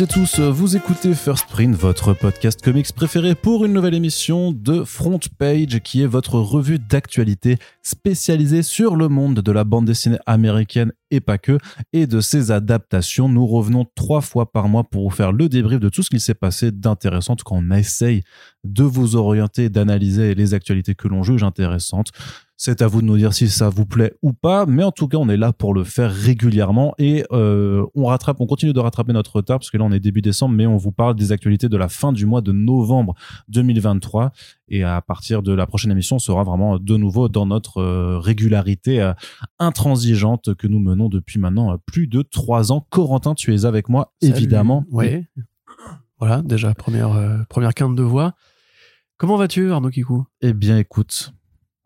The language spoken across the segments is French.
Et tous, vous écoutez First Print, votre podcast comics préféré pour une nouvelle émission de Front Page qui est votre revue d'actualité spécialisée sur le monde de la bande dessinée américaine et pas que, et de ses adaptations. Nous revenons trois fois par mois pour vous faire le débrief de tout ce qui s'est passé d'intéressant quand on essaye de vous orienter, d'analyser les actualités que l'on juge intéressantes. C'est à vous de nous dire si ça vous plaît ou pas, mais en tout cas, on est là pour le faire régulièrement et euh, on rattrape, on continue de rattraper notre retard parce que là, on est début décembre, mais on vous parle des actualités de la fin du mois de novembre 2023 et à partir de la prochaine émission, on sera vraiment de nouveau dans notre euh, régularité euh, intransigeante que nous menons depuis maintenant euh, plus de trois ans. Corentin, tu es avec moi, Salut. évidemment. Oui. Voilà, déjà, première, euh, première quinte de voix. Comment vas-tu, Arnaud Kikou? Eh bien, écoute,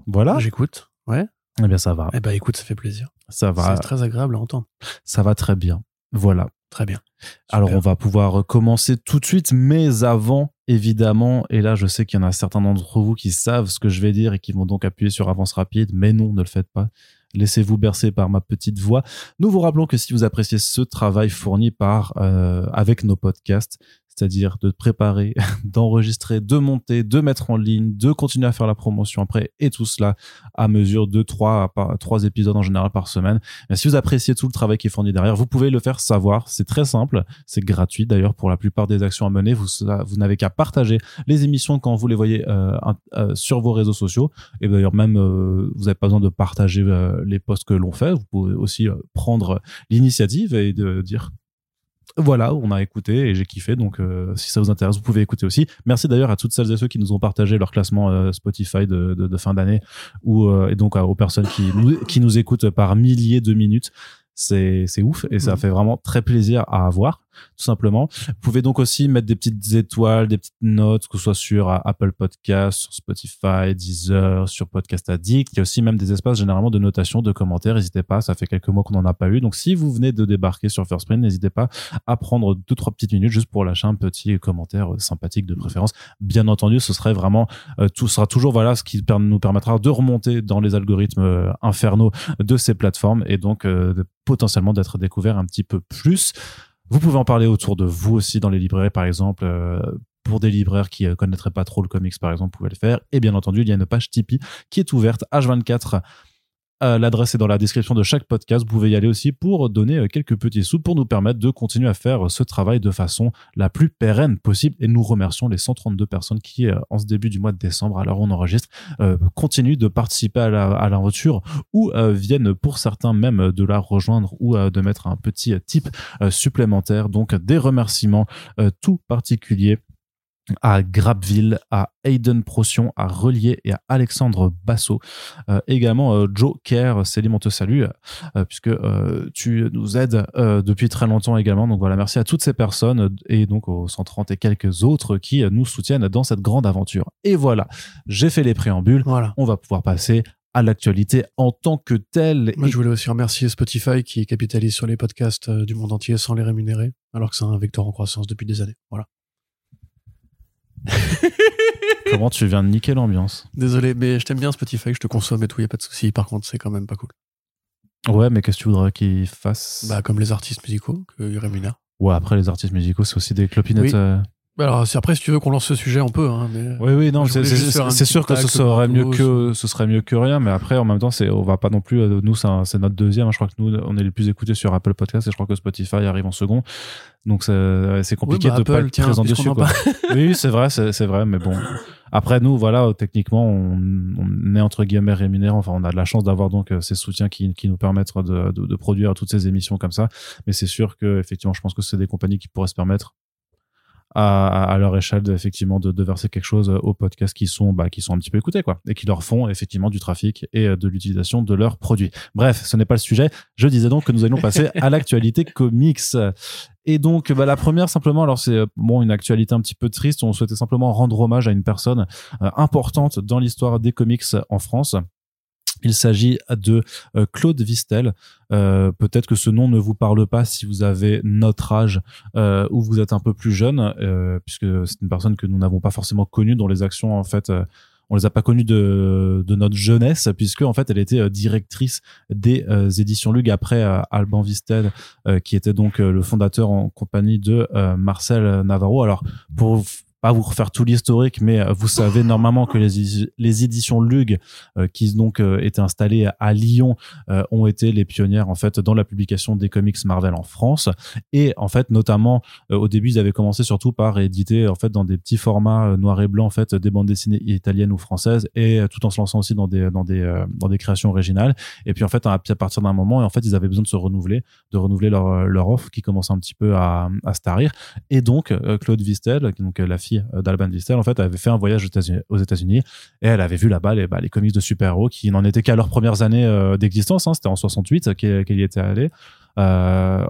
voilà. J'écoute. Ouais. Eh bien, ça va, Eh ben, écoute, ça fait plaisir. ça va, C'est très agréable à entendre. ça va très bien. Voilà. Très bien. Alors on va pouvoir commencer tout de suite, mais avant, évidemment, et là je sais qu'il y en a certains d'entre vous qui savent ce que je vais dire et qui vont donc appuyer sur avance rapide, mais non, ne le faites pas. Laissez-vous bercer par ma petite voix. Nous vous rappelons que si vous appréciez ce travail fourni par euh, avec nos podcasts, c'est-à-dire de préparer, d'enregistrer, de monter, de mettre en ligne, de continuer à faire la promotion après, et tout cela à mesure de trois, trois épisodes en général par semaine. Si vous appréciez tout le travail qui est fourni derrière, vous pouvez le faire savoir. C'est très simple. C'est gratuit d'ailleurs pour la plupart des actions à mener. Vous, n'avez qu'à partager les émissions quand vous les voyez euh, euh, sur vos réseaux sociaux. Et d'ailleurs, même, euh, vous n'avez pas besoin de partager les posts que l'on fait. Vous pouvez aussi prendre l'initiative et de dire voilà, on a écouté et j'ai kiffé. Donc, euh, si ça vous intéresse, vous pouvez écouter aussi. Merci d'ailleurs à toutes celles et ceux qui nous ont partagé leur classement euh, Spotify de, de- de fin d'année ou euh, et donc aux personnes qui nous, qui nous écoutent par milliers de minutes. C'est c'est ouf et ça fait vraiment très plaisir à avoir, tout simplement. Vous pouvez donc aussi mettre des petites étoiles, des petites notes, que ce soit sur euh, Apple Podcast, sur Spotify, Deezer, sur Podcast Addict. Il y a aussi même des espaces généralement de notation, de commentaires. N'hésitez pas, ça fait quelques mois qu'on n'en a pas eu. Donc si vous venez de débarquer sur First Print, n'hésitez pas à prendre deux trois petites minutes juste pour lâcher un petit commentaire euh, sympathique de préférence. Bien entendu, ce serait vraiment euh, tout sera toujours voilà ce qui nous permettra de remonter dans les algorithmes euh, infernaux de ces plateformes et donc euh, potentiellement d'être découvert un petit peu plus. Vous pouvez en parler autour de vous aussi dans les librairies par exemple. euh, pour des libraires qui ne connaîtraient pas trop le comics, par exemple, vous pouvez le faire. Et bien entendu, il y a une page Tipeee qui est ouverte H24 euh, L'adresse est dans la description de chaque podcast. Vous pouvez y aller aussi pour donner euh, quelques petits sous pour nous permettre de continuer à faire euh, ce travail de façon la plus pérenne possible. Et nous remercions les 132 personnes qui, en ce début du mois de décembre, alors on enregistre, continuent de participer à la- ou viennent pour certains même de la rejoindre ou de mettre un petit euh, supplémentaire. Donc des remerciements tout particuliers à Grabville, à Hayden Procyon, à Relier et à Alexandre Basso. Euh, également euh, Joe Kerr, Céline, on te salue, euh, puisque tu nous aides depuis très longtemps également. Donc voilà, merci à toutes ces personnes et donc aux 130 et quelques autres qui nous soutiennent dans cette grande aventure. Et voilà, j'ai fait les préambules. Voilà. On va pouvoir passer à l'actualité en tant que telle. Moi, Et- je voulais aussi remercier Spotify qui capitalise sur les podcasts du monde entier sans les rémunérer, alors que c'est un vecteur en croissance depuis des années. Voilà. Comment tu viens de niquer l'ambiance Désolé, mais je t'aime bien Spotify, je te consomme et tout, y a pas de souci. Par contre, c'est quand même pas cool. Ouais, mais qu'est-ce que tu voudrais qu'ils fassent Bah, comme les artistes musicaux, qu'ils rémunèrent. Ouais, après les artistes musicaux, c'est aussi des clopinettes. Oui. euh, Alors, si après, si tu veux qu'on lance ce sujet, on peut, hein, mais. Oui, oui, non, c'est sûr que ce serait mieux que ce serait mieux que rien, mais après en même temps, c'est on va pas non plus. euh, Nous, c'est notre deuxième. hein, Je crois que nous, on est les plus écoutés sur Apple Podcast et je crois que Spotify arrive en second. Donc c'est compliqué Oui, bah, de pas Apple, être tiens, présent puisqu'on dessus. Quoi. oui, c'est vrai, c'est vrai, mais bon. Après nous, voilà, techniquement, on, on est entre guillemets rémunéré. Enfin, on a de la chance d'avoir donc euh, ces soutiens qui, qui nous permettent de, de, de produire toutes ces émissions comme ça. Mais c'est sûr que effectivement, je pense que c'est des compagnies qui pourraient se permettre à, à leur échelle de, effectivement de, de verser quelque chose aux podcasts qui sont bah, qui sont un petit peu écoutés quoi et qui leur font effectivement du trafic et euh, de l'utilisation de leurs produits. Bref, ce n'est pas le sujet. Je disais donc que nous allions passer à l'actualité comics. Et donc bah, la première simplement alors c'est euh, bon une actualité un petit peu triste, on souhaitait simplement rendre hommage à une personne euh, importante dans l'histoire des comics en France. Il s'agit de euh, Claude Vistel. Euh, Peut-être que ce nom ne vous parle pas si vous avez notre âge euh, ou vous êtes un peu plus jeune, euh, puisque c'est une personne que nous n'avons pas forcément connue, dont les actions en fait euh, on les a pas connues de, notre jeunesse puisque en fait elle était euh, directrice des euh, éditions Lug après euh, Alban Vistel qui était donc le fondateur en compagnie de Marcel Navarro. Alors pour pas vous refaire tout l'historique, mais euh, vous savez normalement que les, les éditions Lug, euh, qui donc euh, étaient installées à Lyon, ont été les pionnières en fait dans la publication des comics Marvel en France. Et en fait, notamment au début, ils avaient commencé surtout par éditer en fait dans des petits formats noirs et blancs en fait des bandes dessinées italiennes ou françaises, et tout en se lançant aussi dans des dans des dans des créations originales. Et puis en fait, à partir d'un moment, en fait, ils avaient besoin de se renouveler, de renouveler leur offre qui commençait un petit peu à à se tarir. Et donc Claude Vistel, donc la euh, d'Alban Vistel, en fait, avait fait un voyage aux États-Unis et elle avait vu là-bas les, bah, les comics de super-héros qui n'en étaient qu'à leurs premières années euh, d'existence. Hein, c'était en 68 qu'elle y était allée. Euh,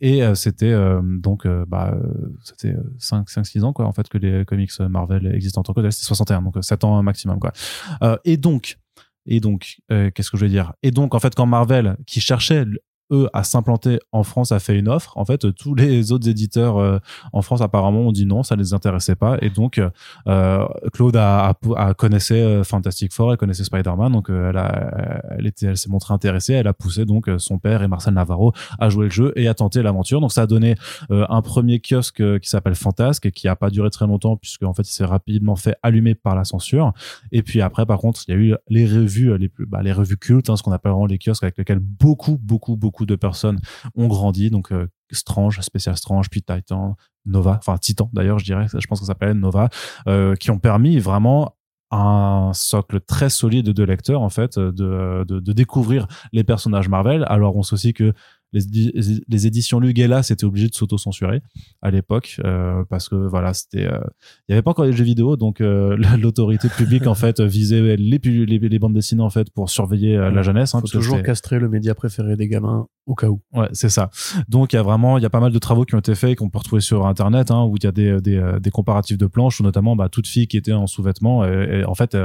et c'était donc bah c'était 5 5 6 ans quoi en fait que les comics Marvel existent en tant que c'était 61 donc 7 ans maximum quoi. et donc et donc qu'est-ce que je veux dire? Et donc en fait quand Marvel qui cherchait eux à s'implanter en France a fait une offre. En fait tous les autres éditeurs euh, en France apparemment ont dit non ça les intéressait pas. Et donc euh, Claude a, a, connaissait euh, Fantastic Four elle connaissait Spider-Man. Donc elle a, elle était elle s'est montrée intéressée. Elle a poussé donc son père et Marcel Navarro à jouer le jeu et à tenter l'aventure. Donc ça a donné un premier kiosque qui s'appelle Fantasque qui a pas duré très longtemps puisque en fait il s'est rapidement fait allumer par la censure. Et puis après par contre il y a eu les revues les plus bah, les revues cultes hein, ce qu'on appelle vraiment les kiosques avec lesquels beaucoup beaucoup beaucoup de personnes ont grandi. Donc euh, Strange, Spécial Strange, puis Titan, Nova, enfin Titan d'ailleurs, je dirais, je pense ça s'appelle Nova, euh, qui ont permis vraiment un socle très solide de lecteurs en fait de, de, de, découvrir les personnages Marvel alors on sait aussi que les, les éditions Lugela c'était obligé de s'auto-censurer à l'époque euh, parce que voilà c'était euh, il y avait pas encore les jeux vidéo donc euh, l'autorité publique en fait visait les, les, les, bandes dessinées en fait pour surveiller la jeunesse hein, faut toujours castrer le média préféré des gamins au cas où. Ouais c'est ça. Donc il y a vraiment il y a pas mal de travaux qui ont été faits et qu'on peut retrouver sur internet hein, où il y a des, des, des, comparatifs de planches ou notamment bah, toute fille qui était en sous-vêtements et, en fait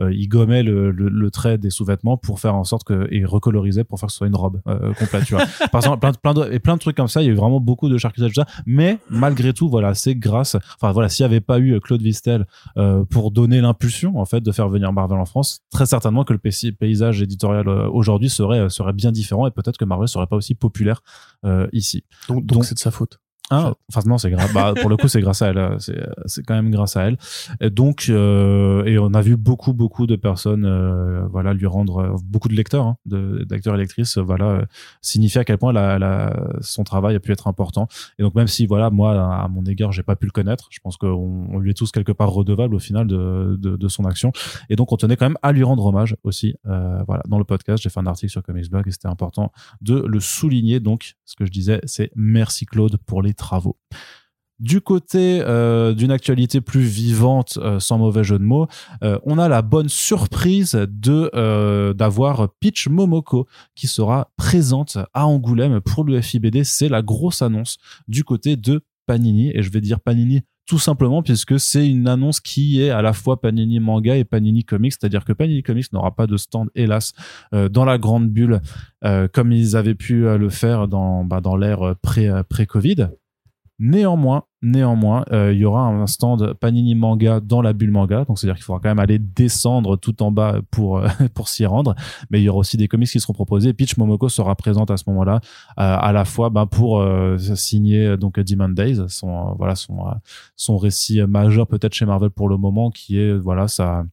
il gommait le, le, trait des sous-vêtements pour faire en sorte que et recolorisait pour faire que ce soit une robe complète tu vois par exemple plein, plein de, et plein de trucs comme ça il y a eu vraiment beaucoup de charcuterie tout ça. Mais malgré tout voilà c'est grâce enfin voilà s'il n'y avait pas eu Claude Vistel euh, pour donner l'impulsion en fait de faire venir Marvel en France très certainement que le paysage éditorial euh, aujourd'hui serait euh, serait bien différent et peut-être que Marvel serait pas aussi populaire ici. Donc donc c'est de sa faute ah, enfin non, c'est grâce. Bah, pour le coup, c'est grâce à elle. Euh, c'est quand même grâce à elle. Et donc, euh, et on a vu beaucoup beaucoup de personnes, euh, voilà, lui rendre euh, beaucoup de lecteurs, hein, d'acteurs et lectrices, voilà, signifier à quel point la, la, son travail a pu être important. Et donc même si voilà, moi à mon égard, j'ai pas pu le connaître, je pense qu'on on lui est tous quelque part redevable au final de, de, de, son action. Et donc on tenait quand même à lui rendre hommage aussi. voilà, dans le podcast, j'ai fait un article sur Comics Blog et c'était important de le souligner. Donc, ce que je disais, c'est merci Claude pour les travaux. Du côté euh, d'une actualité plus vivante, euh, sans mauvais jeu de mots, euh, on a la bonne surprise de d'avoir Peach Momoko qui sera présente à Angoulême pour le FIBD. C'est la grosse annonce du côté de Panini et je vais dire Panini tout simplement puisque c'est une annonce qui est à la fois Panini Manga et Panini Comics, c'est-à-dire que Panini Comics n'aura pas de stand, hélas, dans la grande bulle comme ils avaient pu le faire dans, bah, dans l'ère pré-Covid. Néanmoins, néanmoins, euh, il y aura un stand Panini Manga dans la bulle manga, donc c'est-à-dire qu'il faudra quand même aller descendre tout en bas pour euh, pour s'y rendre. Mais il y aura aussi des comics qui seront proposés. Peach Momoko sera présente à ce moment-là, euh, à la fois ben, pour signer donc Demon Days, son voilà son son récit majeur peut-être chez Marvel pour le moment, qui est voilà sa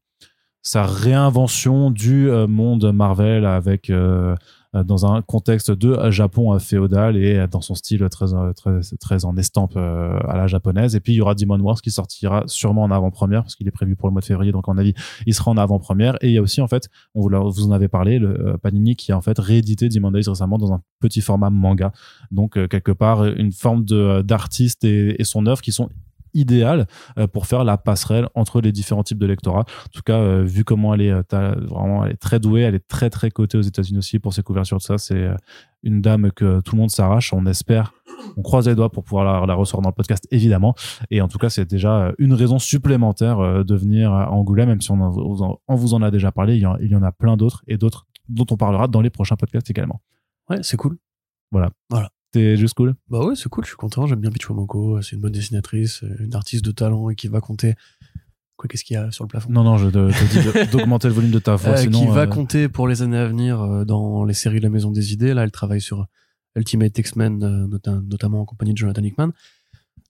sa réinvention du monde Marvel avec dans un contexte de Japon féodal et dans son style très très très en estampe euh, à la japonaise. Et puis il y aura Demon Wars qui sortira sûrement en avant-première parce qu'il est prévu pour le mois de février. Donc en avis, il sera en avant-première. Et il y a aussi en fait, on vous, en avez parlé, le euh, Panini qui a en fait réédité Demon Days récemment dans un petit format manga. Donc quelque part une forme d'artiste et son œuvre qui sont idéal euh, pour faire la passerelle entre les différents types de lectorat. En tout cas, euh, vu comment elle est euh, vraiment, elle est très douée, elle est très très cotée aux États-Unis aussi pour ses couvertures de ça. C'est une dame que tout le monde s'arrache. On espère, on croise les doigts pour pouvoir la, la ressortir dans le podcast évidemment. Et en tout cas, c'est déjà une raison supplémentaire de venir à Angoulême, même si on, on vous en a déjà parlé. Il y en, il y en a plein d'autres et d'autres dont on parlera dans les prochains podcasts également. Ouais, c'est cool. Voilà. Voilà. C'était juste cool? Bah ouais, c'est cool, je suis content, j'aime bien Pichwamoko, c'est une bonne dessinatrice, une artiste de talent et qui va compter Quoi, qu'est-ce qu'il y a sur le plafond? Non, non, je te, te dis d'augmenter le volume de ta voix. Euh, sinon, Qui va euh, compter pour les années à venir euh, dans les séries La Maison des Idées. Là, elle travaille sur Ultimate X-Men, euh, nota- notamment en compagnie de Jonathan Hickman.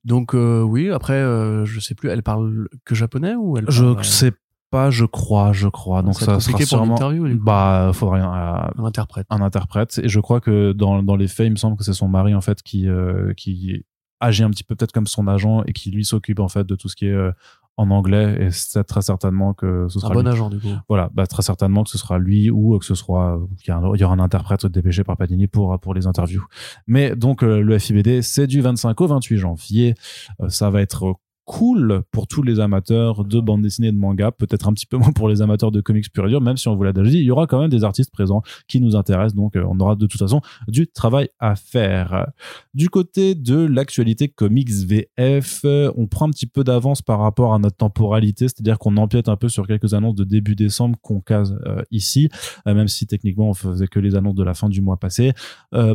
Donc euh, oui, après, euh, je sais plus, elle parle que japonais ou elle Je parle, euh, sais pas, je crois, je crois. Donc Ça ça, sera pour sûrement. l'interview, coup. Bah, faudrait un, un interprète un interprète. Et je crois que dans, dans les faits, il me semble que c'est son mari en fait qui euh, qui agit un petit peu peut-être comme son agent et qui lui s'occupe en fait de tout ce qui est euh, en anglais. Et c'est très certainement que ce Un sera bon lui. agent, du coup. Voilà, bah, très certainement que ce sera lui ou que ce soit qu'il y, a un- il y aura un interprète dépêché par Panini pour pour les interviews. Mais donc euh, le FIBD, c'est du 25 au 28 janvier. Euh, ça va être cool pour tous les amateurs de bande dessinée et de manga, peut-être un petit peu moins pour les amateurs de comics pur et dur, même si on vous l'a déjà dit, il y aura quand même des artistes présents qui nous intéressent, donc euh, on aura de toute façon du travail à faire. Du côté de l'actualité comics VF, euh, on prend un petit peu d'avance par rapport à notre temporalité, c'est-à-dire qu'on empiète un peu sur quelques annonces de début décembre qu'on case euh, ici, même si techniquement on faisait que les annonces de la fin du mois passé,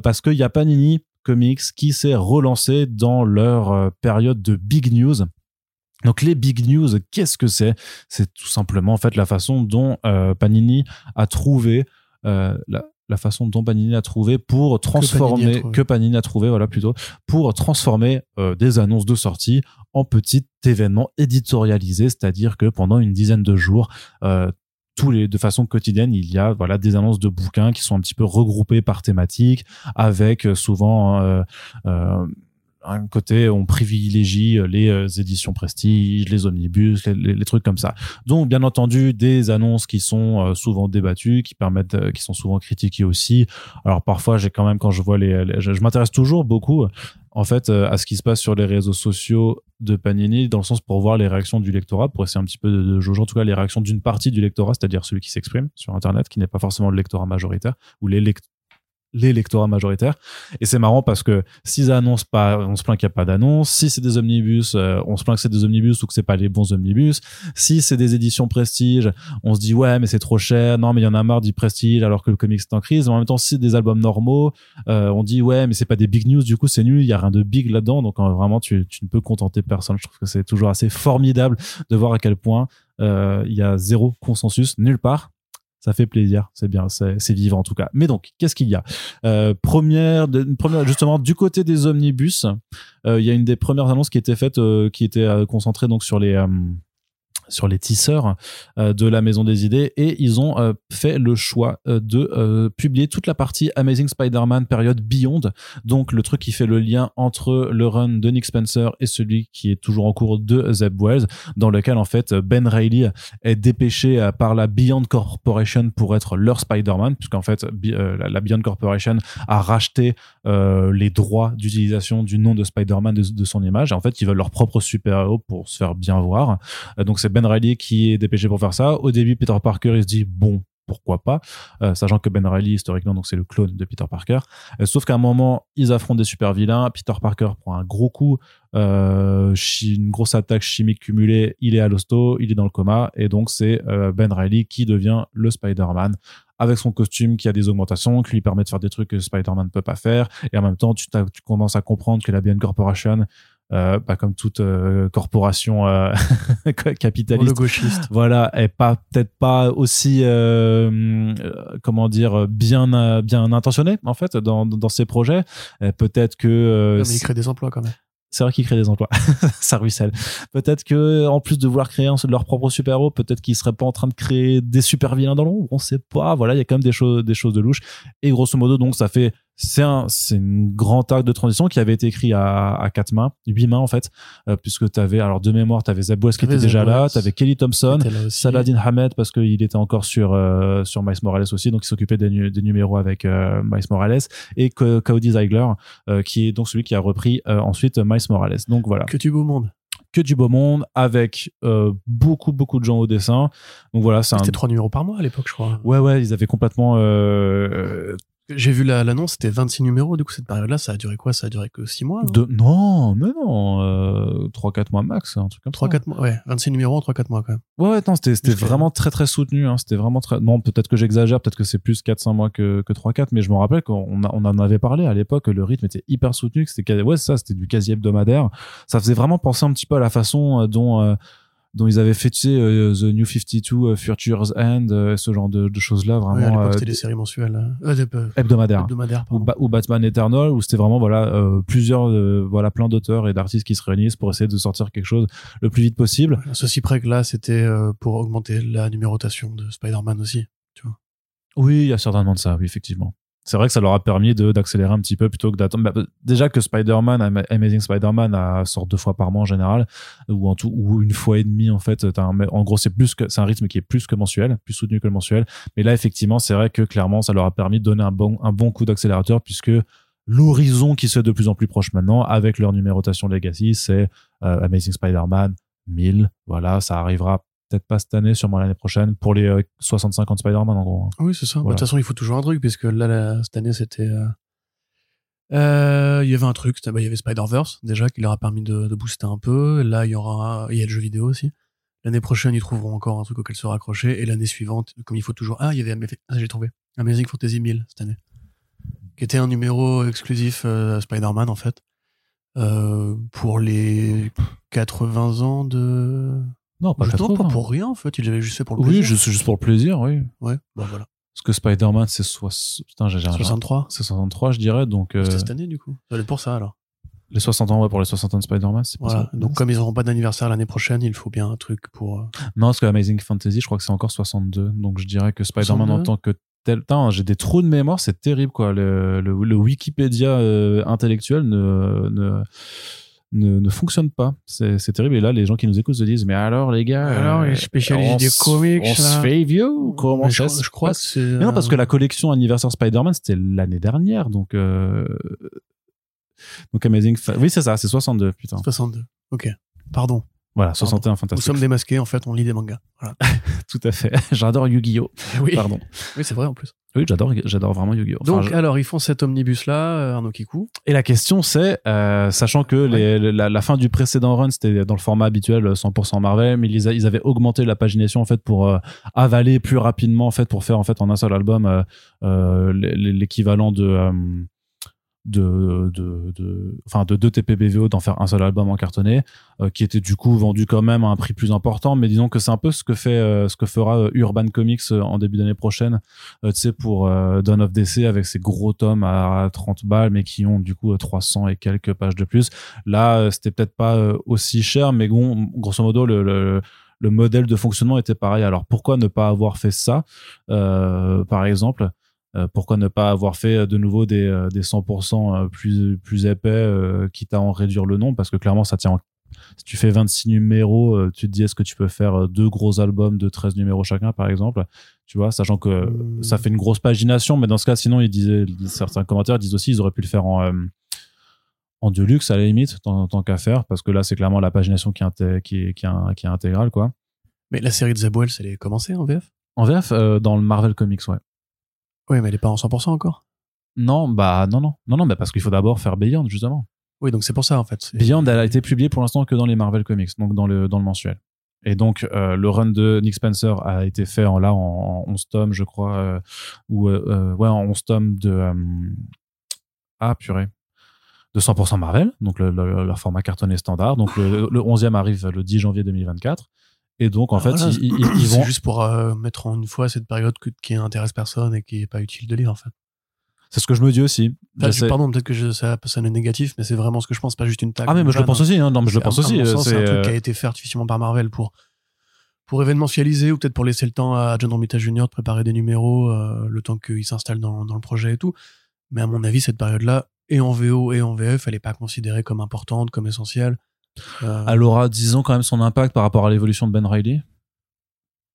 parce qu'il y a Panini Comics qui s'est relancé dans leur période de big news. Donc les big news, qu'est-ce que c'est? C'est tout simplement en fait la façon dont euh, Panini a trouvé euh, la, la façon dont Panini a trouvé pour transformer que Panini a trouvé voilà plutôt pour transformer euh, des annonces de sortie en petits événements éditorialisés, c'est-à-dire que pendant une dizaine de jours tous les de façon quotidienne il y a voilà des annonces de bouquins qui sont un petit peu regroupées par thématique avec souvent euh, euh, un côté on privilégie euh, les euh, éditions prestige, les omnibus, les, trucs comme ça. Donc bien entendu des annonces qui sont euh, souvent débattues, qui permettent, qui sont souvent critiquées aussi. Alors parfois j'ai quand même quand je vois les, je, m'intéresse toujours beaucoup en fait à ce qui se passe sur les réseaux sociaux de Panini dans le sens pour voir les réactions du lectorat, pour essayer un petit peu de, de jauger en tout cas les réactions d'une partie du lectorat, c'est-à-dire celui qui s'exprime sur internet, qui n'est pas forcément le lectorat majoritaire ou les lect- les lectorats majoritaires. Et c'est marrant parce que s'ils annoncent pas, on se plaint qu'il n'y a pas d'annonce. Si c'est des omnibus, euh, on se plaint que c'est des omnibus ou que c'est pas les bons omnibus. Si c'est des éditions prestige, on se dit ouais mais c'est trop cher. Non mais il y en a marre du prestige alors que le comics est en crise. Mais en même temps si c'est des albums normaux, euh, on dit ouais mais c'est pas des big news. Du coup c'est nul. Il y a rien de big là-dedans. Donc euh, vraiment tu, ne peux contenter personne. Je trouve que c'est toujours assez formidable de voir à quel point il y a zéro consensus nulle part. Ça fait plaisir, c'est bien, c'est vivant en tout cas. Mais donc, qu'est-ce qu'il y a? Euh, première, première, justement, du côté des omnibus, euh, il y a une des premières annonces qui était faite, euh, qui était euh, concentrée donc sur les euh, sur les tisseurs euh, de la Maison des Idées et ils ont euh, fait le choix euh, de publier toute la partie Amazing Spider-Man période Beyond, donc le truc qui fait le lien entre le run de Nick Spencer et celui qui est toujours en cours de Zeb Wells, dans lequel en fait Ben Reilly est dépêché par la Beyond Corporation pour être leur Spider-Man, puisqu'en fait la- Beyond Corporation a racheté les droits d'utilisation du nom de Spider-Man de, de son image. Et en fait, ils veulent leur propre super-héros pour se faire bien voir. Donc c'est Ben Reilly qui est dépêché pour faire ça. Au début, Peter Parker, il se dit bon. Pourquoi pas, Euh, sachant que Ben Reilly historiquement donc c'est le clone de Peter Parker. Euh, sauf qu'à un moment ils affrontent des super vilains. Peter Parker prend un gros coup, euh, une grosse attaque chimique cumulée. Il est à l'hosto, il est dans le coma et donc c'est Ben Reilly qui devient le Spider-Man avec son costume qui a des augmentations, qui lui permet de faire des trucs que Spider-Man ne peut pas faire. Et en même temps, tu, tu commences à comprendre que la BN Corporation, euh, bah, comme toute euh, corporation euh, capitaliste, le gauchiste. voilà, est pas peut-être pas aussi euh, comment dire bien bien intentionné en fait dans dans ses projets. Peut-être que Non, mais il crée des emplois quand même. c'est vrai qu'ils créent des emplois. ça ruisselle. Peut-être que, en plus de vouloir créer leur propre super-héros, peut-être qu'ils seraient pas en train de créer des super vilains dans l'ombre. On sait pas. Voilà, il y a quand même des choses, des choses de louche. Et grosso modo, donc, ça fait, c'est un, c'est une grand arc de transition qui avait été écrit à, à quatre mains, huit mains, en fait, euh, puisque t'avais, alors, de mémoire, t'avais Zeb Wells qui était déjà là, Wells. t'avais Kelly Thompson. Saladin Hamed parce qu'il était encore sur euh, sur Miles Morales aussi donc il s'occupait des, nu- des numéros avec euh, Miles Morales et Co- Cody Ziegler euh, qui est donc celui qui a repris euh, ensuite Miles Morales donc voilà Que du beau monde. que du beau monde avec euh, beaucoup beaucoup de gens au dessin donc voilà c'est un C'était trois numéros par mois à l'époque, je crois. ouais ouais ils avaient complètement euh, J'ai vu la- l'annonce, c'était 26 numéros. Du coup, cette période-là, ça a duré quoi? Ça a duré que 6 mois non? De non mais non euh, 3-4 mois max un truc comme 3 ça 4 mois. Ouais, 26 numéros en 3 4 mois quand même. Ouais, ouais, non, c'était, vraiment très très soutenu. Hein. C'était vraiment très. Non, peut-être que j'exagère, peut-être que c'est plus 4-5 mois que, que 3-4, mais je me rappelle qu'on on en avait parlé à l'époque, le rythme était hyper soutenu, que c'était quasi- ouais, ça, c'était du quasi hebdomadaire. Ça faisait vraiment penser un petit peu à la façon euh, dont. euh, dont ils avaient fait, tu sais, euh, The New 52, euh, Future's End, euh, ce genre de, de choses-là, Ouais, à vraiment l'époque, euh, c'était des séries mensuelles. euh, hebdomadaires. hebdomadaires. Ou. Ba- ou Batman Eternal, où c'était vraiment voilà plusieurs, voilà plein d'auteurs et d'artistes qui se réunissent pour essayer de sortir quelque chose le plus vite possible. À Ceci près que là, c'était pour augmenter la numérotation de Spider-Man aussi. Oui, il y a certainement de ça, oui, effectivement. C'est vrai que ça leur a permis d'accélérer un petit peu plutôt que d'attendre. Bah, déjà que Spider-Man, Ama- Amazing Spider-Man, sort deux fois par mois en général, ou en tout, ou une fois et demie en fait. Un- en gros, c'est plus que c'est un rythme qui est plus que mensuel, plus soutenu que le mensuel. Mais là, effectivement, c'est vrai que clairement, ça leur a permis de donner un bon un bon coup d'accélérateur puisque l'horizon qui se fait de plus en plus proche maintenant avec leur numérotation Legacy, c'est euh, Amazing Spider-Man 1000. Voilà, ça arrivera peut-être pas cette année, sûrement l'année prochaine pour les euh, 65 ans de Spider-Man en gros. hein. Oui, c'est ça. Bah, De toute façon, il faut toujours un truc, puisque là, la- cette année, c'était. euh, euh, Il y avait un truc, bah, il y avait Spider-Verse, déjà, qui leur a permis de, de booster un peu. Là, il y aura. Il y a le jeu vidéo aussi. L'année prochaine, ils trouveront encore un truc auquel se raccrocher. Et l'année suivante, comme il faut toujours. Ah, il y avait. Ah, j'ai trouvé. Amazing Fantasy 1000 cette année. Qui était un numéro exclusif euh, Spider-Man, en fait. euh, pour les 80 ans de. Non, pas Justement, 80. pas pour rien, en fait. Il l'avait juste fait pour le Oui, plaisir. juste, juste pour le plaisir, oui. Ouais, bah voilà. Parce que Spider-Man, c'est soix- Putain, j'ai j'ai un- 63. C'est 63, je dirais. Donc, euh, C'était cette année, du coup. Ça pour ça, alors. les 60 ans, ouais, pour les 60 ans de Spider-Man, c'est pour Voilà. ça. Donc, comme ils n'auront pas d'anniversaire l'année prochaine, il faut bien un truc pour. euh, Non, parce que Amazing Fantasy, je crois que c'est encore 62. Donc, je dirais que Spider-Man en 62? tant que tel. Putain, j'ai des trous de mémoire, c'est terrible, quoi. Le, le, le Wikipédia euh, intellectuel ne, ne, ne, ne fonctionne pas. C'est terrible. Et là, les gens qui nous écoutent se disent Mais alors, les gars. Alors, les euh, spécialistes des comics, On se fait vieux ou comment je, ça je crois que c'est. Non, parce que la collection anniversaire Spider-Man, c'était l'année dernière. Donc, euh... donc Amazing. Fa- Oui, c'est ça, c'est 62, putain. 62. Ok. Pardon. Voilà, 61 Nous fantastique. sommes démasqués, en fait, on lit des mangas. Voilà. Tout à fait. J'adore Yu-Gi-Oh! oui. Pardon. Oui, c'est vrai en plus. Oui, j'adore, j'adore vraiment Yu-Gi-Oh! Enfin, Donc, je- alors, ils font cet omnibus-là, euh, Arnaud Kikou. Et la question, c'est, euh, sachant que les- la, la fin du précédent run, c'était dans le format habituel 100% Marvel, mais ils, a- ils avaient augmenté la pagination en fait pour euh, avaler plus rapidement en fait pour faire en fait en un seul album euh, euh, l'équivalent de euh, de, de, enfin de 2 TPBVO d'en faire un seul album en cartonné, euh, qui était du coup vendu quand même à un prix plus important, mais disons que c'est un peu ce que fait, euh, ce que fera euh, Urban Comics en début d'année prochaine, tu sais, pour Dawn of DC avec ses gros tomes à 30 balles, mais qui ont du coup euh, 300 et quelques pages de plus. Là, c'était peut-être pas aussi cher, mais bon, grosso modo, le, le le modèle de fonctionnement était pareil. Alors pourquoi ne pas avoir fait ça, par exemple? Pourquoi ne pas avoir fait euh, de nouveau des, euh, des 100% euh, plus, plus épais, euh, quitte à en réduire le nombre? Parce que clairement, ça tient. en- Si tu fais 26 numéros, euh, tu te dis est-ce que tu peux faire euh, deux gros albums de 13 numéros chacun, par exemple? Tu vois, sachant que Hmm. ça fait une grosse pagination, mais dans ce cas, sinon, ils disaient, certains commentaires disent aussi ils auraient pu le faire en. euh, en deluxe à la limite tant, tant qu'à faire parce que là c'est clairement la pagination qui est, qui est, qui est, qui est intégrale quoi Mais la série de Wells, elle est commencée en VF en VF euh, dans le Marvel Comics ouais Oui, mais elle est pas en 100% encore? non bah non non. Non non bah parce qu'il faut d'abord faire Beyond justement. Oui, donc c'est pour ça, en fait. Beyond elle a été publiée pour l'instant que dans les Marvel Comics donc dans le dans le mensuel. Et donc euh, le run de Nick Spencer a été fait en là en, en 11 tomes je crois euh, ou euh, ouais en 11 tomes de ah purée. De 100% Marvel donc le, le- leur format cartonné standard. Donc le, le 11e arrive le 10 janvier 2024 et donc en Ah, fait voilà, ils, ils- ils c'est vont juste pour euh, mettre en une fois cette période que- qui intéresse personne et qui est pas utile de lire, en fait. c'est ce que je me dis aussi Enfin, pardon, peut-être que je, ça sonne négatif, mais c'est vraiment ce que je pense, pas juste une tag. ah mais moi je le pense aussi hein. non mais je le pense aussi euh, C'est un truc euh, qui a été fait artificiellement par Marvel pour, pour événementialiser ou peut-être pour laisser le temps à John Romita Jr. de préparer des numéros, euh, le temps qu'il s'installe dans, dans le projet et tout. Mais à mon avis, cette période-là, et en VO et en VF, elle n'est pas considérée comme importante, comme essentielle. Euh, elle aura disons quand même son impact par rapport à l'évolution de Ben Riley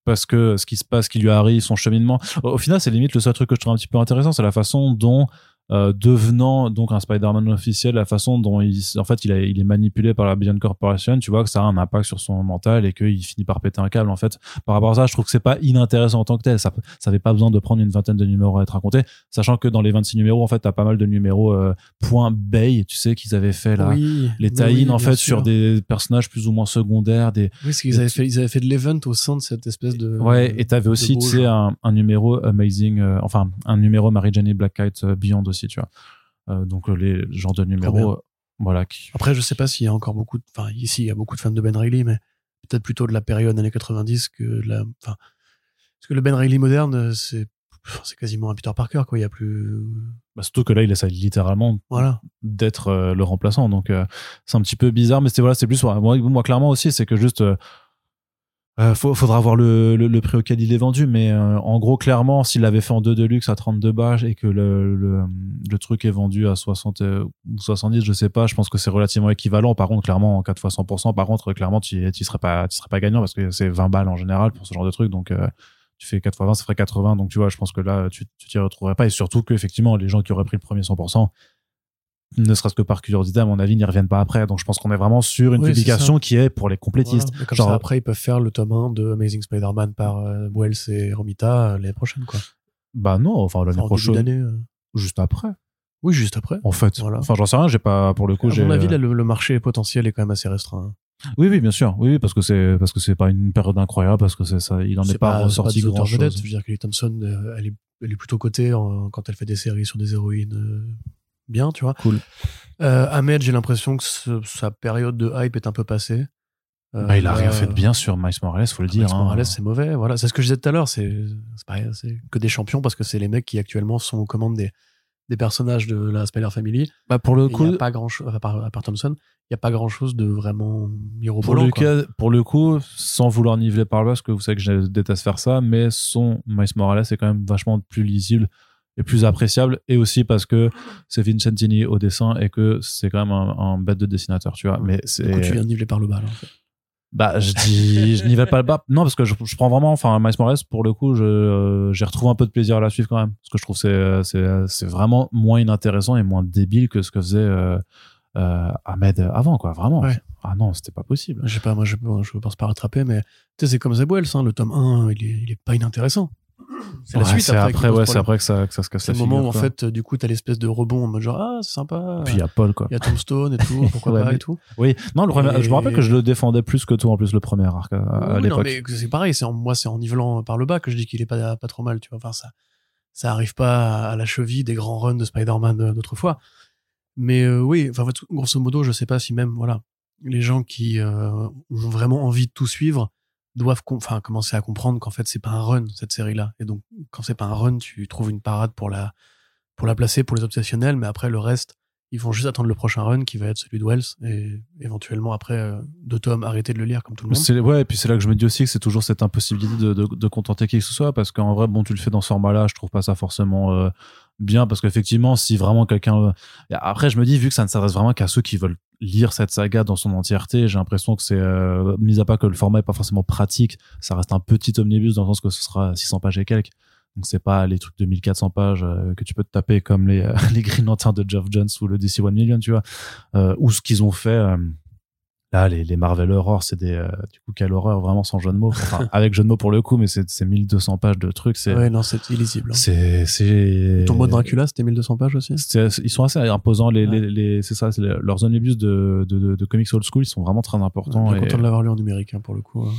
parce que ce qui se passe, ce qui lui arrive, son cheminement. Au final, c'est limite le seul truc que je trouve un petit peu intéressant, c'est la façon dont, euh, devenant donc un Spider-Man officiel, la façon dont il, en fait, il, a- il est manipulé par la Beyond Corporation, tu vois que ça a un impact sur son mental et qu'il finit par péter un câble. En fait, par rapport à ça, je trouve que c'est pas inintéressant en tant que tel. Ça, ça avait pas besoin de prendre une vingtaine de numéros à être raconté, sachant que dans les 26 numéros, en fait, t'as pas mal de numéros euh, point Bay, tu sais qu'ils avaient fait là. oui, Les mais tie oui, en fait sûr. sur des personnages plus ou moins secondaires, des, Oui, parce qu'ils avaient fait, ils avaient fait de l'event au sein de cette espèce de. Ouais, et t'avais aussi, tu sais, genre. un, un numéro Amazing, euh, enfin, un numéro Mary Jane Black Kite Beyond aussi, tu vois. Euh, donc, euh, les genres de numéros, euh, voilà. Qui... Après, je sais pas s'il y a encore beaucoup de. Enfin, ici, il y a beaucoup de fans de Ben Reilly, mais peut-être plutôt de la période années 90 que de la. Enfin, parce que le Ben Reilly moderne, c'est c'est quasiment un Peter Parker, quoi. Il y a plus. Bah, surtout que là, il essaie littéralement Voilà. d'être euh, le remplaçant. Donc, euh, c'est un petit peu bizarre, mais c'est voilà, c'est plus moi, moi, clairement aussi, c'est que juste. euh, euh, faudra voir le, prix auquel il est vendu, mais euh, en gros, clairement, s'il l'avait fait en 2 Deluxe à 32 balles et que le, truc est vendu à 60 euh, ou 70, je sais pas, je pense que c'est relativement équivalent. Par contre, clairement, en 4 fois 100%, par contre, clairement, tu tu serais pas, gagnant parce que c'est 20 balles en général pour ce genre de truc. Donc, euh, tu fais 4 fois 20, ça ferait 80. Donc, tu vois, je pense que là, tu t'y retrouverais pas. Et surtout que, effectivement, les gens qui auraient pris le premier 100%, ne serait-ce que par curiosité, à mon avis, n'y reviennent pas après. Donc, je pense qu'on est vraiment sur une Oui, publication qui est pour les complétistes. Voilà. Et Comme Genre- ça, après, ils peuvent faire le tome 1 de Amazing Spider-Man par euh, Wells et Romita euh, l'année prochaine, quoi. Bah non, enfin, l'année prochaine, euh. juste après. Oui, juste après. En fait. Voilà. Enfin, j'en sais rien, j'ai pas, pour le coup, à j'ai. mon avis, là, le, le marché potentiel est quand même assez restreint. Oui, oui, bien sûr. Oui, parce que c'est, parce que c'est pas une période incroyable, parce que c'est ça, il en est, pas, c'est ressorti grand chose. Je veux dire, Kelly Thompson, euh, elle, est, elle est plutôt cotée en- quand elle fait des séries sur des héroïnes euh, bien, tu vois. Cool. Euh, Ahmed, j'ai l'impression que ce- sa période de hype est un peu passée. Euh, Bah, il a rien là, fait de bien sur Miles Morales, faut le dire. Miles hein. Morales, c'est mauvais. Voilà, c'est ce que je disais tout à l'heure. C'est que des champions parce que c'est les mecs qui actuellement sont aux commandes des, des personnages de la Spider Family. Bah, pour le coup, n'y a pas grand chose, à part, à part Thompson, il n'y a pas grand chose de vraiment pour mirobolant. le, quoi. cas, pour le coup, sans vouloir niveler par bas, parce que vous savez que je déteste faire ça, mais son Miles Morales est quand même vachement plus lisible et plus appréciable, et aussi parce que c'est Vincentini au dessin et que c'est quand même un, un bête de dessinateur, tu vois. Mais c'est. Coup, tu viens de niveler par le bas. là, en fait? Bah, je dis, je nivelle pas le bas. Non, parce que je, je prends vraiment, enfin, Miles Morales, pour le coup, je, euh, j'ai retrouvé un peu de plaisir à la suivre quand même. Parce que je trouve que c'est, c'est, c'est vraiment moins inintéressant et moins débile que ce que faisait, euh, euh, Ahmed avant, quoi. Vraiment. Ouais. Ah non, c'était pas possible. Je sais pas, moi, je, je pense pas rattraper, mais tu sais, c'est comme Zeb Wells, hein, le tome 1, il est, il est pas inintéressant. C'est la Ouais, suite c'est après, ouais, c'est après que ça, que ça se casse C'est la le moment où, en fait, du coup, t'as l'espèce de rebond en mode genre, ah, c'est sympa. Puis il y a Paul, quoi. Il y a Tombstone et tout, pourquoi Ouais, pas mais- et tout. Oui. Non, le premier, Et- je me rappelle que je le défendais plus que toi, en plus, le premier arc, à, Oui, l'époque. mais c'est pareil, c'est en, moi, c'est en nivelant par le bas que je dis qu'il est pas, pas trop mal, tu vois. Enfin, ça, ça arrive pas à la cheville des grands runs de Spider-Man euh, d'autrefois. Mais euh, oui, enfin, grosso modo, je sais pas si même, voilà, les gens qui euh, ont vraiment envie de tout suivre doivent enfin, commencer à comprendre qu'en fait, c'est pas un run, cette série-là. Et donc, quand c'est pas un run, tu trouves une parade pour la, pour la placer, pour les obsessionnels, mais après, le reste, ils vont juste attendre le prochain run qui va être celui de Wells et éventuellement après euh, deux tomes arrêter de le lire comme tout le monde. Ouais, et puis c'est là que je me dis aussi que c'est toujours cette impossibilité de, de, de contenter qui que ce soit, parce qu'en vrai, bon, tu le fais dans ce format-là, je trouve pas ça forcément euh, bien, parce qu'effectivement, si vraiment quelqu'un. euh, Après, je me dis, vu que ça ne s'adresse vraiment qu'à ceux qui veulent lire cette saga dans son entièreté, j'ai l'impression que c'est, euh, mis à part que le format est pas forcément pratique, ça reste un petit omnibus dans le sens que ce sera 600 pages et quelques. Donc c'est pas les trucs de 1400 pages euh, que tu peux te taper comme les, euh, les Green Lanterns de Geoff Jones ou le DC One Million, tu vois. Euh, ou ce qu'ils ont fait. Là, les, les Marvel Horror, c'est des, euh, du coup, quelle horreur, vraiment sans jeu de mots. Enfin, avec jeu de mots pour le coup, mais c'est, c'est 1200 pages de trucs. C'est, Ouais, non, c'est illisible. hein. c'est, c'est. Ton mode Dracula, c'était 1200 pages aussi? Ils sont assez imposants. Les, Ouais. les, les- c'est ça, leurs omnibus de, de, de, de comics old school, ils sont vraiment très importants. Bien et- content de l'avoir lu en numérique, hein, pour le coup. hein.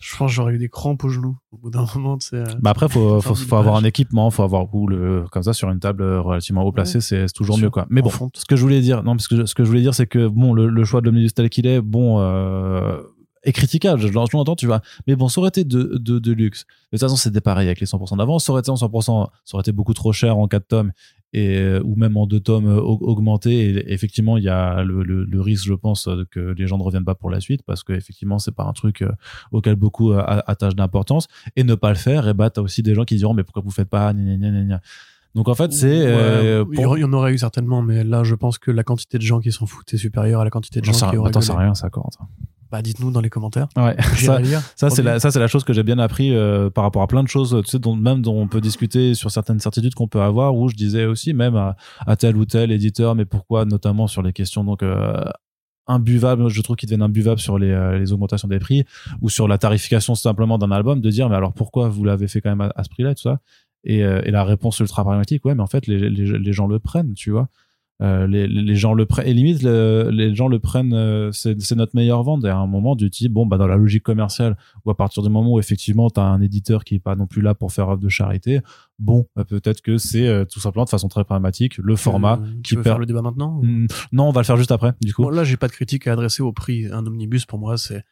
Je pense que j'aurais eu des crampes aux genoux au bout d'un moment. tu sais, euh. Bah après, faut, faut, avoir un équipement, faut avoir ou le, comme ça sur une table relativement haut placée, c'est c'est toujours mieux quoi. Mais bon, fonte. ce que je voulais dire, non, parce que ce que je voulais dire, c'est que bon, le, le choix de l'omnibus tel qu'il est, bon, euh, est critiquable. Je, je l'entends, tu vois. Mais bon, ça aurait été de, de, de luxe. De toute façon, c'était pareil avec les 100% d'avance. Ça aurait été en 100%, ça aurait été beaucoup trop cher en 4 tomes et euh, ou même en deux tomes euh, au- augmentés. Et effectivement, il y a le, le, le risque, je pense, euh, que les gens ne reviennent pas pour la suite parce que effectivement, c'est pas un truc auquel beaucoup attachent d'importance. Et ne pas le faire, et bah, t'as aussi des gens qui diront, mais pourquoi vous faites pas, gna, gna, gna. Donc en fait, c'est euh, il y pour- aurait- il y en aurait eu certainement, mais là, je pense que la quantité de gens qui s'en foutent est supérieure à la quantité de gens qui auraient Attends, gueulé. rien, ça compte. Bah, dites-nous dans les commentaires. Ouais. Ça, ça c'est la, ça c'est la chose que j'ai bien appris euh, par rapport à plein de choses, tu sais, dont, même dont on peut discuter sur certaines certitudes qu'on peut avoir. Où je disais aussi même à, à tel ou tel éditeur, mais pourquoi, notamment sur les questions donc euh, imbuvables, je trouve qu'ils deviennent imbuvables sur les, euh, les augmentations des prix ou sur la tarification simplement d'un album, de dire mais alors pourquoi vous l'avez fait quand même à, à ce prix-là, et tout ça. Et, euh, et la réponse ultra pragmatique, ouais, mais en fait les, les, les gens le prennent, tu vois. Euh, les, les gens le prennent et limite le- les gens le prennent euh, c'est notre meilleure vente et à un moment du type bon bah dans la logique commerciale ou à partir du moment où effectivement tu as un éditeur qui est pas non plus là pour faire œuvre de charité bon bah, peut-être que c'est euh, tout simplement de façon très pragmatique le format qui tu per- faire le débat maintenant non on va le faire juste après du coup Bon, là, j'ai pas de critique à adresser au prix. Un omnibus, pour moi, c'est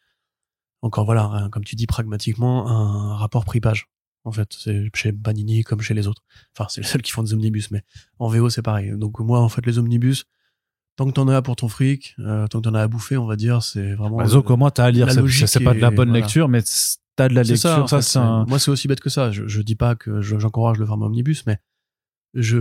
encore voilà, un- comme tu dis pragmatiquement, un rapport prix-page. En fait, c'est chez Panini comme chez les autres. Enfin, c'est les seuls qui font des omnibus, mais en VO c'est pareil. Donc moi, en fait, les omnibus, tant que t'en as pour ton fric, euh, tant que t'en as à bouffer, on va dire, c'est vraiment. Bah, comment t'as à lire C'est- pas de la bonne voilà. lecture, mais t'as de la lecture. ça, c'est un. Moi, c'est aussi bête que ça. Je, je dis pas que je- j'encourage le format omnibus, mais je,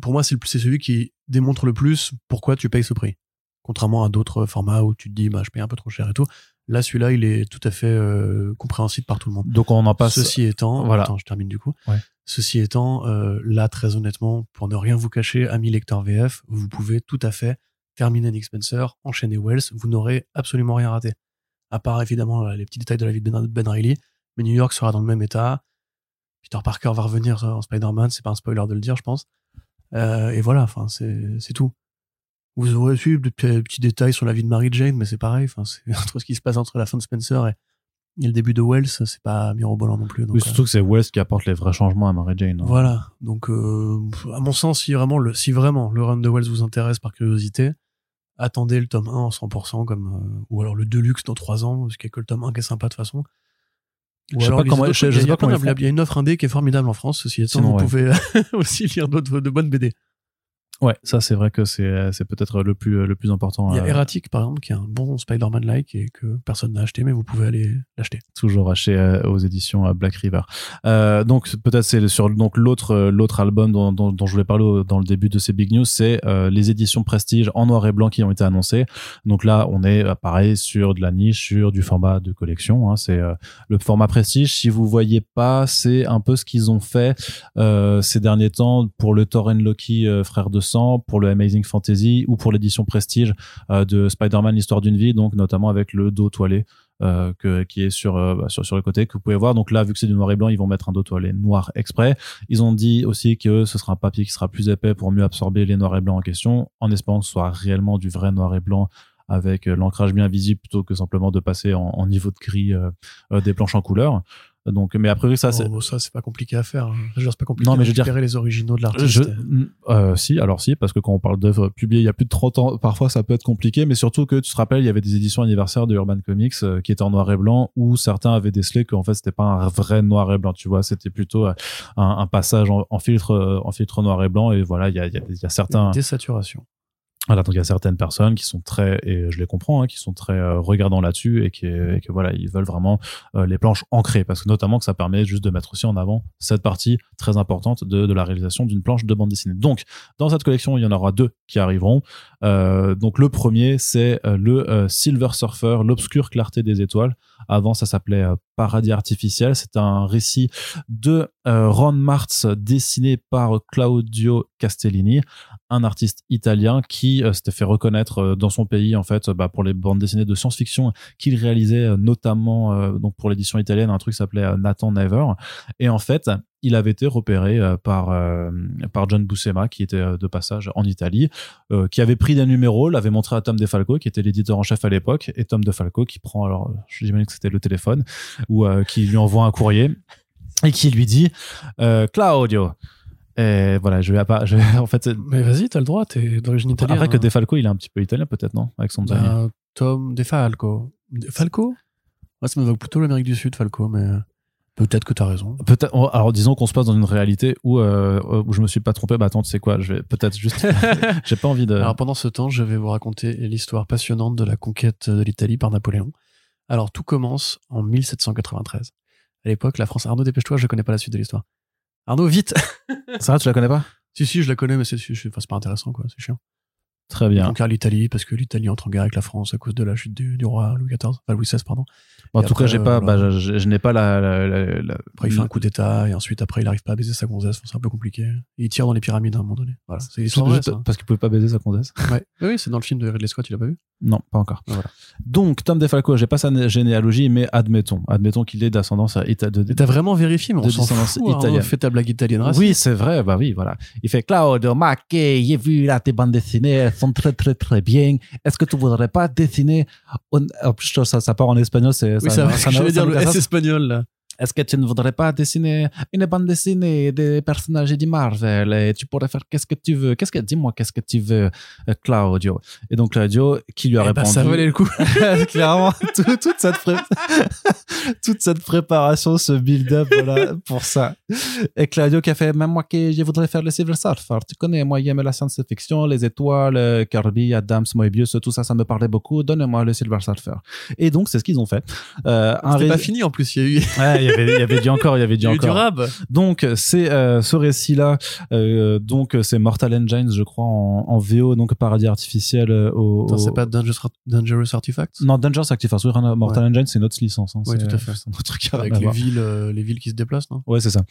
pour moi, c'est le- c'est celui qui démontre le plus pourquoi tu payes ce prix. Contrairement à d'autres formats où tu te dis, bah, je paye un peu trop cher et tout. Là, celui-là, il est tout à fait euh, compréhensible par tout le monde. Donc on en passe. Ceci étant, voilà. attends, je termine du coup. Ouais. Ceci étant, euh, là, très honnêtement, pour ne rien vous cacher, amis lecteurs VF, vous pouvez tout à fait terminer Nick Spencer, enchaîner Wells, vous n'aurez absolument rien raté. À part évidemment euh, les petits détails de la vie de Ben, Ben Reilly, mais New York sera dans le même état. Peter Parker va revenir en Spider-Man, c'est pas un spoiler de le dire, je pense. Euh, et voilà, enfin, c'est tout. Vous aurez su des petits, détails sur la vie de Mary Jane, mais c'est pareil. Enfin, c'est entre ce qui se passe entre la fin de Spencer et, et le début de Wells, c'est pas mirobolant non plus. Donc, Oui, euh, surtout que c'est West qui apporte les vrais changements à Mary Jane. hein. voilà. Donc, euh, à mon sens, si vraiment, le, si vraiment le run de Wells vous intéresse par curiosité, attendez le tome 1 en 100%, comme, euh, ou alors le Deluxe dans 3 ans, parce qu'il y a que le tome 1 qui est sympa de toute façon. Je sais pas comment- je- sais pas comment il y a une offre indé qui est formidable en France, ceci étant, Sinon, vous ouais. pouvez aussi lire d'autres, de bonnes BD. Ouais, ça c'est vrai que c'est c'est peut-être le plus le plus important. Il y a euh, Erratic, par exemple, qui est un bon Spider-Man-like et que personne n'a acheté, mais vous pouvez aller l'acheter. toujours acheté euh, aux éditions euh, Black River. Euh, donc peut-être c'est sur donc l'autre euh, l'autre album dont, dont, dont je voulais parler dans le début de ces big news, c'est euh, les éditions Prestige en noir et blanc qui ont été annoncées. Donc là, on est euh, pareil sur de la niche, sur du format de collection. Hein, c'est euh, le format Prestige. Si vous voyez pas, c'est un peu ce qu'ils ont fait euh, ces derniers temps pour le Thor and Loki euh, frère de pour le Amazing Fantasy ou pour l'édition Prestige euh, de Spider-Man l'histoire d'une vie, donc notamment avec le dos toilé euh, qui est sur, euh, bah, sur le côté que vous pouvez voir. Donc là, vu que c'est du noir et blanc, ils vont mettre un dos toilé noir exprès. Ils ont dit aussi que ce sera un papier qui sera plus épais pour mieux absorber les noirs et blancs en question, en espérant que ce soit réellement du vrai noir et blanc avec l'ancrage bien visible plutôt que simplement de passer en, niveau de gris des planches en couleur. Donc, mais a priori ça, Ça, c'est Oh, ça, c'est pas compliqué à faire. hein. C'est pas compliqué Non, mais à je veux dire- récupérer les originaux de l'artiste. je, euh, si, alors si, parce que quand on parle d'œuvres publiées il y a plus de 30 ans, parfois ça peut être compliqué, mais surtout que tu te rappelles, il y avait des éditions anniversaires de Urban Comics euh, qui étaient en noir et blanc, où certains avaient décelé qu'en fait c'était pas un vrai noir et blanc, tu vois, c'était plutôt euh, un, un passage en, en filtre, en filtre noir et blanc, et voilà, il y a, y a, y a certains, Désaturation. Voilà, donc il y a certaines personnes qui sont très, et je les comprends, hein, qui sont très euh, regardants là-dessus et qui, et que voilà, ils veulent vraiment euh, les planches ancrées, parce que notamment que ça permet juste de mettre aussi en avant cette partie très importante de, de la réalisation d'une planche de bande dessinée. Donc, dans cette collection, il y en aura deux qui arriveront. Euh, donc le premier, c'est le Silver Surfer, l'obscure clarté des étoiles. Avant, ça s'appelait Paradis artificiel. C'est un récit de Ron Martz dessiné par Claudio Castellini, un artiste italien qui euh, s'était fait reconnaître euh, dans son pays en fait bah, pour les bandes dessinées de science-fiction qu'il réalisait euh, notamment donc pour l'édition italienne un truc s'appelait Nathan Never. Et en fait il avait été repéré par par John Buscema qui était de passage en Italie qui avait pris des numéros l'avait montré à Tom DeFalco qui était l'éditeur en chef à l'époque et Tom DeFalco qui prend alors j'imagine que c'était le téléphone ou qui lui envoie un courrier et qui lui dit Claudio et voilà je vais pas je vais- en fait Mais vas-y, t'as le droit, t'es d'origine italienne. après que hein. DeFalco il est un petit peu italien peut-être non avec son dernier Bah, Tom DeFalco. De- Falco Moi, ça me va plutôt l'Amérique du Sud, Falco, mais euh, peut-être que t'as raison. Peut-être. Alors disons qu'on se passe dans une réalité où euh, où je me suis pas trompé. Bah attends, tu sais quoi Je vais peut-être juste. J'ai pas envie de. Alors pendant ce temps, je vais vous raconter l'histoire passionnante de la conquête de l'Italie par Napoléon. Alors tout commence en 1793. À l'époque, la France. Arnaud, dépêche-toi, je connais pas la suite de l'histoire. Arnaud, vite Ça va, tu la connais pas? Si, si, je la connais, mais c'est c'est- enfin, c'est pas intéressant, quoi, c'est chiant. Très bien. conquiert l'Italie parce que l'Italie entre en guerre avec la France à cause de la chute du, du roi Louis XIV, enfin Louis XVI, pardon. En tout cas, j'ai euh, pas. voilà. Bah, je, je n'ai pas la. la, la- la- Après, il fait un coup d'État et ensuite, après, il arrive pas à baiser sa gonzesse. C'est un peu compliqué. Et il tire dans les pyramides à un moment donné. Voilà, c'est l'histoire ça. parce qu'il pouvait pas baiser sa. Ouais. Oui, oui, c'est dans le film de Ridley Scott, tu l'as pas vu Non, pas encore. Ah, Voilà. Donc Tom DeFalco, j'ai pas sa né- généalogie, mais admettons, admettons qu'il est d'ascendance ita- de, Et T'as vraiment vérifié, mais on s'en fout. Italienne. Fais ta blague italienne. Oui, c'est vrai, bah oui, voilà. Il fait Claudio, ma que j'ai vu là tes bandes dessinées, sont très très très bien. Est-ce que tu voudrais pas dessiner un- En plus, ça, ça part en espagnol, c'est Oui, ça, ça, ça dire le S espagnol, là. Est-ce que tu ne voudrais pas dessiner une bande dessinée des personnages du Marvel? Et tu pourrais faire qu'est-ce que tu veux Qu'est-ce que dis-moi qu'est-ce que tu veux, euh, Claudio? Et donc Claudio qui lui a Eh ben, répondu ça valait le coup. clairement tout- toute cette pré- toute cette préparation, ce build-up voilà pour ça. Et Claudio qui a fait même moi qui je voudrais faire le Silver Surfer. Tu connais moi j'aime la science-fiction, les étoiles, euh, Kirby, Adams, Moebius, tout ça ça me parlait beaucoup. Donne-moi le Silver Surfer. Et donc c'est ce qu'ils ont fait. Euh, C'était ré- pas fini en plus, il y a eu, Ouais, il y avait il y avait dit encore, il y avait dit encore. rab. Donc c'est euh, ce récit-là, euh, donc c'est Mortal Engines, je crois en, en VO, donc paradis artificiel euh, au. Au- C'est pas Dangerous, Dangerous Artifacts? Non, Dangerous Artifacts. Oui, Mortal Engines, c'est notre licence. Hein, c'est- tout à fait. C'est un autre truc à Avec à les villes, euh, les villes qui se déplacent, non? Ouais, c'est ça.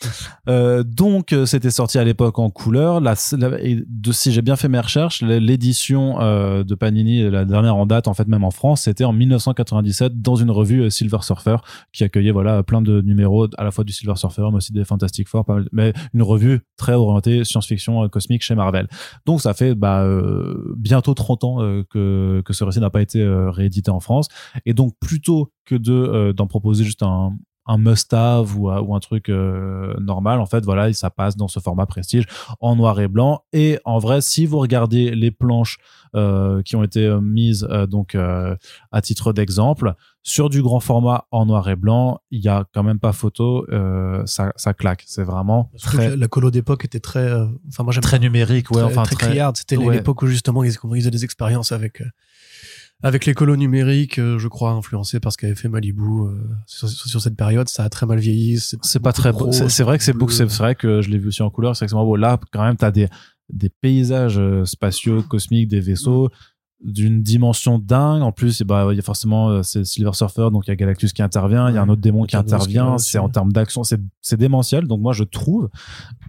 Donc, c'était sorti à l'époque en couleur. La, la- et de, si j'ai bien fait mes recherches, l'édition de Panini, la dernière en date, en fait, même en France, c'était en 1997 dans une revue Silver Surfer qui accueillait voilà plein de numéros à la fois du Silver Surfer, mais aussi des Fantastic Four, mais une revue très orientée science-fiction euh, cosmique chez Marvel. Donc, ça fait bah, euh, bientôt 30 ans euh, que, que ce récit n'a pas été réédité en France. Et donc, plutôt que de d'en proposer juste un, un must-have ou, un- ou un truc euh, normal, en fait, voilà, ça passe dans ce format prestige en noir et blanc. Et en vrai, si vous regardez les planches euh, qui ont été euh, mises euh, donc euh, à titre d'exemple sur du grand format en noir et blanc, il y a quand même pas photo, euh, ça, ça claque. C'est vraiment très la, la colo d'époque était très. euh, Enfin, moi j'aime très numérique, ouais, très, enfin très très, criarde. C'était ouais. l'époque où justement ils, ils faisaient des expériences avec euh, avec les colos numériques, euh, je crois influencés par ce qu'avait fait Malibu euh, sur, sur cette période. Ça a très mal vieilli. c'est pas très beau. C'est vrai que c'est beau. c'est vrai que je l'ai vu aussi en couleur. C'est extrêmement beau. Là, quand même, t'as des des paysages euh, spatiaux, cosmiques, des vaisseaux d'une dimension dingue. En plus, eh ben, il y a forcément euh, c'est Silver Surfer, donc il y a Galactus qui intervient, il y a un autre démon qui intervient. C'est en termes d'action, c'est démentiel. Donc moi, je trouve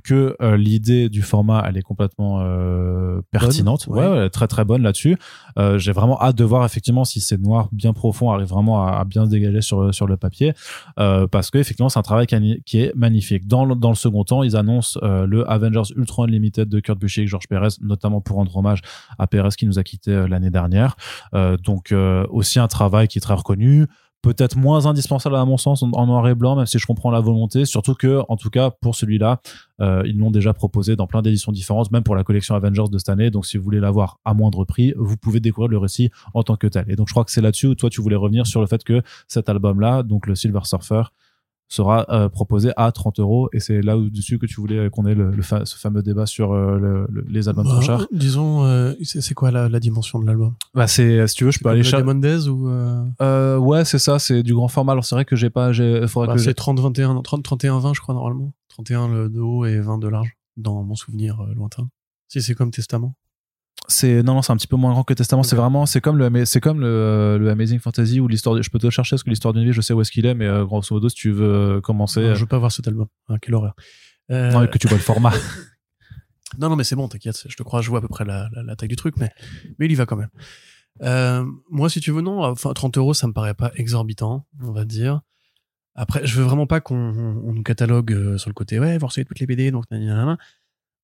que euh, l'idée du format, elle est complètement euh, pertinente. Bonne, ouais. très très bonne là-dessus. Euh, J'ai vraiment hâte de voir effectivement si ces noirs bien profonds arrivent vraiment à, à bien se dégager sur sur le papier, parce que effectivement c'est un travail qui, est magnifique. Dans le, dans le second temps, ils annoncent le Avengers Ultra Unlimited de Kurt Busiek et George Perez, notamment pour rendre hommage à Perez qui nous a quitté euh, l'année dernière. Euh, donc euh, aussi un travail qui est très reconnu. Peut-être moins indispensable à mon sens en, noir et blanc même si je comprends la volonté. Surtout que en tout cas pour celui-là euh, ils l'ont déjà proposé dans plein d'éditions différentes même pour la collection Avengers de cette année. Donc si vous voulez l'avoir à moindre prix vous pouvez découvrir le récit en tant que tel. Et donc je crois que c'est là-dessus où toi tu voulais revenir sur le fait que cet album là donc le Silver Surfer sera euh, proposé à 30 euros et c'est là où dessus que tu voulais qu'on ait le, le fa- ce fameux débat sur euh, le- le- les albums Bah, trop chers Disons, euh, c'est quoi la, la dimension de l'album? Bah c'est si tu veux je peux aller chercher Demon Days ou euh, Euh, ouais, c'est ça, c'est du grand format. Alors c'est vrai que j'ai pas, j'ai, faudrait bah, que c'est j'ai- 30 21 30 31 20 je crois normalement. 31 le- de haut et 20 de large dans mon souvenir euh, lointain. Si c'est comme Testament. C'est non non, c'est un petit peu moins grand que Testament. C'est vraiment, c'est comme le, ama- c'est comme le, euh, le Amazing Fantasy ou l'histoire. Je peux te le chercher parce que l'histoire d'une vie, je sais où est-ce qu'il est, mais euh, grosso modo, si tu veux euh, commencer, Non, je veux pas voir cet album. Ah, quelle horreur. Euh, non, que tu vois le format. Non, non, mais c'est bon, t'inquiète, je te crois, je vois à peu près la, la, la taille du truc, mais, mais il y va quand même. Euh, moi, si tu veux, non, enfin, 30 euros, ça me paraît pas exorbitant, on va dire. Après, je veux vraiment pas qu'on on, on nous catalogue euh, sur le côté, ouais, vous recevez toutes les BD, donc nanana.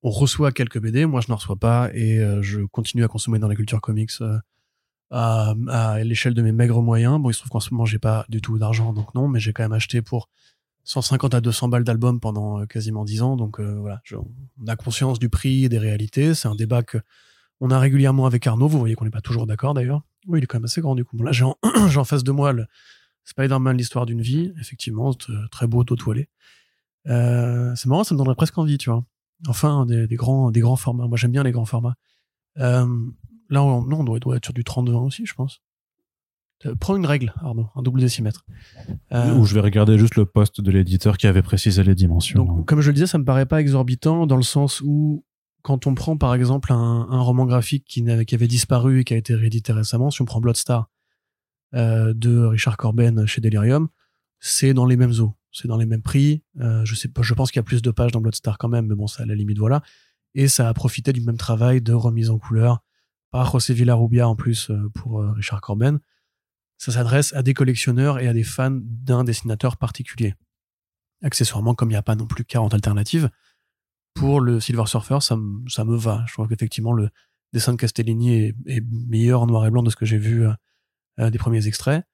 On reçoit quelques BD, moi je n'en reçois pas, et euh, je continue à consommer dans la culture comics euh, à, l'échelle de mes maigres moyens. Bon, il se trouve qu'en ce moment, j'ai pas du tout d'argent, donc non, mais j'ai quand même acheté pour 150 à 200 balles d'album pendant euh, quasiment 10 ans, donc voilà, on a conscience du prix et des réalités. C'est un débat que on a régulièrement avec Arnaud. Vous voyez qu'on n'est pas toujours d'accord d'ailleurs. Oui, il est quand même assez grand du coup. Bon, là, j'ai en, face de moi le Spider-Man, l'histoire d'une vie. Effectivement, très beau, taux toilé. C'est marrant, ça me donnerait presque envie, tu vois. Enfin, des, des grands, des grands formats. Moi, j'aime bien les grands formats. Euh, là, on, non, on doit, doit être sur du 30-20 aussi, je pense. Euh, Prends une règle, Arnaud, un double décimètre. Euh, Où je vais regarder juste le poste de l'éditeur qui avait précisé les dimensions. donc, comme je le disais, ça me paraît pas exorbitant dans le sens où, quand on prend par exemple un, un roman graphique qui, avait disparu et qui a été réédité récemment, si on prend Bloodstar euh, de Richard Corben chez Delirium, c'est dans les mêmes eaux, c'est dans les mêmes prix. Euh, je sais pense qu'il y a plus de pages dans Bloodstar quand même, mais bon, ça à la limite voilà. Et ça a profité du même travail de remise en couleur par José Villarrubia en plus euh, pour euh, Richard Corben. Ça s'adresse à des collectionneurs et à des fans d'un dessinateur particulier accessoirement, comme il n'y a pas non plus 40 alternatives, pour le Silver Surfer, ça, me- va. Je trouve qu'effectivement, le dessin de Castellini est, meilleur en noir et blanc de ce que j'ai vu des premiers extraits.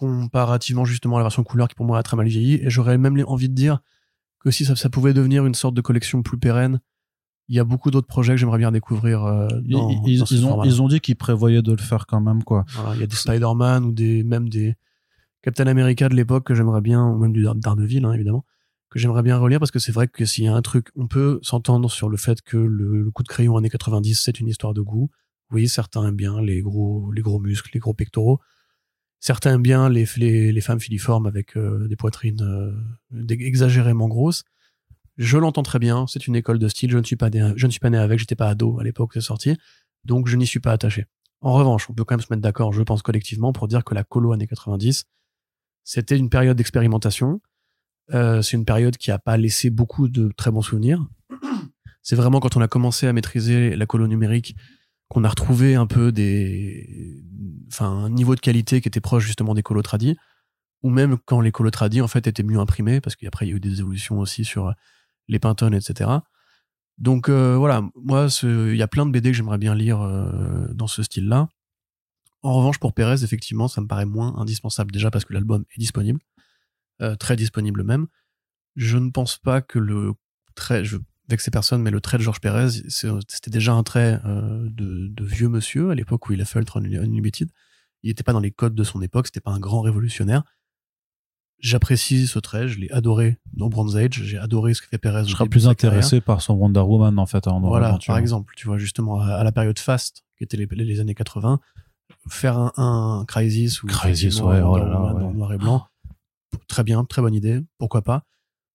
Comparativement justement à la version couleur qui pour moi a très mal vieilli. Et j'aurais même envie de dire que si ça, ça pouvait devenir une sorte de collection plus pérenne, il y a beaucoup d'autres projets que j'aimerais bien découvrir. euh, dans, ils, dans ils ont, format-là. ils ont dit qu'ils prévoyaient de le faire quand même, quoi. Voilà, il y a des Spider-Man ou des, même des Captain America de l'époque que j'aimerais bien, ou même du Dar- Daredevil, hein, évidemment, que j'aimerais bien relire parce que c'est vrai que s'il y a un truc, on peut s'entendre sur le fait que le, le coup de crayon années 90, c'est une histoire de goût. Oui, certains aiment bien les gros, les gros muscles, les gros pectoraux. Certains aiment bien les, femmes filiformes avec euh, des poitrines euh, exagérément grosses. Je l'entends très bien, c'est une école de style, je ne suis pas, né- je ne pas avec, j'étais pas ado à l'époque c'est sorti, donc je n'y suis pas attaché. En revanche, on peut quand même se mettre d'accord, je pense collectivement, pour dire que la colo années 90, c'était une période d'expérimentation. Euh, c'est une période qui a pas laissé beaucoup de très bons souvenirs. C'est vraiment quand on a commencé à maîtriser la colo numérique qu'on a retrouvé un peu des, enfin, un niveau de qualité qui était proche justement des colos tradis, ou même quand les colos tradis en fait étaient mieux imprimés, parce qu'après il y a eu des évolutions aussi sur les Pantone, etc. Donc euh, voilà, moi il y a plein de BD que j'aimerais bien lire euh, dans ce style-là. En revanche, pour Pérez, effectivement, ça me paraît moins indispensable déjà parce que l'album est disponible, euh, très disponible même. Je ne pense pas que le trait, je avec ces personnes, mais le trait de Georges Pérez, c'était déjà un trait euh, de, de vieux monsieur à l'époque où il a fait Ultra Unlimited. Il n'était pas dans les codes de son époque, c'était pas un grand révolutionnaire. J'apprécie ce trait, je l'ai adoré dans Bronze Age, j'ai adoré ce que fait Pérez. Je serais plus intéressé par son Wonder Woman, en fait, en et Voilà, par exemple, tu vois, justement, à, à la période Fast, qui était les, les années 80, faire un, un Crisis ou Crisis, ouais, oh ouais. en noir et blanc, très bien, très bonne idée, pourquoi pas.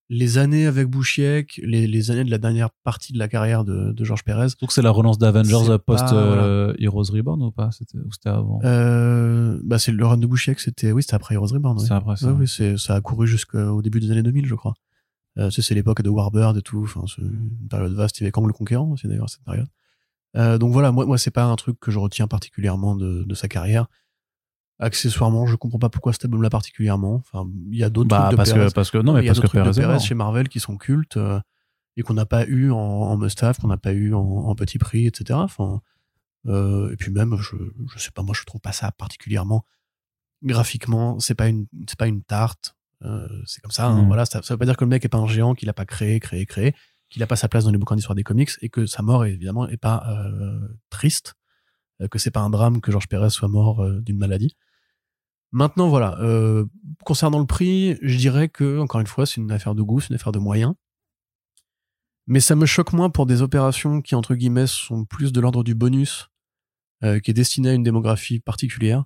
Les années avec Bouchiek, les, les années de la dernière partie de la carrière de, de Georges Pérez, que c'est la relance d'Avengers C'est euh, post pas- euh, Heroes Reborn ou pas? C'était ou c'était avant? Euh, bah c'est le run de Bouchiek, c'était, oui, c'était après Heroes Reborn. C'est après ça. Ouais, oui, c'est, ça a couru jusqu'au début des années 2000, je crois. Euh, tu sais, c'est l'époque de Warbird et tout. Enfin, c'est une période vaste. Il y avait Kang le Conquérant aussi, d'ailleurs, cette période. Euh, donc voilà, moi, moi, c'est pas un truc que je retiens particulièrement de, de sa carrière. Accessoirement, je comprends pas pourquoi cet album-là particulièrement. Enfin, il y a d'autres Bah, trucs de parce Perez. que, parce que, non, mais il y a parce que d'autres trucs Perez de est Perez mort. chez Marvel qui sont cultes euh, et qu'on n'a pas eu en, en must-have, qu'on n'a pas eu en, en petit prix, etc. Enfin, euh, et puis même, je, je sais pas, moi, je trouve pas ça particulièrement graphiquement. C'est pas une, c'est pas une tarte. Euh, c'est comme ça. hein, Mm. voilà, ça, ça veut pas dire que le mec est pas un géant, qu'il a pas créé, créé, créé, qu'il a pas sa place dans les bouquins d'histoire des comics et que sa mort évidemment est pas triste, que c'est pas un drame que Georges Pérez soit mort euh, d'une maladie. Maintenant, voilà. euh, concernant le prix, je dirais que, encore une fois, c'est une affaire de goût, c'est une affaire de moyens. Mais ça me choque moins pour des opérations qui, entre guillemets, sont plus de l'ordre du bonus, euh, qui est destiné à une démographie particulière,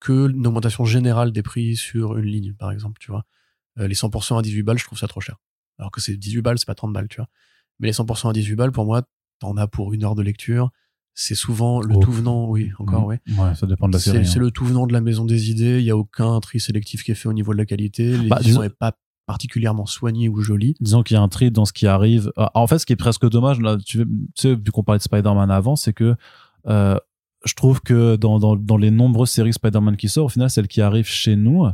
que une augmentation générale des prix sur une ligne, par exemple, tu vois. Euh, les 100% à 18 balles, je trouve ça trop cher. Alors que c'est 18 balles, c'est pas 30 balles, tu vois. Mais les 100% à 18 balles, pour moi, t'en as pour une heure de lecture. C'est souvent le Oh. tout venant, oui, encore, oui. Ouais, ça dépend de la C'est série. c'est hein. le tout venant de la maison des idées. Il y a aucun tri sélectif qui est fait au niveau de la qualité. L'édition Bah, disons- est pas particulièrement soignée ou jolie. Disons qu'il y a un tri dans ce qui arrive. Ah, En fait, ce qui est presque dommage, là, tu, sais, vu qu'on parlait de Spider-Man avant, c'est que euh, je trouve que dans, dans, dans les nombreuses séries Spider-Man qui sortent, au final, celles qui arrivent chez nous,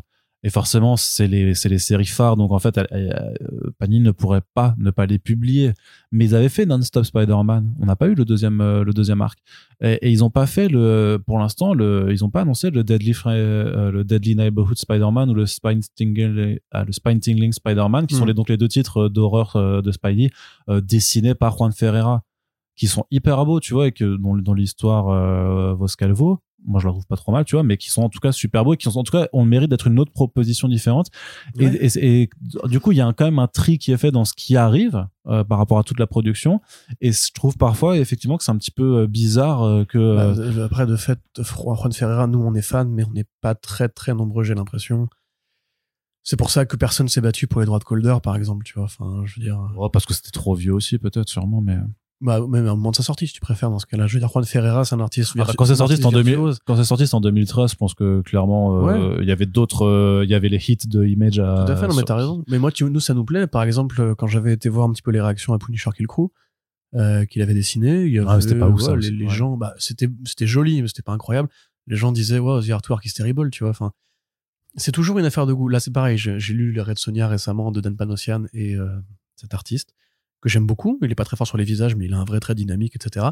et forcément, c'est les, c'est les séries phares, donc en fait, elle- elle- euh, Panini ne pourrait pas ne pas les publier. Mais ils avaient fait Non-Stop Spider-Man. On n'a pas eu le deuxième, euh, le deuxième arc. Et, et ils n'ont pas fait le, pour l'instant, ils n'ont pas annoncé le Deadly, Fri- euh, le Deadly Neighborhood Spider-Man ou le Spine Tingling, ah, le Spine Tingling Spider-Man, qui sont Mm. les, donc les deux titres d'horreur euh, de Spidey, dessinés par Juan Ferreira, qui sont hyper beaux, tu vois, et que dont, dont l'histoire vaut ce qu'elle vaut. Moi, je la trouve pas trop mal, tu vois, mais qui sont en tout cas super beaux et qui sont en tout cas, on le mérite d'être une autre proposition différente. Et- Ouais. Et, et, du coup, il y a un- quand même un tri qui est fait dans ce qui arrive euh, par rapport à toute la production. Et je trouve parfois, effectivement, que c'est un petit peu euh, bizarre euh, que. Bah, après, de fait, Juan Ferreira, nous, on est fans, mais on n'est pas très, très nombreux, j'ai l'impression. C'est pour ça que personne s'est battu pour les droits de Calder, par exemple, tu vois. Enfin, je veux dire. ouais, parce que c'était trop vieux aussi, peut-être, sûrement, mais. Bah, même au moment de sa sortie, si tu préfères, dans ce cas-là. Je veux dire, Juan Ferreira, c'est un artiste. Ah, quand c'est sorti, en 2000. virtuose. Quand c'est sorti, en 2013. Je pense que clairement, euh, il y avait d'autres. euh, Il y avait les hits de Image à. Tout à fait, non, mais t'as raison. Mais moi, tu, nous, ça nous plaît. Par exemple, euh, quand j'avais été voir un petit peu les réactions à Punisher Kill Crew, euh, qu'il avait dessiné, il y avait, Ah, c'était pas ouf, ouais, les, les ouais. gens, bah, c'était, c'était joli, mais c'était pas incroyable. Les gens disaient, wow, the artwork is terrible, tu vois. Enfin, c'est toujours une affaire de goût. Là, c'est pareil. J'ai, lu les Red Sonia récemment de Dan Panosian et cet artiste que j'aime beaucoup. Il est pas très fort sur les visages, mais il a un vrai trait dynamique, etc.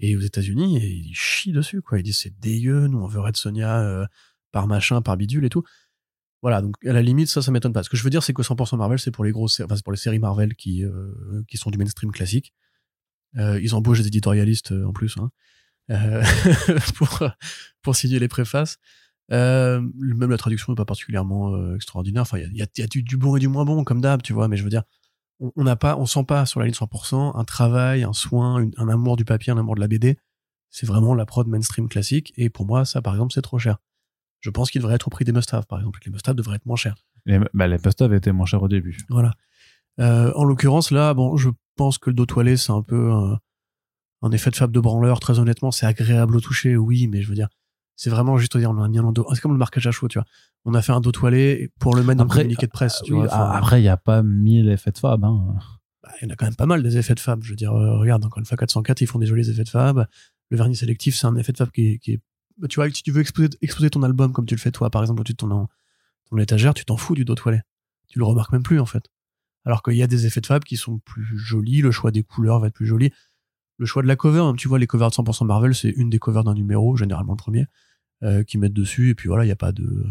Et aux États-Unis, il chie dessus, quoi. Il dit c'est dégueu, nous on veut Red Sonia euh, par machin, par bidule et tout. Voilà, donc à la limite, ça, ça m'étonne pas. Ce que je veux dire, c'est que 100% Marvel, c'est pour les grosses, enfin, c'est pour les séries Marvel qui, euh, qui sont du mainstream classique. Euh, ils embauchent des éditorialistes euh, en plus, hein, pour, pour signer les préfaces. Même la traduction n'est pas particulièrement extraordinaire. Enfin, il y a, y a du, du, bon et du moins bon, comme d'hab, tu vois. Mais je veux dire, on n'a pas, on sent pas sur la ligne 100% un travail, un soin, une, un amour du papier, un amour de la BD. C'est vraiment la prod mainstream classique. Et pour moi, ça, par exemple, c'est trop cher. Je pense qu'il devrait être au prix des must-have, par exemple. Les must-have devraient être moins chers. Les, bah, les must-have étaient moins chers au début. Voilà. Euh, en l'occurrence, là, bon, je pense que le dos toilé, c'est un peu un, un, effet de fable de branleur. Très honnêtement, c'est agréable au toucher, oui, mais je veux dire, c'est vraiment juste dire, on a mis un dos. C'est comme le marquage à chaud, tu vois. On a fait un dos toilé pour le mettre dans le communiqué de presse, tu oui, vois. Enfin, après, il n'y a pas mille effets de fab. Hein. bah, il y en a quand même pas mal des effets de fab. Je veux dire, euh, regarde, encore une fois, 404, ils font des jolis effets de fab. Le vernis sélectif, c'est un effet de fab qui est, qui est tu vois, si tu veux exposer, exposer, ton album comme tu le fais toi, par exemple, au-dessus de ton, ton étagère, tu t'en fous du dos toilé. Tu le remarques même plus, en fait. Alors qu'il y a des effets de fab qui sont plus jolis, le choix des couleurs va être plus joli. Le choix de la cover, hein, tu vois, les covers de 100% Marvel, c'est une des covers d'un numéro, généralement le premier, euh, qui mettent dessus, et puis voilà, il n'y a pas de,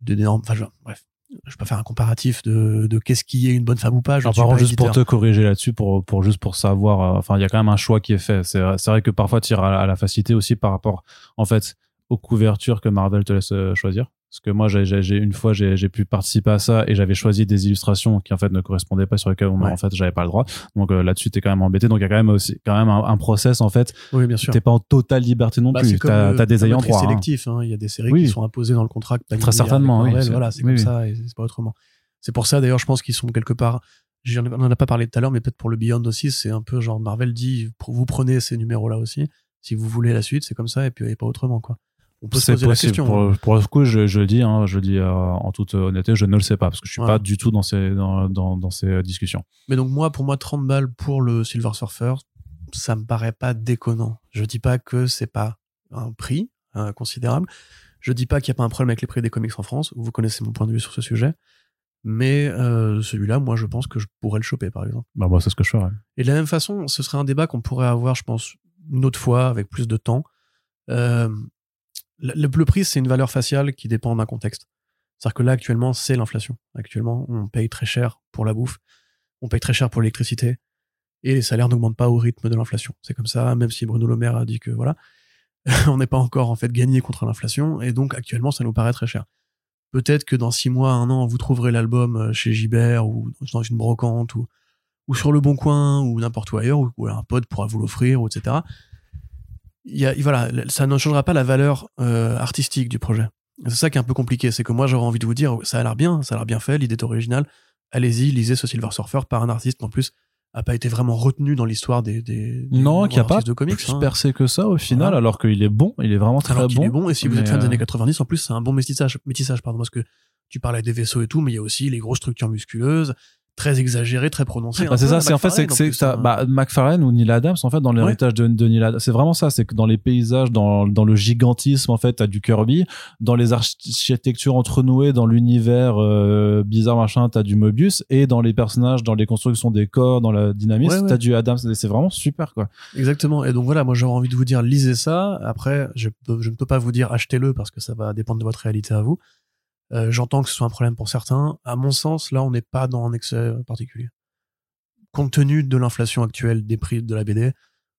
d'énormes, enfin, genre, bref. Je vais pas faire un comparatif de, de qu'est-ce qui est une bonne femme ou pas. Je Alors, par contre, juste pour te corriger là-dessus, pour, pour juste pour savoir, euh, enfin, il y a quand même un choix qui est fait. C'est, c'est vrai que parfois tu à, à la facilité aussi par rapport, en fait, aux couvertures que Marvel te laisse euh, choisir. Parce que moi, j'ai, une fois, j'ai, pu participer à ça et j'avais choisi des illustrations qui en fait ne correspondaient pas sur lesquelles ouais. en fait j'avais pas le droit. Donc euh, là-dessus, t'es quand même embêté. Donc il y a quand même aussi quand même un, un, process en fait. Oui, bien sûr. T'es pas en totale liberté non bah, plus. T'as, t'as des ayants droit. C'est sélectif. Hein. Il y a des séries oui. qui sont imposées dans le contrat. Très certainement. Oui, voilà, c'est oui, comme ça et c'est pas autrement. C'est pour ça d'ailleurs, je pense qu'ils sont quelque part. On en a pas parlé tout à l'heure, mais peut-être pour le Beyond aussi, c'est un peu genre Marvel dit, vous prenez ces numéros-là aussi. Si vous voulez la suite, c'est comme ça et puis et pas autrement quoi on peut se poser possible. la question. Pour, hein. pour le coup, je, je le dis, hein, je le dis euh, en toute honnêteté, je ne le sais pas parce que je suis ouais. pas du tout dans ces dans, dans, dans, ces discussions. Mais donc moi, pour moi, 30 balles pour le Silver Surfer, ça me paraît pas déconnant. Je dis pas que c'est pas un prix hein, considérable. Je dis pas qu'il n'y a pas un problème avec les prix des comics en France. Vous connaissez mon point de vue sur ce sujet. Mais euh, celui-là, moi, je pense que je pourrais le choper, par exemple. Bah moi, c'est ce que je ferais. Et de la même façon, ce serait un débat qu'on pourrait avoir, je pense, une autre fois avec plus de temps. Euh, le, prix, c'est une valeur faciale qui dépend d'un contexte. C'est-à-dire que là, actuellement, c'est l'inflation. Actuellement, on paye très cher pour la bouffe, on paye très cher pour l'électricité, et les salaires n'augmentent pas au rythme de l'inflation. C'est comme ça, même si Bruno Le Maire a dit que voilà, on n'est pas encore en fait gagné contre l'inflation, et donc actuellement, ça nous paraît très cher. Peut-être que dans six mois, un an, vous trouverez l'album chez Gibert ou dans une brocante ou, sur le Bon Coin ou n'importe où ailleurs, ou, un pote pourra vous l'offrir, etc y a, voilà, ça ne changera pas la valeur euh, artistique du projet. C'est ça qui est un peu compliqué, c'est que moi j'aurais envie de vous dire, ça a l'air bien, ça a l'air bien fait, l'idée est originale, allez-y, lisez ce Silver Surfer par un artiste qui en plus a pas été vraiment retenu dans l'histoire des, des, des non qui a pas de comics plus hein. percé que ça au final voilà. alors qu'il est bon il est vraiment très alors bon il est bon et si vous êtes fan des années 90 en plus c'est un bon métissage métissage pardon parce que tu parlais des vaisseaux et tout mais il y a aussi les grosses structures musculeuses très exagéré, très prononcé. Bah, c'est ça, c'est en fait, c'est que c'est hein. bah, McFarlane ou Neil Adams, en fait, dans l'héritage ouais. de, de, Neil Adams, c'est vraiment ça, c'est que dans les paysages, dans, dans le gigantisme, en fait, t'as du Kirby, dans les architectures entrenouées, dans l'univers euh, bizarre, machin, t'as du Mobius, et dans les personnages, dans les constructions des corps, dans la dynamisme, ouais, ouais. t'as du Adams, c'est vraiment super, quoi. Exactement. Et donc voilà, moi, j'aurais envie de vous dire, lisez ça. Après, je, je ne peux pas vous dire achetez-le parce que ça va dépendre de votre réalité à vous. Euh, J'entends que ce soit un problème pour certains. À mon sens, là, on n'est pas dans un excès particulier. Compte tenu de l'inflation actuelle des prix de la BD,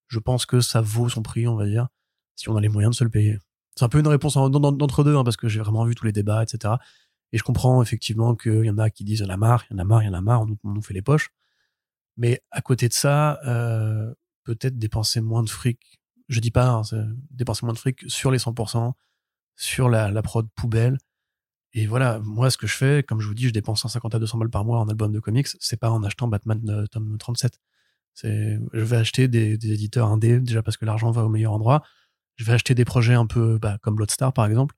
je pense que ça vaut son prix, on va dire, si on a les moyens de se le payer. C'est un peu une réponse d'entre deux, hein, parce que j'ai vraiment vu tous les débats, etc. Et je comprends effectivement qu'il y en a qui disent il y en a marre, il y en a marre, il y en a marre, on nous, fait les poches. Mais à côté de ça, euh, peut-être dépenser moins de fric. Je dis pas, hein, dépenser moins de fric sur les 100%, sur la prod poubelle, et voilà, moi, ce que je fais, comme je vous dis, je dépense 150 à 200 balles par mois en album de comics. C'est pas en achetant Batman euh, tome 37. C'est, je vais acheter des, éditeurs indés, déjà parce que l'argent va au meilleur endroit. Je vais acheter des projets un peu, bah, comme Bloadstar, par exemple.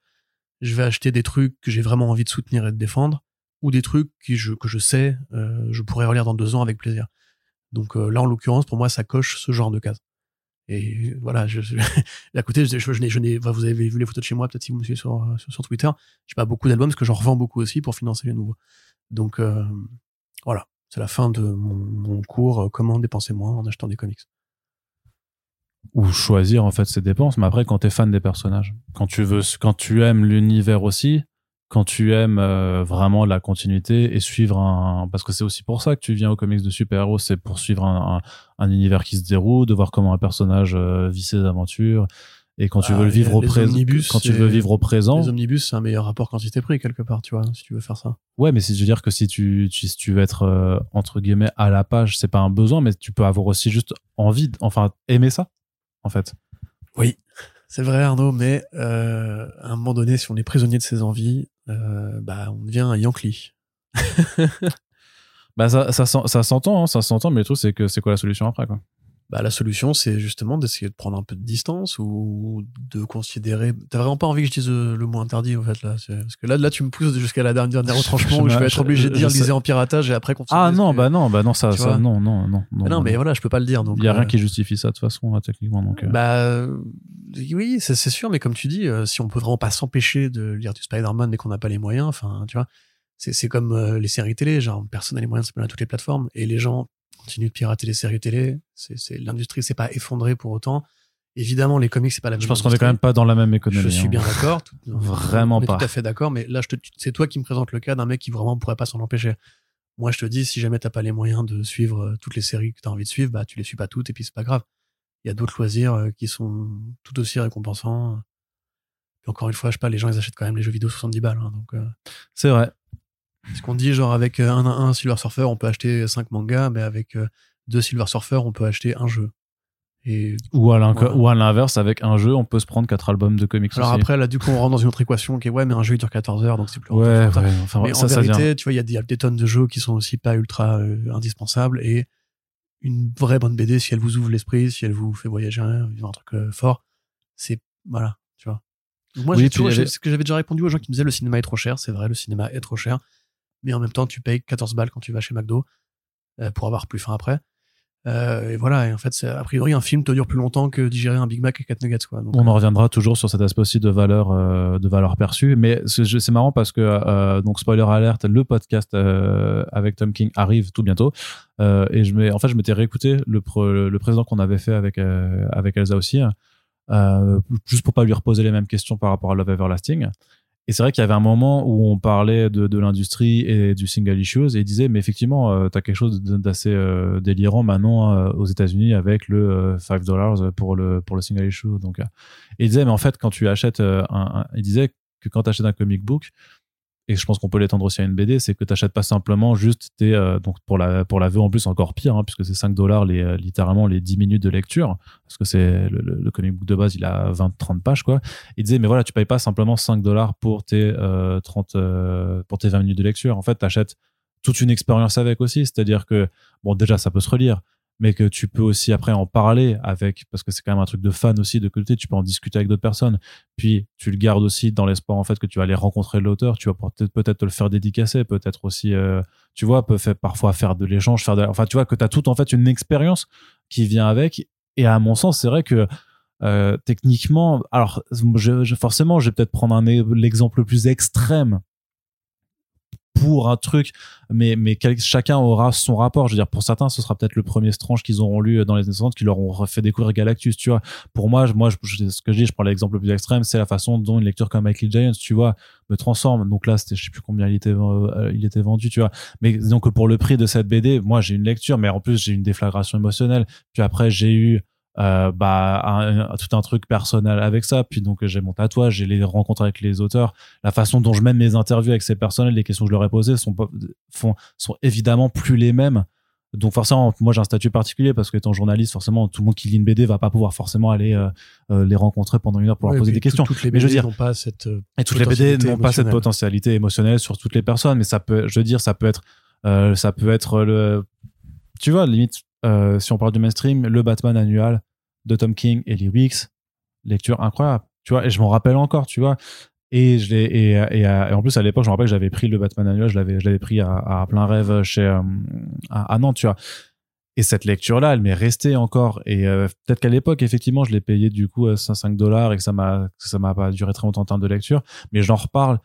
Je vais acheter des trucs que j'ai vraiment envie de soutenir et de défendre, ou des trucs que je, que je sais, euh, je pourrais relire dans deux ans avec plaisir. Donc euh, là, en l'occurrence, pour moi, ça coche ce genre de case. Et voilà, je, je je, je, je n'ai, vous avez vu les photos de chez moi, peut-être si vous me suivez sur, sur, sur Twitter, pas beaucoup d'albums parce que j'en revends beaucoup aussi pour financer les nouveaux. Donc euh, voilà, c'est la fin de mon, mon cours euh, comment dépenser moins en achetant des comics. Ou choisir en fait ses dépenses, mais après quand t'es fan des personnages, quand tu veux, quand tu aimes l'univers aussi, quand tu aimes euh, vraiment la continuité et suivre un parce que c'est aussi pour ça que tu viens aux comics de super-héros c'est pour suivre un, un, un, univers qui se déroule de voir comment un personnage euh, vit ses aventures et quand tu veux Ah, le vivre au présent omnibus, quand tu veux vivre au présent Les omnibus, c'est un meilleur rapport quantité-prix quelque part, tu vois, si tu veux faire ça. ouais mais c'est je veux dire que si tu, tu si tu veux être euh, entre guillemets à la page c'est pas un besoin mais tu peux avoir aussi juste envie enfin aimer ça en fait C'est vrai, Arnaud, mais à un moment donné, si on est prisonnier de ses envies, euh, bah, on devient un Yankee. bah ça ça, s'en- ça s'entend hein, ça s'entend mais le truc c'est que c'est quoi la solution après quoi? Bah, la solution, c'est justement d'essayer de prendre un peu de distance ou de considérer. T'as vraiment pas envie que je dise euh, le mot interdit, en fait, là. Parce que là, là, tu me pousses jusqu'à la dernière, dernière retranchement où je vais être obligé de dire lisez en piratage et après ah non que- bah non bah non ça, tu ça non non non non, Mais non, mais voilà, je peux pas le dire. Donc, il y a rien euh, qui justifie ça de toute façon hein, techniquement donc euh. Bah oui, c'est sûr, mais comme tu dis, euh, si on peut vraiment pas s'empêcher de lire du Spider-Man mais qu'on n'a pas les moyens, enfin, tu vois, c'est comme euh, les séries télé, genre personne n'a les moyens de se à toutes les plateformes et les gens continuent de pirater les séries télé. C'est c'est l'industrie s'est pas effondrée pour autant. Évidemment, les comics c'est pas la même. je pense qu'on est quand même pas dans la même économie Je suis hein. bien d'accord. tout- Vraiment on est pas. Tout à fait d'accord, mais là, c'est toi qui me présente le cas d'un mec qui vraiment pourrait pas s'en empêcher. Moi, je te dis, si jamais t'as pas les moyens de suivre euh, toutes les séries que t'as envie de suivre, bah, tu les suis pas toutes et puis c'est pas grave. Il y a d'autres loisirs qui sont tout aussi récompensants. Puis encore une fois, je sais pas, les gens, ils achètent quand même les jeux vidéo 70 balles. hein, donc, c'est vrai ce qu'on dit, genre, avec un, un Silver Surfer, on peut acheter 5 mangas, mais avec deux Silver Surfer, on peut acheter un jeu. Et ou à Voilà. l'inverse avec un jeu on peut se prendre quatre albums de comics alors aussi. après, là, du coup, on rentre dans une autre équation qui est, ouais, mais un jeu, il dure 14 heures, donc c'est plus ouais, ouais enfin Mais ça en vérité, tu vois, il y, a des- il y a des tonnes de jeux qui sont aussi pas ultra euh, indispensables et une vraie bonne BD, si elle vous ouvre l'esprit, si elle vous fait voyager, vivre un truc euh, fort, c'est voilà, tu vois. Moi, Oui, toujours, avait- ce que j'avais déjà répondu aux gens qui me disaient le cinéma est trop cher, c'est vrai, le cinéma est trop cher, mais en même temps, tu payes 14 balles quand tu vas chez McDo euh, pour avoir plus faim après. Euh, et voilà, et en fait, c'est- a priori, un film te dure plus longtemps que digérer un Big Mac et 4 nuggets, quoi. Donc, on en reviendra toujours sur cet aspect aussi de valeur euh, de valeur perçue. Mais c'est c'est marrant parce que euh, donc spoiler alert le podcast euh, avec Tom King arrive tout bientôt. Euh, et je en fait je m'étais réécouté le pre- le président qu'on avait fait avec euh, avec Elsa aussi euh, juste pour pas lui reposer les mêmes questions par rapport à Love Everlasting et c'est vrai qu'il y avait un moment où on parlait de, de l'industrie et du single issues et il disait mais effectivement euh, t'as quelque chose d'assez euh, délirant maintenant euh, aux États-Unis avec le euh, 5 dollars pour le pour le single issue. Donc euh, et il disait mais en fait quand tu achètes euh, un, un- il disait que quand tu achètes un comic book et je pense qu'on peut l'étendre aussi à une BD c'est que tu achètes pas simplement juste tes euh, donc pour la pour la VO en plus encore pire hein, puisque c'est 5 dollars les euh, littéralement les 10 minutes de lecture parce que c'est le, comic book de base il a 20 30 pages quoi. Il disait mais voilà tu payes pas simplement 5 dollars pour tes 30 euh, pour tes 20 minutes de lecture. En fait tu achètes toute une expérience avec aussi c'est-à-dire que bon déjà ça peut se relire mais que tu peux aussi après en parler avec parce que c'est quand même un truc de fan aussi de côté tu peux en discuter avec d'autres personnes. Puis tu le gardes aussi dans l'espoir en fait que tu vas aller rencontrer l'auteur tu vas peut-être peut-être te le faire dédicacer peut-être aussi euh, tu vois peut faire parfois faire de l'échange faire de enfin tu vois que tu as tout en fait une expérience qui vient avec. Et à mon sens c'est vrai que euh, techniquement alors forcément je vais peut-être prendre un l'exemple le plus extrême pour un truc, mais, mais chacun aura son rapport. Je veux dire, pour certains, ce sera peut-être le premier Strange qu'ils auront lu dans les années 60 qui leur ont fait découvrir Galactus, tu vois. Pour moi, moi, je- ce que je dis, je prends l'exemple le plus extrême, c'est la façon dont une lecture comme Michael Giants, tu vois, me transforme. Donc là, c'était, je sais plus combien il était, euh, il était vendu, tu vois. Mais donc, pour le prix de cette BD, moi, j'ai une lecture, mais en plus, j'ai une déflagration émotionnelle. Puis après, j'ai eu, euh, bah un- un- tout un truc personnel avec ça. Puis donc j'ai mon tatouage j'ai les rencontres avec les auteurs. La façon dont je mène mes interviews avec ces personnes les questions que je leur ai posées sont font sont évidemment plus les mêmes. Donc forcément moi j'ai un statut particulier parce que étant journaliste forcément tout le monde qui lit une BD va pas pouvoir forcément aller euh, euh, les rencontrer pendant une heure pour Ouais, leur poser des questions. Toutes les Mais je veux BD dire- n'ont pas cette. euh, et toutes les BD n'ont pas cette potentialité émotionnelle sur toutes les personnes, mais ça peut, je veux dire, ça peut être, euh, ça peut être le, tu vois, limite, euh, si on parle du mainstream, le Batman annual de Tom King et Lee Weeks, lecture incroyable, tu vois, et je m'en rappelle encore, tu vois. Et je et, en plus à l'époque je me rappelle que j'avais pris le Batman annual je l'avais pris à, plein rêve chez euh, à, Nantes tu vois. Et cette lecture là elle m'est restée encore. Et euh, peut-être qu'à l'époque effectivement je l'ai payé du coup à 5 dollars et que ça m'a ça m'a pas duré très longtemps en termes de lecture. Mais j'en reparle euh,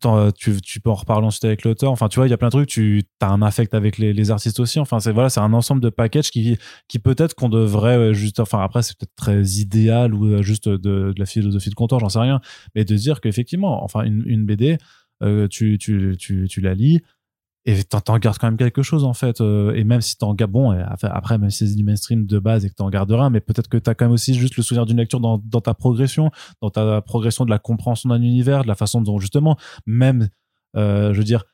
tu, peux en reparler ensuite avec l'auteur. Enfin tu vois il y a plein de trucs tu as un affect avec les, artistes aussi. Enfin c'est voilà c'est un ensemble de packages qui qui peut-être qu'on devrait euh, juste enfin après c'est peut-être très idéal ou euh, juste de, la philosophie de comptoir j'en sais rien. Mais de dire qu'effectivement enfin une, une BD euh, tu, tu, tu, tu la lis et t'en, gardes quand même quelque chose en fait euh, et même si t'en gardes bon après- même si c'est du mainstream de base et que t'en gardes mais peut-être que t'as quand même aussi juste le souvenir d'une lecture dans, dans ta progression dans ta progression de la compréhension d'un univers de la façon dont justement même euh, je veux dire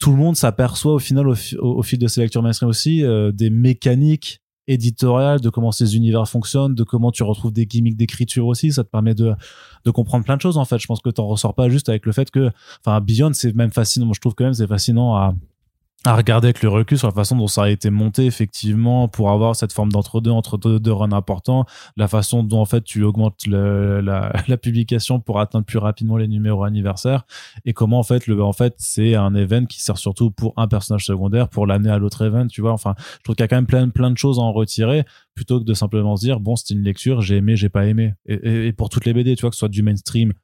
tout le monde s'aperçoit au final au, fi- au- au fil de ces lectures mainstream aussi euh, des mécaniques éditoriales de comment ces univers fonctionnent de comment tu retrouves des gimmicks d'écriture aussi. Ça te permet de de comprendre plein de choses en fait. Je pense que t'en ressors pas juste avec le fait que enfin Beyond c'est même fascinant. Moi je trouve quand même c'est fascinant à à regarder avec le recul sur la façon dont ça a été monté effectivement pour avoir cette forme d'entre-deux entre deux, deux runs importants. La façon dont en fait tu augmentes la, la publication pour atteindre plus rapidement les numéros anniversaires et comment en fait le en fait c'est un event qui sert surtout pour un personnage secondaire pour l'amener à l'autre event tu vois. Enfin je trouve qu'il y a quand même plein plein de choses à en retirer plutôt que de simplement se dire bon c'était une lecture j'ai aimé j'ai pas aimé. Et, et- et pour toutes les BD tu vois que ce soit du mainstream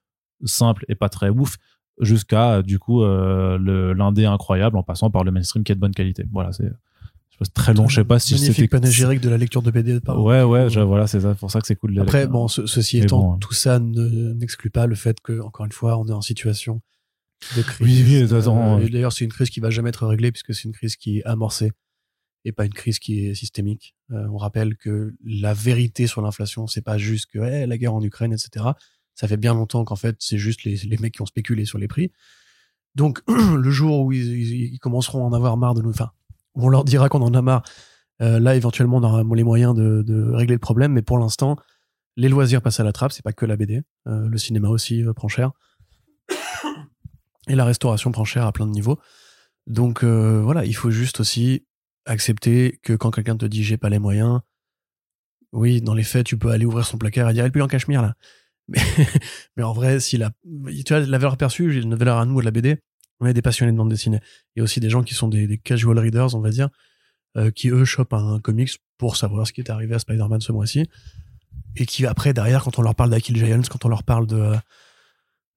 simple et pas très ouf jusqu'à euh, du coup euh, l'indé incroyable en passant par le mainstream qui est de bonne qualité voilà c'est très long je sais pas si Magnifique c'était panégyrique de la lecture de BD. par- ouais ouais je- voilà c'est ça pour ça que c'est cool de Après, bon, ce- ceci étant, bon, hein. tout ça ne- n'exclut pas le fait que, encore une fois, on est en situation de crise. Oui, oui, Euh, D'ailleurs, c'est une crise qui va jamais être réglée puisque c'est une crise qui est amorcée et pas une crise qui est systémique. Euh, on rappelle que la vérité sur l'inflation, c'est pas juste que eh, la guerre en Ukraine, etc. Ça fait bien longtemps qu'en fait, c'est juste les, mecs qui ont spéculé sur les prix. Donc, le jour où ils, commenceront à en avoir marre de nous, enfin, on leur dira qu'on en a marre, euh, là, éventuellement, on aura les moyens de, régler le problème. Mais pour l'instant, les loisirs passent à la trappe. C'est pas que la BD. Euh, le cinéma aussi euh, prend cher. Et la restauration prend cher à plein de niveaux. Donc, voilà, il faut juste aussi accepter que quand quelqu'un te dit j'ai pas les moyens, oui, dans les faits, tu peux aller ouvrir son placard et dire elle plus en cachemire là. Mais, en vrai, si la, tu vois, la valeur perçue, une valeur à nous de la BD. On est des passionnés de bande dessinée. Il y a aussi des gens qui sont des, casual readers, on va dire, euh, qui eux chopent un comics pour savoir ce qui est arrivé à Spider-Man ce mois-ci. Et qui après, derrière, quand on leur parle d'Akil Giants, quand on leur parle de,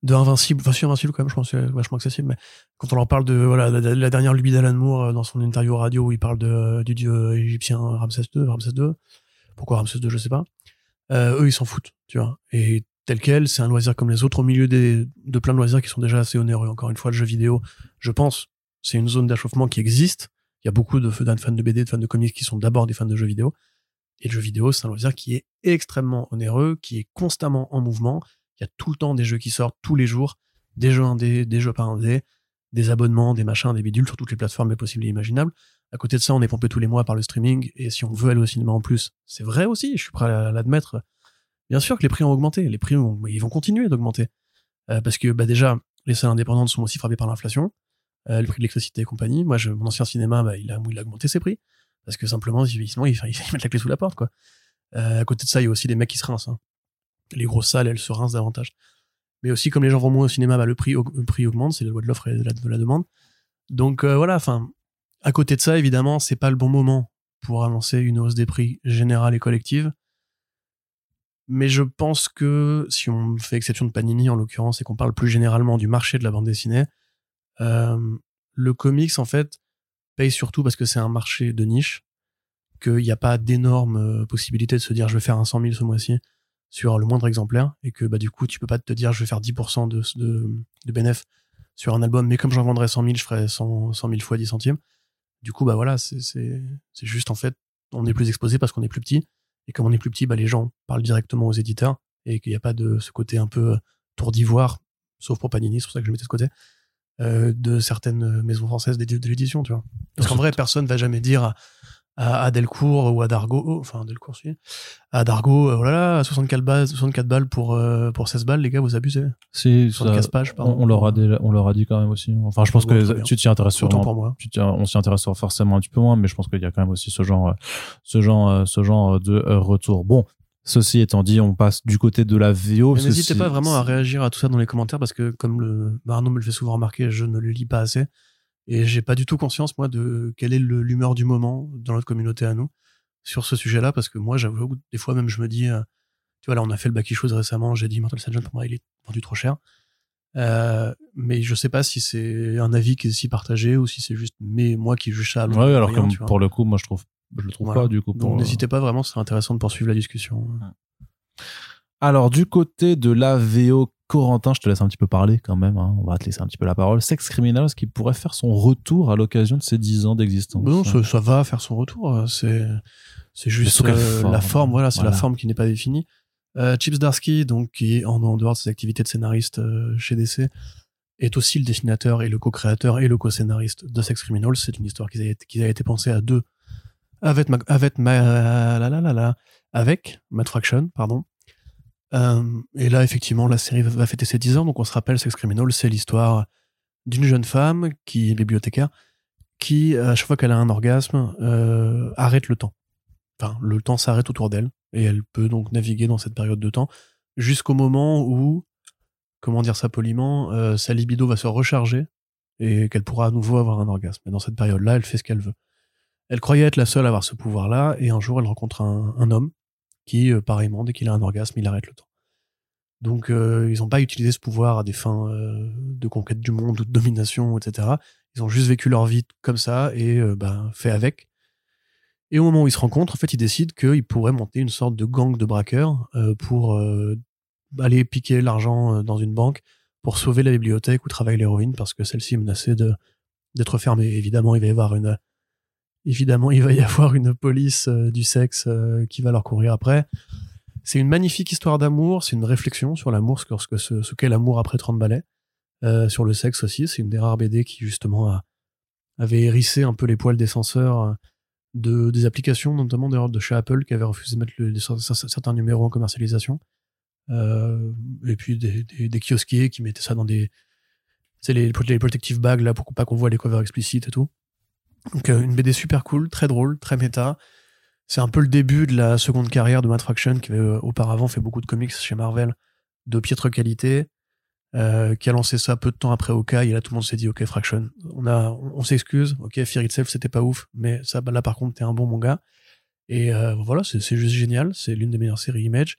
de Invincible, enfin si Invincible quand même, je pense que c'est vachement accessible, mais quand on leur parle de voilà, la, la dernière lubie d'Alan Moore euh, dans son interview radio où il parle de, du dieu égyptien Ramsès II, Ramsès II, pourquoi Ramsès II, je sais pas, euh, eux ils s'en foutent, tu vois. Et tel quel, c'est un loisir comme les autres au milieu des, de plein de loisirs qui sont déjà assez onéreux. Encore une fois, le jeu vidéo, je pense, c'est une zone d'achauffement qui existe. Il y a beaucoup de fans de BD, de fans de comics qui sont d'abord des fans de jeux vidéo. Et le jeu vidéo, c'est un loisir qui est extrêmement onéreux, qui est constamment en mouvement. Il y a tout le temps des jeux qui sortent tous les jours, des jeux indés, des jeux pas indés, des abonnements, des machins, des bidules sur toutes les plateformes possibles et imaginables. À côté de ça, on est pompé tous les mois par le streaming, et si on veut aller au cinéma en plus, c'est vrai aussi, je suis prêt à l'admettre. Bien sûr que les prix ont augmenté, les prix ils vont continuer d'augmenter. Euh, parce que bah, déjà, les salles indépendantes sont aussi frappées par l'inflation, euh, le prix de l'électricité et compagnie. Moi, mon ancien cinéma, bah, il, a, il a augmenté ses prix, parce que simplement, ils, mettent la clé sous la porte. Euh, à côté de ça, il y a aussi des mecs qui se rincent. hein. Les grosses salles, elles se rincent davantage. Mais aussi, comme les gens vont moins au cinéma, bah, le, prix, augmente, c'est la loi de l'offre et de la, de la demande. Donc voilà, enfin, à côté de ça, évidemment, c'est pas le bon moment pour annoncer une hausse des prix générale et collective. Mais je pense que si on fait exception de Panini en l'occurrence et qu'on parle plus généralement du marché de la bande dessinée, euh, le comics en fait paye surtout parce que c'est un marché de niche, qu'il n'y a pas d'énormes euh, possibilités de se dire je vais faire un 100 000 ce mois-ci sur le moindre exemplaire et que bah du coup tu peux pas te dire je vais faire 10% de, de, de bénéf sur un album mais comme j'en vendrais 100 000 je ferais 100, 100 000 fois 10 centimes. Du coup bah voilà c'est juste en fait on est plus exposé parce qu'on est plus petit et comme on est plus petit bah les gens parlent directement aux éditeurs et qu'il n'y a pas de ce côté un peu tour d'ivoire sauf pour Panini c'est pour ça que je mettais ce côté euh, de certaines maisons françaises de l'édition tu vois. Parce qu'en vrai personne va jamais dire à, Delcourt ou à Dargo oh, enfin Delcourt si à Dargo euh, oh là là 64 balles 64 balles pour euh, pour 16 balles les gars vous abusez Si, ça- 15 pages pardon. on, on leur a déjà, on leur a dit quand même aussi. Enfin, je pense que tu t'y intéresses sûrement. pour moi tu on s'y intéresse forcément un petit peu moins, mais je pense qu'il y a quand même aussi ce genre, euh, ce genre, ce genre de retour. Bon, ceci étant dit, on passe du côté de la VO. N'hésitez si- pas vraiment à réagir à tout ça dans les commentaires parce que comme le Arnaud me le fait souvent remarquer, je ne le lis pas assez et j'ai pas du tout conscience moi de quelle est l'humeur du moment dans notre communauté à nous sur ce sujet-là parce que moi j'avoue des fois même je me dis euh, tu vois là on a fait le Baki Shows récemment, j'ai dit Mortal Sergeant pour moi il est vendu trop cher. Euh, mais je sais pas si c'est un avis qui est si partagé ou si c'est juste mais moi qui juge ça à Ouais, alors tu vois. pour le coup, moi je trouve, je le trouve Voilà. pas du coup. Pour, n'hésitez pas vraiment, c'est intéressant de poursuivre la discussion. Alors du côté de la VO Corentin, je te laisse un petit peu parler quand même. hein. On va te laisser un petit peu la parole. Sex Criminals qui pourrait faire son retour à l'occasion de ses 10 ans d'existence. Non, ça, ça va faire son retour. euh, C'est c'est juste euh, forme la forme. Voilà, c'est Voilà. la forme qui n'est pas définie. Euh, Chips Darsky, donc qui est en, en dehors de ses activités de scénariste euh, chez DC, est aussi le dessinateur et le co-créateur et le co-scénariste de Sex Criminals. C'est une histoire qui a, été- qui a été pensée à deux avec ma, avec ma, la, la, la, avec Matt Fraction, pardon. Euh, et là, effectivement, la série va, fêter ses 10 ans. Donc, on se rappelle, Sex Criminals, c'est l'histoire d'une jeune femme qui est bibliothécaire, qui, à chaque fois qu'elle a un orgasme, euh, arrête le temps. Enfin, le temps s'arrête autour d'elle et elle peut donc naviguer dans cette période de temps jusqu'au moment où, comment dire ça poliment, euh, sa libido va se recharger et qu'elle pourra à nouveau avoir un orgasme. Et dans cette période-là, elle fait ce qu'elle veut. Elle croyait être la seule à avoir ce pouvoir-là et un jour, elle rencontre un homme qui, euh, pareillement, dès qu'il a un orgasme, il arrête le temps. Donc, euh, ils n'ont pas utilisé ce pouvoir à des fins euh, de conquête du monde ou de domination, etc. Ils ont juste vécu leur vie comme ça et euh, ben, fait avec. Et au moment où ils se rencontrent, en fait, ils décident qu'ils pourraient monter une sorte de gang de braqueurs pour aller piquer l'argent dans une banque pour sauver la bibliothèque où travaille l'héroïne parce que celle-ci est menacée d'être fermée. Évidemment, il va y avoir une évidemment il va y avoir une police euh, du sexe euh, qui va leur courir après. C'est une magnifique histoire d'amour, c'est une réflexion sur l'amour, ce, que- ce, que- ce, ce qu'est l'amour après 30 balais. Euh, sur le sexe aussi, c'est une des rares BD qui justement a- avait hérissé un peu les poils des censeurs de, des applications, notamment d'ailleurs de chez Apple, qui avait refusé de mettre certains numéros en commercialisation. Et puis des, des, des kiosquiers qui mettaient ça dans des. C'est les, les protective bags là pour pas qu'on voit les covers explicites et tout. Donc euh, une BD super cool, très drôle, très méta. C'est un peu le début de la seconde carrière de Matt Fraction qui avait euh, auparavant fait beaucoup de comics chez Marvel de piètre qualité, euh, qui a lancé ça peu de temps après Hawkeye et là tout le monde s'est dit ok Fraction, on a, on, s'excuse, ok Fear Itself c'était pas ouf, mais ça bah, là par contre t'es un bon mon gars. Et euh, voilà c'est juste génial, c'est l'une des meilleures séries Image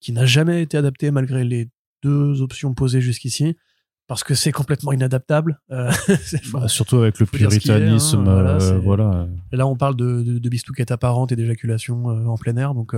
qui n'a jamais été adaptée malgré les deux options posées jusqu'ici parce que c'est complètement inadaptable. Euh, Bah, surtout avec le est, puritanisme, hein, voilà, euh, voilà. Et là, on parle de, de, de bistouquettes apparentes et d'éjaculation euh, en plein air. Donc,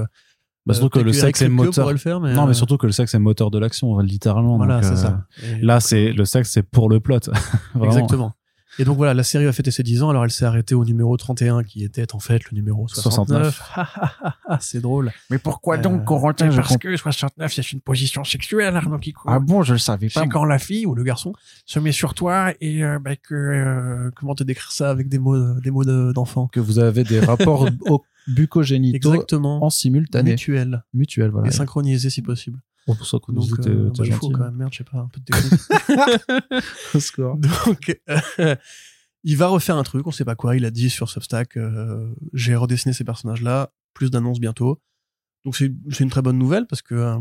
Bah, surtout que le sexe est moteur. le faire, mais, Non, mais surtout que le sexe est moteur de l'action, littéralement. Voilà, c'est ça. Et Là, c'est le sexe, c'est pour le plot. Exactement. Et donc voilà, la série a fêté ses 10 ans, alors elle s'est arrêtée au numéro 31, qui était en fait le numéro 69. 69. Ah, ah, ah, c'est drôle. Mais pourquoi Euh, donc, Corentin mais je parce que 69, c'est une position sexuelle, Arnaud Kiko. Ah bon, je le savais C'est quand la fille ou le garçon Se met sur toi et euh, bah, que... euh, Comment te décrire ça avec des mots, des mots de- d'enfant Que vous avez des rapports au- bucogénitaux Exactement. en simultané. Mutuel. Mutuel, voilà. Et synchronisé si possible. Bon, pour ça Donc, vous êtes, euh, euh, bah, il faut quand même, merde, je sais pas, un peu de technique. Au score. Donc, euh, il va refaire un truc, on sait pas quoi. Il a dit sur Substack, euh, j'ai redessiné ces personnages-là, plus d'annonces bientôt. Donc c'est une très bonne nouvelle parce que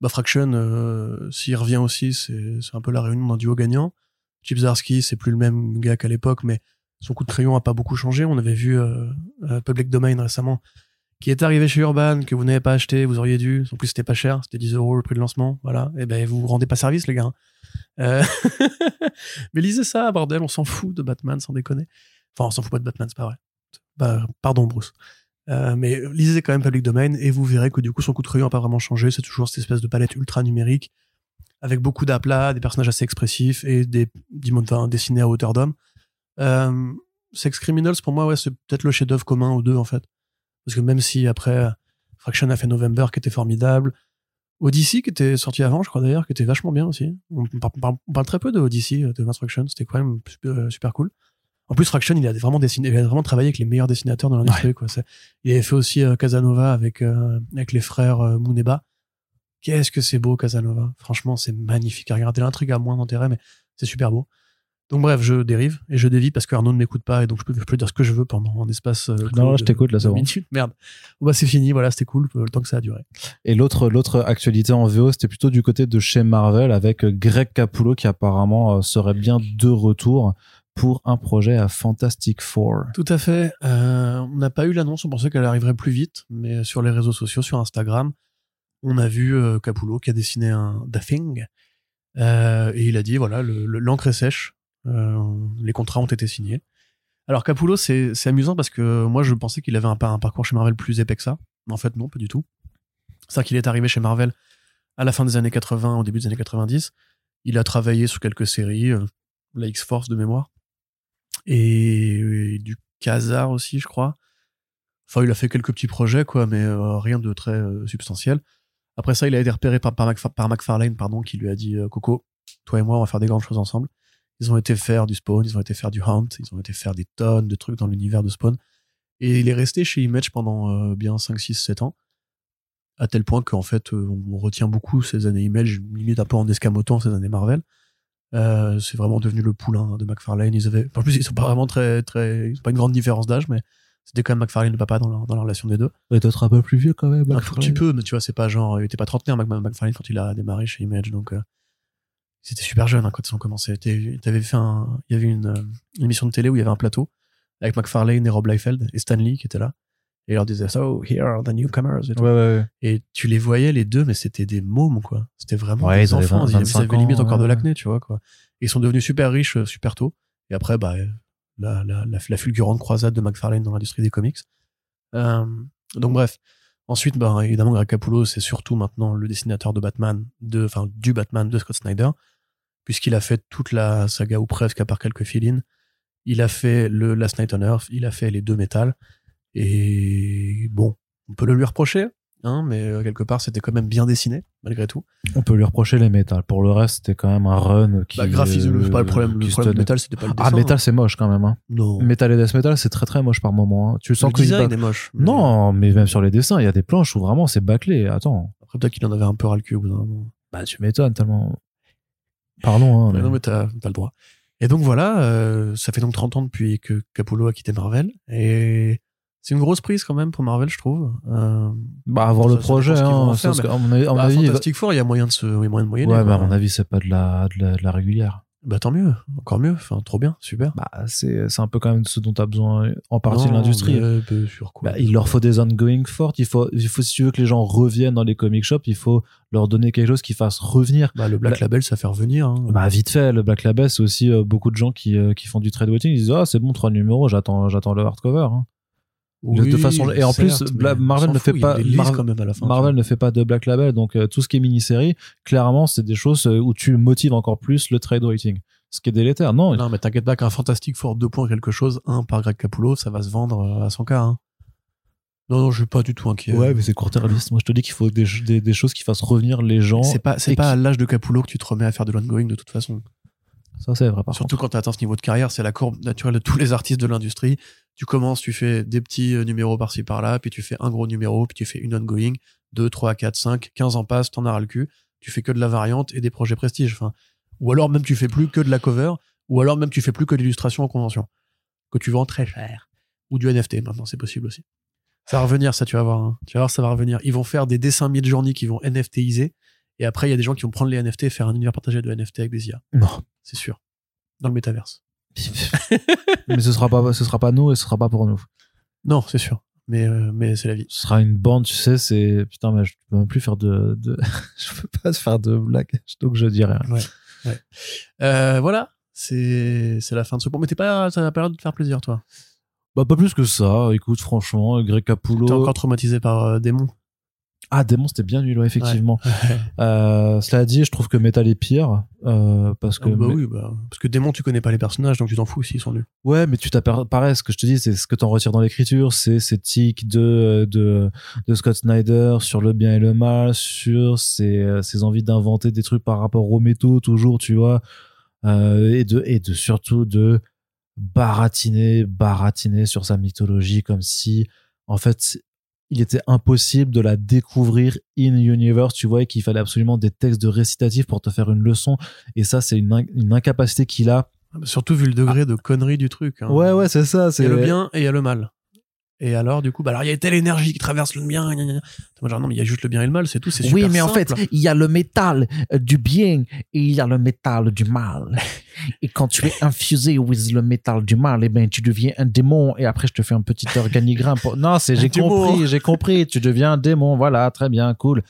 bah, Fraction, s'il revient aussi, c'est un peu la réunion d'un duo gagnant. Chip Zdarsky, c'est plus le même gars qu'à l'époque, mais son coup de crayon a pas beaucoup changé. On avait vu Public Domain récemment, qui est arrivé chez Urban, que vous n'avez pas acheté, vous auriez dû. En plus, c'était pas cher, c'était 10 euros le prix de lancement. Voilà. Et ben, vous vous rendez pas service, les gars. Euh, mais lisez ça, bordel, on s'en fout de Batman, sans déconner. Enfin, on s'en fout pas de Batman, c'est pas vrai. Bah, pardon, Bruce. Euh, mais lisez quand même Public Domain et vous verrez que du coup, son coup de crayon n'a pas vraiment changé. C'est toujours cette espèce de palette ultra numérique avec beaucoup d'aplats, des personnages assez expressifs et des, des enfin, dessinés à hauteur d'homme. Euh, Sex Criminals, pour moi, ouais, c'est peut-être le chef-d'œuvre commun aux deux, en fait. Parce que même si après, Fraction a fait November, qui était formidable, Odyssey, qui était sorti avant, je crois d'ailleurs, qui était vachement bien aussi. On parle, on très peu de Odyssey, euh, de Mass Fraction, c'était quand même super, euh, super cool. En plus, Fraction, il a vraiment dessiné, il a vraiment travaillé avec les meilleurs dessinateurs de l'industrie, quoi. Il avait fait aussi euh, Casanova avec, euh, avec les frères euh, Muneba. Qu'est-ce que c'est beau, Casanova. Franchement, c'est magnifique à regarder. L'intrigue a moins d'intérêt, mais c'est super beau. Donc bref, je dérive et je dévie parce que Arnaud ne m'écoute pas et donc je peux, je peux dire ce que je veux pendant un espace. euh, Non, clos je t'écoute, là, c'est bon. Merde. Bon, bah, c'est fini, voilà, c'était cool, euh, le temps que ça a duré. Et l'autre, l'autre actualité en VO, c'était plutôt du côté de chez Marvel avec euh, Greg Capullo qui apparemment serait bien de retour pour un projet à Fantastic Four. Tout à fait. Euh, on n'a pas eu l'annonce, on pensait qu'elle arriverait plus vite, mais sur les réseaux sociaux, sur Instagram, on a vu euh, Capullo qui a dessiné un The Thing. Euh, et il a dit voilà, le- le- l'encre est sèche, les contrats ont été signés. Alors Capullo, c'est amusant parce que moi je pensais qu'il avait un, par- un parcours chez Marvel plus épais que ça. Mais en fait, non, pas du tout. C'est-à-dire qu'il est arrivé chez Marvel à la fin des années 80, au début des années 90. Il a travaillé sur quelques séries, euh, la X-Force de mémoire, et, du Kazar aussi, je crois. Enfin, il a fait quelques petits projets, quoi, mais euh, rien de très euh, substantiel. Après ça, il a été repéré par, par, McFarlane, pardon, qui lui a dit euh, Coco, toi et moi, on va faire des grandes choses ensemble. Ils ont été faire du Spawn, ils ont été faire du Hunt, ils ont été faire des tonnes de trucs dans l'univers de Spawn. Et il est resté chez Image pendant euh, bien 5, 6, 7 ans. À tel point qu'en fait, euh, on retient beaucoup ces années Image, limite un peu en escamotant ces années Marvel. Euh, c'est vraiment devenu le poulain de McFarlane. Ils avaient, en plus, ils sont pas vraiment très, très, ils ont pas une grande différence d'âge, mais c'était quand même McFarlane le papa dans la, dans la relation des deux. Et toi, un peu plus vieux quand même. Un tout petit peu, mais tu vois, c'est pas genre, il était pas trentenaire, McFarlane, quand il a démarré chez Image, donc, euh, c'était super jeune, hein, quand ils ont commencé. T'avais fait un, il y avait une, une émission de télé où il y avait un plateau avec McFarlane et Rob Liefeld et Stanley qui étaient là. Et ils leur disaient, so, here are the newcomers. Et, tout. Ouais, ouais, ouais. et tu les voyais, les deux, mais c'était des mômes, quoi. C'était vraiment Ouais, des ils enfants. 20, Ils avaient, 25 ils avaient limite encore de l'acné, tu vois, quoi. Et ils sont devenus super riches, euh, super tôt. Et après, bah, la, la, la, la fulgurante croisade de McFarlane dans l'industrie des comics. Euh, donc bref. Ensuite, bah, évidemment, Greg Capullo, c'est surtout maintenant le dessinateur de Batman, de, enfin, du Batman de Scott Snyder, puisqu'il a fait toute la saga ou presque, à part quelques fill Il a fait le Last Night on Earth, il a fait les deux métals. Et bon, on peut le lui reprocher, hein, mais euh, quelque part, c'était quand même bien dessiné, malgré tout. On peut lui reprocher les métals. Pour le reste, c'était quand même un run qui. Bah, graphisme, euh, c'est pas le problème. Le problème de métal, c'était pas le dessin. Ah, métal, hein. c'est moche quand même. Hein. Non. Metal et Death Metal, c'est très très moche par moment. hein. Tu le sens que design est moche. mais Non, mais même sur les dessins, il y a des planches où vraiment c'est bâclé. Attends. Après, peut-être qu'il en avait un peu ras le cul au bout d'un moment. Bah, tu m'étonnes tellement. Pardon, hein. Mais- Non, mais t'as t'as le droit. Et donc voilà, euh, ça fait donc 30 ans depuis que Capullo a quitté Marvel. Et c'est une grosse prise quand même pour Marvel, je trouve. Euh, Bah, avoir le projet, hein. faire, mais- qu'à mon avis, à mon bah, avis, va- Fantastic Four, il y a moyen de se, a moyen de moyenner. Ouais, bah, à mon avis, c'est pas de la, de la, de la régulière. Bah tant mieux, encore mieux. Enfin, trop bien, super. Bah, c'est, un peu quand même ce dont tu as besoin en partie de l'industrie. mais, bah, Bah, il leur faut des ongoing fortes. Il faut, il faut, si tu veux que les gens reviennent dans les comic shops, il faut leur donner quelque chose qui fasse revenir. Bah, le Black La- Label, ça fait revenir. hein. Bah, vite fait, le Black Label, c'est aussi euh, beaucoup de gens qui, euh, qui font du trade waiting. Ils disent, ah, c'est bon, trois numéros, j'attends, j'attends le hardcover. hein. De Oui, façon- et en plus, certes, Marvel ne fait fout, pas- les lisent Mar- quand même à la fin. Marvel ne fait pas de Black Label, donc euh, tout ce qui est mini-série, clairement, c'est des choses euh, où tu motives encore plus le trade waiting. Ce qui est délétère. Non. Non, mais t'inquiète pas qu'un Fantastic Four 2 points quelque chose, un par Greg Capullo, ça va se vendre euh, à 100K. Hein. Non, non, je suis pas du tout inquiet. Ouais, mais c'est court-termiste. Moi, je te dis qu'il faut des, des, des choses qui fassent revenir les gens. c'est pas, c'est pas qui- à l'âge de Capullo que tu te remets à faire de l'ongoing de toute façon. Ça, c'est vrai, par Surtout contre. quand tu atteint ce niveau de carrière, c'est la courbe naturelle de tous les artistes de l'industrie. Tu commences, tu fais des petits euh, numéros par-ci par-là, puis tu fais un gros numéro, puis tu fais une ongoing, 2, 3, 4, 5, 15 ans passent, t'en as ras le cul, tu fais que de la variante et des projets prestige. Enfin, ou alors même tu fais plus que de la cover, ou alors même tu fais plus que de l'illustration en convention, que tu vends très cher. Ou du NFT maintenant, c'est possible aussi. Ça va revenir, ça, tu vas voir. hein. Tu vas voir, ça va revenir. Ils vont faire des dessins mid-journée qui vont NFTiser, et après, il y a des gens qui vont prendre les NFT et faire un univers partagé de NFT avec des IA. Non. C'est sûr. Dans le métaverse. mais ce sera pas, ce sera pas nous et ce sera pas pour nous. Non, c'est sûr. Mais, euh, mais c'est la vie. Ce sera une bande, tu sais, c'est, putain, mais je peux même plus faire de, de... je peux pas faire de blagues, donc je dis rien. Euh, voilà. C'est, c'est la fin de ce point. Mais t'es pas, ça n'a pas l'air de te faire plaisir, toi? Bah, pas plus que ça. Écoute, franchement, Greg Capullo. T'es encore traumatisé par euh, Démon. Ah, Démon, c'était bien nul, ouais, effectivement. Ouais. Euh, cela dit, je trouve que Metal est pire, euh, parce que, Ah, bah mais- oui, bah, parce que Démon, tu connais pas les personnages, donc tu t'en fous s'ils sont nuls. Ouais, mais tu t'apparais, ce que je te dis, c'est ce que t'en retires dans l'écriture, c'est ces tics de, de, de Scott Snyder sur le bien et le mal, sur ses, ses envies d'inventer des trucs par rapport aux métaux, toujours, tu vois, euh, et de, et de surtout de baratiner, baratiner sur sa mythologie comme si, en fait, il était impossible de la découvrir in universe, tu vois, et qu'il fallait absolument des textes de récitatifs pour te faire une leçon. Et ça, c'est une, in- une incapacité qu'il a. Ah, Surtout vu le degré de connerie du truc. hein. Ouais, ouais, c'est ça. Il C'est y a le bien et il y a le mal. Et alors, du coup, bah alors, il y a telle énergie qui traverse le bien. gna, gna, gna. Moi, genre, non, mais il y a juste le bien et le mal, c'est tout. C'est Oui, super mais en fait, il y a le métal euh, du bien et il y a le métal du mal. Et quand tu es infusé with le métal du mal, eh ben, tu deviens un démon. Et après, je te fais un petit organigramme. Pour... Non, c'est, j'ai compris, j'ai compris, tu deviens un démon, voilà, très bien, cool.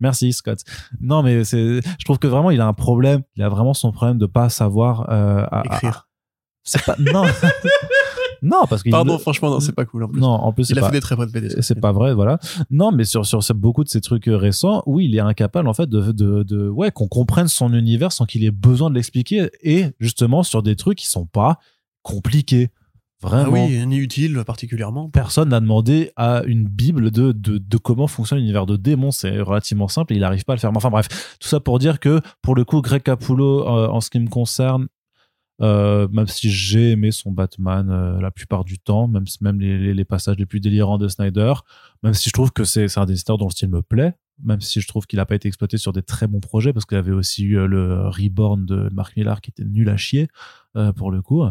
Merci Scott. Non mais c'est, je trouve que vraiment il a un problème. Il a vraiment son problème de pas savoir euh, à- à- écrire. c'est pas non Non, parce qu'il Pardon, franchement, non, c'est pas cool. En plus. Non, en plus, il a pas- fait des très bonnes BD. c'est pas vrai, voilà. Non, mais sur, sur, beaucoup de ces trucs récents, oui, il est incapable, en fait, de, de, de ouais, qu'on comprenne son univers sans qu'il ait besoin de l'expliquer. Et justement, sur des trucs qui sont pas compliqués. Ah Vraiment. oui, ni utile particulièrement. Personne n'a demandé à une bible de, de, de comment fonctionne l'univers de démons. C'est relativement simple et il n'arrive pas à le faire. Mais enfin bref, tout ça pour dire que pour le coup, Greg Capullo, euh, en ce qui me concerne, euh, même si j'ai aimé son Batman euh, la plupart du temps, même, même les, les, les passages les plus délirants de Snyder, même si je trouve que c'est un dessinateur dont le style me plaît, même si je trouve qu'il n'a pas été exploité sur des très bons projets, parce qu'il y avait aussi eu euh, le Reborn de Mark Millar qui était nul à chier, euh, pour le coup.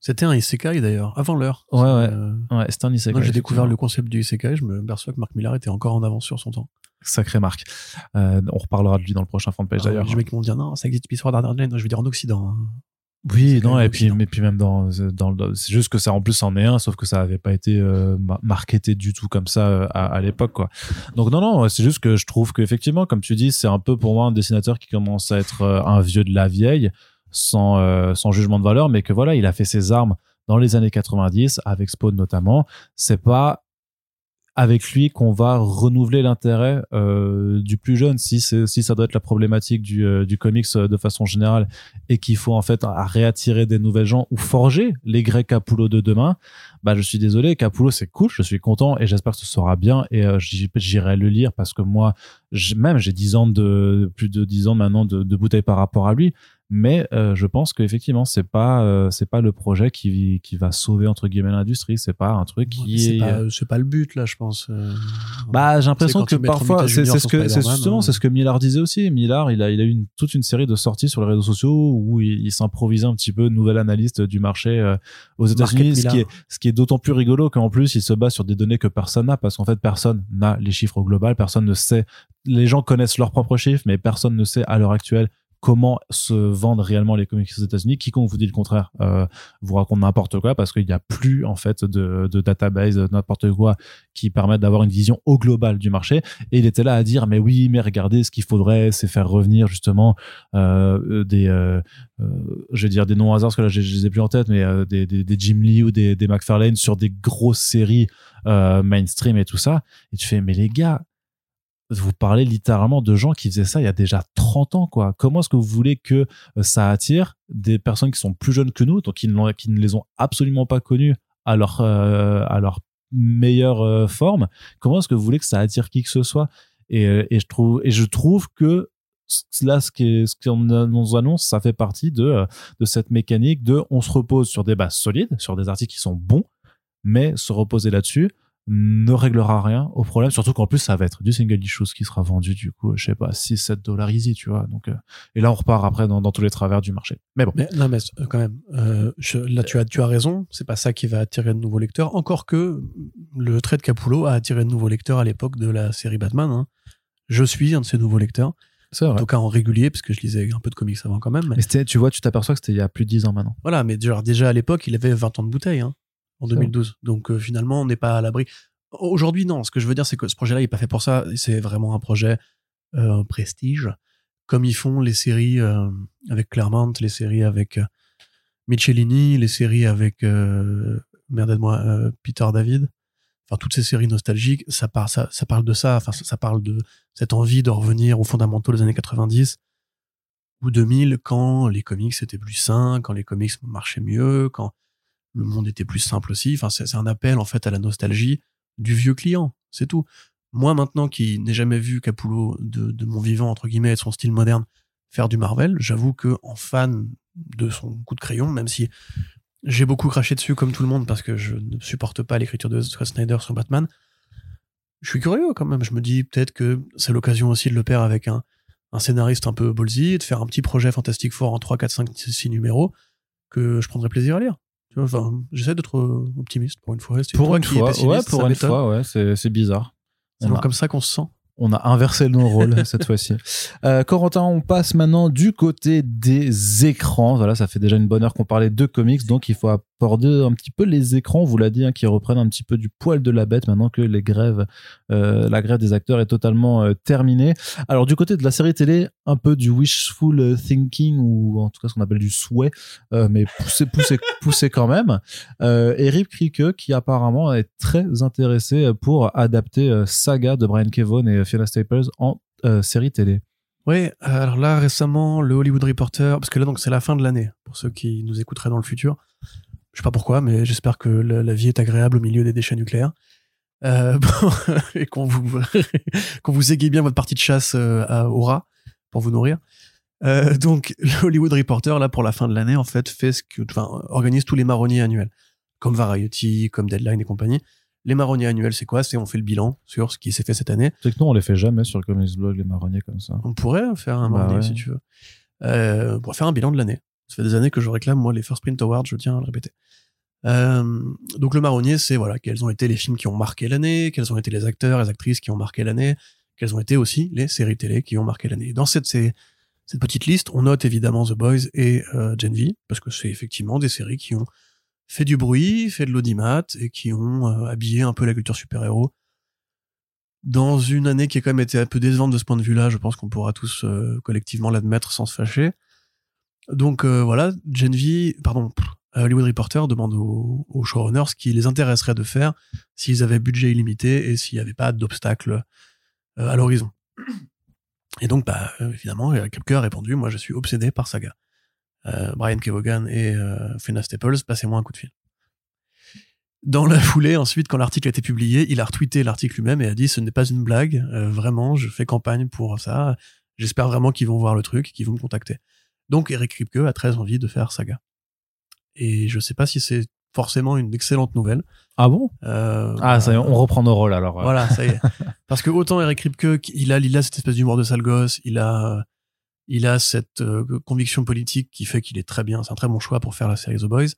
C'était un isekai d'ailleurs, avant l'heure. Ouais, ouais. Ouais, c'était un isekai, j'ai découvert le concept du isekai, je me perçois que Marc Millar était encore en avance sur son temps. Sacré Marc. Euh, on reparlera de lui dans le prochain fanpage Alors, d'ailleurs. Les mecs vont dire non, ça existe depuis Sword Art Online. Je veux dire en Occident. hein. Oui, non, et puis, mais puis même dans, dans le- c'est juste que ça en plus en est un, sauf que ça avait pas été euh, ma- marketé du tout comme ça euh, à, à l'époque, quoi. Donc non, non, c'est juste que je trouve qu'effectivement, comme tu dis, c'est un peu pour moi un dessinateur qui commence à être euh, un vieux de la vieille, sans, euh, sans jugement de valeur, mais que voilà, il a fait ses armes dans les années 90, avec Spawn notamment. C'est pas avec lui qu'on va renouveler l'intérêt euh, du plus jeune si si ça doit être la problématique du, euh, du comics euh, de façon générale et qu'il faut en fait réattirer des nouvelles gens ou forger les Grecs Capullo de demain bah je suis désolé Capullo c'est cool je suis content et j'espère que ce sera bien et euh, j'irai le lire parce que moi même j'ai 10 ans de plus de 10 ans maintenant de, de bouteille par rapport à lui mais euh, je pense qu'effectivement c'est pas euh, c'est pas le projet qui qui va sauver entre guillemets l'industrie c'est pas un truc qui C'est est pas, c'est pas le but là, je pense. euh. bah, j'ai l'impression que parfois, c'est ce que, c'est justement, c'est ce que Millard disait aussi. Millard, il a, il a eu une, toute une série de sorties sur les réseaux sociaux où il, il s'improvisait un petit peu nouvel analyste du marché euh, aux États-Unis, ce qui est, ce qui est d'autant plus rigolo qu'en plus, il se base sur des données que personne n'a parce qu'en fait, personne n'a les chiffres au global, personne ne sait. Les gens connaissent leurs propres chiffres, mais personne ne sait à l'heure actuelle comment se vendent réellement les comics aux États-Unis. Quiconque vous dit le contraire euh, vous raconte n'importe quoi parce qu'il n'y a plus en fait de, de database, n'importe quoi qui permettent d'avoir une vision au global du marché. Et il était là à dire mais oui, mais regardez, ce qu'il faudrait, c'est faire revenir justement euh, des, euh, euh, je vais dire des noms au hasard parce que là je, je les ai plus en tête, mais des, des, des Jim Lee ou des, des McFarlane sur des grosses séries mainstream et tout ça. Et tu fais mais les gars, vous parlez littéralement de gens qui faisaient ça il y a déjà 30 ans, quoi. Comment est-ce que vous voulez que euh, ça attire des personnes qui sont plus jeunes que nous, donc qui ne, les ont absolument pas connus à leur, euh, meilleure euh, forme? Comment est-ce que vous voulez que ça attire qui que ce soit? Et, je trouve, que là, ce qu'on nous annonce, ça fait partie de, de cette mécanique de on se repose sur des bases solides, sur des articles qui sont bons, mais se reposer là-dessus ne réglera rien au problème, surtout qu'en plus ça va être du single issue qui sera vendu du coup, je sais pas, 6-7 dollars easy, tu vois. Donc, euh, et là on repart après dans, dans tous les travers du marché. Mais bon, Mais non, mais euh, quand même, euh, je- là tu as, tu as raison. C'est pas ça qui va attirer de nouveaux lecteurs. Encore que le trait de Capullo a attiré de nouveaux lecteurs à l'époque de la série Batman. hein. Je suis un de ces nouveaux lecteurs, c'est en vrai. tout cas en régulier, parce que je lisais un peu de comics avant quand même. mais- tu vois, tu t'aperçois que c'était il y a plus de 10 ans maintenant. Voilà, mais genre, déjà à l'époque, il avait 20 ans de bouteille, hein, en C'est 2012. Donc euh, finalement, on n'est pas à l'abri. Aujourd'hui, non. Ce que je veux dire, c'est que ce projet-là, il n'est pas fait pour ça. C'est vraiment un projet euh, prestige, comme ils font les séries euh, avec Claremont, les séries avec euh, Michelini, les séries avec, merde aide-moi, euh, Peter David. Enfin, toutes ces séries nostalgiques, ça, par- ça, ça parle de ça. Enfin, ça, ça parle de cette envie de revenir aux fondamentaux des années 90 ou 2000 quand les comics étaient plus sains, quand les comics marchaient mieux, quand le monde était plus simple aussi. Enfin, c'est un appel en fait à la nostalgie du vieux client, c'est tout. Moi maintenant qui n'ai jamais vu Capullo de, mon vivant entre guillemets et son style moderne faire du Marvel, j'avoue que en fan de son coup de crayon, même si j'ai beaucoup craché dessus comme tout le monde parce que je ne supporte pas l'écriture de Snyder sur Batman, je suis curieux quand même. Je me dis peut-être que c'est l'occasion aussi de le faire avec un, un scénariste un peu ballsy, de faire un petit projet Fantastic Four en 3, 4, 5, 6 numéros que je prendrais plaisir à lire. Tu vois, enfin, j'essaie d'être euh, optimiste pour une fois. Pour une fois, ouais, pour une fois, ouais, c'est bizarre. C'est comme ça qu'on se sent. On a inversé nos rôles cette fois-ci. Euh, Corentin, on passe maintenant du côté des écrans. Voilà, ça fait déjà une bonne heure qu'on parlait de comics, donc il faut border un petit peu les écrans, on vous l'a dit, hein, qui reprennent un petit peu du poil de la bête maintenant que les grèves, euh, la grève des acteurs est totalement euh, terminée. Alors du côté de la série télé, un peu du wishful thinking ou en tout cas ce qu'on appelle du souhait, mais poussé, poussé, poussé quand même. Euh, Eric Krike qui apparemment est très intéressé pour adapter Saga de Brian Kevon et Fiona Staples en euh, série télé. Oui, alors là récemment, le Hollywood Reporter, parce que là donc c'est la fin de l'année pour ceux qui nous écouteraient dans le futur. Je sais pas pourquoi, mais j'espère que la, vie est agréable au milieu des déchets nucléaires euh, et qu'on vous qu'on vous aiguille bien votre partie de chasse euh, à, au rat pour vous nourrir. Euh, donc le Hollywood Reporter là pour la fin de l'année en fait fait ce que, organise tous les marronniers annuels, comme Variety, comme Deadline et compagnie. Les marronniers annuels, c'est quoi? C'est on fait le bilan sur ce qui s'est fait cette année. C'est que nous on les fait jamais sur le Comics Blog les marronniers comme ça. On pourrait faire un Bah marronnier ouais. si tu veux. Euh, pour faire un bilan de l'année. Ça fait des années que je réclame, moi, les First Print Awards, je tiens à le répéter. Euh, donc le marronnier, c'est voilà, quels ont été les films qui ont marqué l'année, quels ont été les acteurs, les actrices qui ont marqué l'année, quelles ont été aussi les séries télé qui ont marqué l'année. Dans cette, cette petite liste, on note évidemment The Boys et euh, Gen V, parce que c'est effectivement des séries qui ont fait du bruit, fait de l'audimat et qui ont euh, habillé un peu la culture super-héros dans une année qui a quand même été un peu décevante de ce point de vue-là, je pense qu'on pourra tous euh, collectivement l'admettre sans se fâcher. Donc euh, voilà, Gen V, pardon, Hollywood Reporter demande aux, showrunners ce qui les intéresserait de faire s'ils avaient budget illimité et s'il n'y avait pas d'obstacle à l'horizon. Et donc, bah, évidemment, Kripke a répondu, moi je suis obsédé par Saga. Euh, Brian Kevogan et euh, Fiona Staples, passez-moi un coup de fil. Dans la foulée, ensuite, quand l'article a été publié, il a retweeté l'article lui-même et a dit ce n'est pas une blague, euh, vraiment, je fais campagne pour ça. J'espère vraiment qu'ils vont voir le truc, qu'ils vont me contacter. Donc Eric Kripke a très envie de faire Saga. Et je sais pas si c'est forcément une excellente nouvelle. Ah bon? Euh, Ah ça y est, on reprend nos rôles alors. voilà, ça y est. Parce que autant Eric Kripke, il a, il a cette espèce d'humour de sale gosse, il a, il a cette euh, conviction politique qui fait qu'il est très bien, c'est un très bon choix pour faire la série The Boys.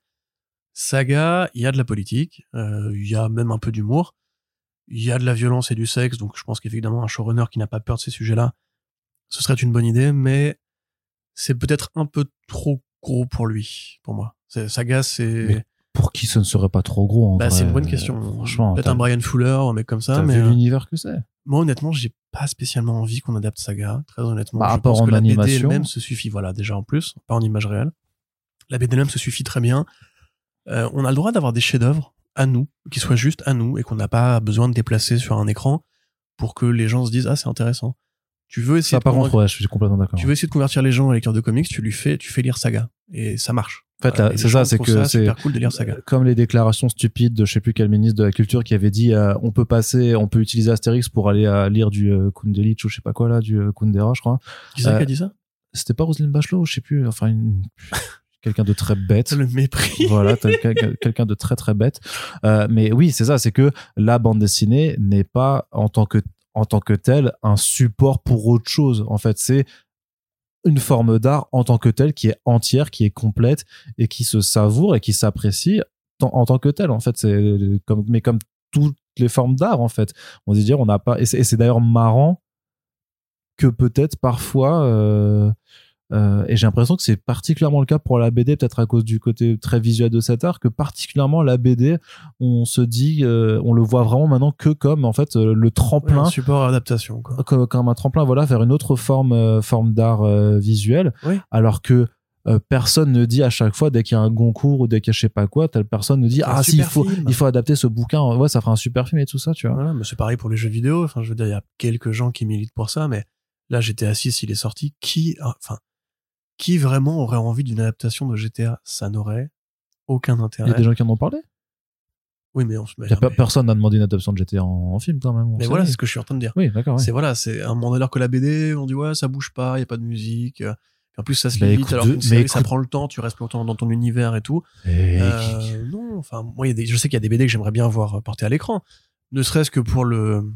Saga, il y a de la politique, euh, il y a même un peu d'humour, il y a de la violence et du sexe, donc je pense qu'évidemment un showrunner qui n'a pas peur de ces sujets-là, ce serait une bonne idée, mais c'est peut-être un peu trop gros pour lui, pour moi. Saga, c'est Pour qui ce ne serait pas trop gros en bah, vrai c'est une bonne question. Franchement, peut-être un Brian Fuller, un mec comme ça, t'as mais vu euh, l'univers que c'est. Moi honnêtement, j'ai pas spécialement envie qu'on adapte Saga, très honnêtement. Par je rapport pense en que la BD elle-même se suffit, voilà, déjà en plus, pas en image réelle. La BD elle-même se suffit très bien. Euh, on a le droit d'avoir des chefs-d'œuvre à nous, qui soient juste à nous, et qu'on n'a pas besoin de déplacer sur un écran pour que les gens se disent ah c'est intéressant. Tu veux essayer Ça de par convaincre- contre ouais, je suis complètement d'accord. tu veux essayer de convertir les gens à lecteurs de comics, tu lui fais, tu fais lire Saga et ça marche. Fait, les c'est ça, c'est que c'est super cool de lire Saga. Euh, comme les déclarations stupides de je sais plus quel ministre de la culture qui avait dit euh, on peut passer, on peut utiliser Astérix pour aller à lire du euh, Kundalini ou je sais pas quoi là, du euh, Kundera, je crois. Qui c'est Euh, qui a dit ça? C'était pas Roselyne Bachelot, je sais plus. Enfin, une- quelqu'un de très bête. Le mépris. voilà, quelqu'un de très très bête. Euh, mais oui, c'est ça, c'est que la bande dessinée n'est pas en tant que en tant que telle un support pour autre chose. En fait, c'est une forme d'art en tant que telle qui est entière, qui est complète et qui se savoure et qui s'apprécie en tant que telle. En fait, c'est comme mais comme toutes les formes d'art en fait. On se dire on n'a pas et c'est d'ailleurs marrant que peut-être parfois euh, euh, et j'ai l'impression que c'est particulièrement le cas pour la BD, peut-être à cause du côté très visuel de cet art, que particulièrement la BD, on se dit, euh, on le voit vraiment maintenant que comme en fait euh, le Ouais, tremplin, un support à adaptation. Quoi. comme, comme un tremplin, voilà, vers une autre forme, forme d'art visuel, Oui. alors que personne ne dit à chaque fois dès qu'il y a un concours ou dès qu'il y a je sais pas quoi, telle personne ne dit ah si il faut film. il faut adapter ce bouquin, ouais ça fera un super film et tout ça, tu vois. Voilà, mais c'est pareil pour les jeux vidéo. Enfin, je veux dire, il y a quelques gens qui militent pour ça, mais là, GTA 6, il est sorti. Qui, enfin, qui vraiment aurait envie d'une adaptation de GTA Ça n'aurait aucun Il y intérêt. a des gens qui en ont parlé? Oui, mais on se met. Pas- Personne n'a demandé une adaptation de GTA en, en film quand même. Mais voilà, c'est ce que je suis en train de dire. Oui, d'accord. ouais. C'est voilà, c'est un moment alors que la BD, on dit ouais, ça bouge pas, il y a pas de musique. euh, En plus, ça se Bah, écoute, alors de- mais ça prend le temps, tu restes longtemps dans ton univers et tout. Et- Euh, non, enfin, moi, il y a des, je sais qu'il y a des BD que j'aimerais bien voir porter à l'écran. Ne serait-ce que pour le-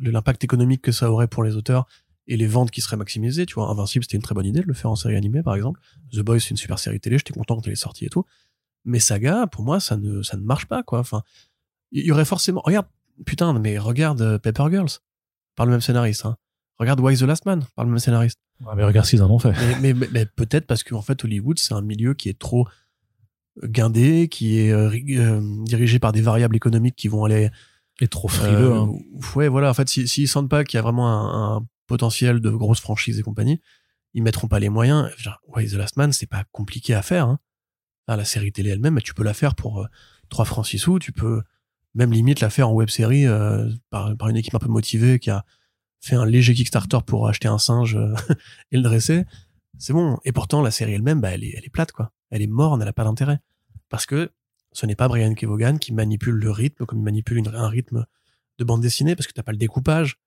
l'impact économique que ça aurait pour les auteurs et les ventes qui seraient maximisées. Tu vois, Invincible, c'était une très bonne idée de le faire en série animée, par exemple. The Boys, c'est une super série télé, j'étais content quand elle est sortie et tout. Mais Saga, pour moi, ça ne, ça ne marche pas, quoi. Enfin, il y aurait forcément, regarde, putain, mais regarde euh, Paper Girls, par le même scénariste, hein. Regarde Why the Last Man, par le même scénariste. Ah, mais regarde ce qu'ils en ont fait. Mais, mais, mais- mais peut-être parce qu'en fait, Hollywood, c'est un milieu qui est trop guindé, qui est euh, ri- euh, dirigé par des variables économiques qui vont aller Et trop frileux. euh, hein. Ouais, voilà. En fait, si- s'ils sentent pas qu'il y a vraiment un, un potentiel de grosses franchises et compagnie, ils mettront pas les moyens. Genre, ouais, The Last Man, c'est pas compliqué à faire. Hein. La série télé elle-même, tu peux la faire pour euh, 3 francs 6 sous. Tu peux même limite la faire en web série euh, par, une équipe un peu motivée qui a fait un léger Kickstarter pour acheter un singe euh, et le dresser. C'est bon. Et pourtant, la série elle-même, bah, elle, est, plate, quoi. Elle est morne, elle a pas d'intérêt. Parce que ce n'est pas Brian Kevogan qui manipule le rythme comme il manipule un rythme de bande dessinée parce que t'as pas le découpage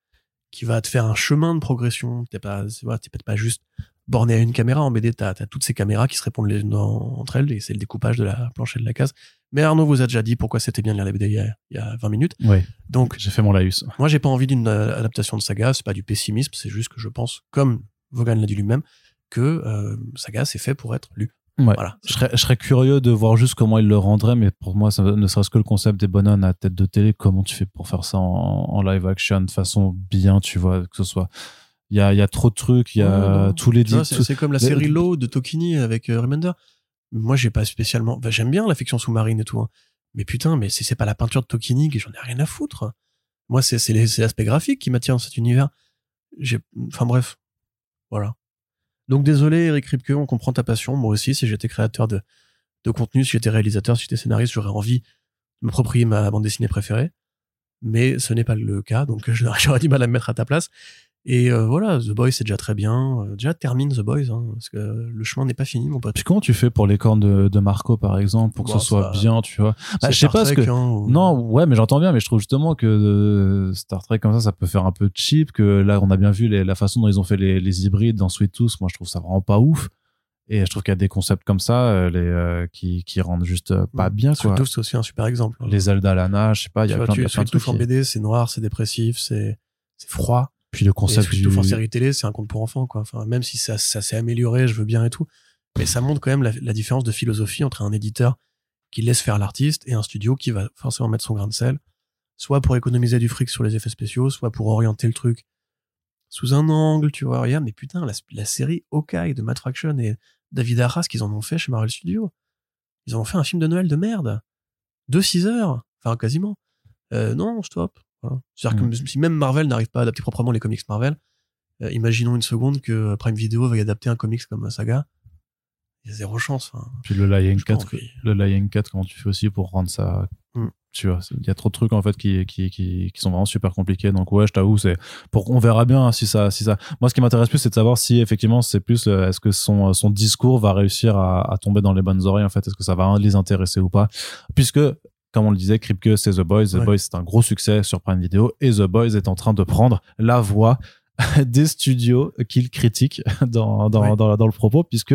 qui va te faire un chemin de progression. T'es pas, voilà, t'es peut-être pas juste borné à une caméra en BD. T'as, t'as toutes ces caméras qui se répondent les unes en- entre elles et c'est le découpage de la planche et de la case. Mais Arnaud vous a déjà dit pourquoi c'était bien de lire les BD il y a, il y a 20 minutes. Ouais, Donc, j'ai fait mon laïus. moi, j'ai pas envie d'une euh, adaptation de saga. C'est pas du pessimisme. C'est juste que je pense, comme Vaughan l'a dit lui-même, que euh, saga c'est fait pour être lu. Ouais. Voilà. Je serais, je serais curieux de voir juste comment il le rendrait, mais pour moi, ça, ne serait-ce que le concept des bonhommes à tête de télé, comment tu fais pour faire ça en, en live action de façon bien, tu vois, que ce soit. Il y a, il y a trop de trucs, il y a Ouais, tous les c'est comme la série Low de Tokini avec euh, Remender. Moi, j'ai pas spécialement. bah, J'aime bien la fiction sous-marine et tout. hein. Mais putain, mais si c'est pas la peinture de Tokini, j'en ai rien à foutre. Moi, c'est l'aspect graphique qui m'attire dans cet univers. Enfin bref, voilà. Donc désolé, Eric Ripke, on comprend ta passion. Moi aussi, si j'étais créateur de, de contenu, si j'étais réalisateur, si j'étais scénariste, j'aurais envie de m'approprier ma bande dessinée préférée. Mais ce n'est pas le cas, donc j'aurais du mal à me mettre à ta place. Et euh, voilà, The Boys, c'est déjà très bien. Euh, déjà, termine The Boys, hein, parce que le chemin n'est pas fini, mon pote. Puis comment tu fais pour les cornes de, de Marco, par exemple, pour que ce soit ça- bien, tu vois? Bah, Je sais pas ce que. Hein, ou- Non, ouais, mais j'entends bien, mais je trouve justement que euh, Star Trek comme ça, ça peut faire un peu cheap. Que là, on a bien vu les- la façon dont ils ont fait les, les hybrides dans Sweet Tooth. Moi, je trouve ça vraiment pas ouf. Et je trouve qu'il y a des concepts comme ça, euh, les euh, qui, qui rendent juste euh, pas bien, Sweet. Tooth, c'est aussi un super exemple. hein. Les Zelda Lana, je sais pas, il y a plein, tu, plein de Sweet Tooth trucs. en BD, c'est noir, c'est dépressif, c'est froid. Puis le concept du. En série télé, c'est un conte pour enfants, quoi. Enfin, même si ça, ça s'est amélioré, je veux bien et tout. Mais ça montre quand même la, la différence de philosophie entre un éditeur qui laisse faire l'artiste et un studio qui va forcément mettre son grain de sel, soit pour économiser du fric sur les effets spéciaux, soit pour orienter le truc sous un angle, tu vois. Regarde, mais putain, la, la série Hawkeye de Matt Fraction et David Arras qu'ils en ont fait chez Marvel Studios. Ils en ont fait un film de Noël de merde. De 6 heures. Enfin, quasiment. Euh, non, stop. Voilà. C'est-à-dire Mm. que si même Marvel n'arrive pas à adapter proprement les comics Marvel, euh, imaginons une seconde que Prime Video va y adapter un comics comme Saga. Il y a zéro chance. enfin. Puis le Lion Je pas 4, envie. le Lion 4, comment tu fais aussi pour rendre ça. Mm. Tu vois, c'est- il y a trop de trucs en fait qui, qui, qui, qui sont vraiment super compliqués. Donc ouais, je t'avoue, c'est pour on verra bien si ça, si ça. Moi, ce qui m'intéresse plus, c'est de savoir si effectivement c'est plus euh, est-ce que son son discours va réussir à, à tomber dans les bonnes oreilles en fait. Est-ce que ça va les intéresser ou pas? Puisque comme on le disait, Kripke, c'est The Boys. The Ouais. Boys, c'est un gros succès sur Prime Video et The Boys est en train de prendre la voix des studios qu'il critique dans, dans, Ouais. dans, dans le propos, puisque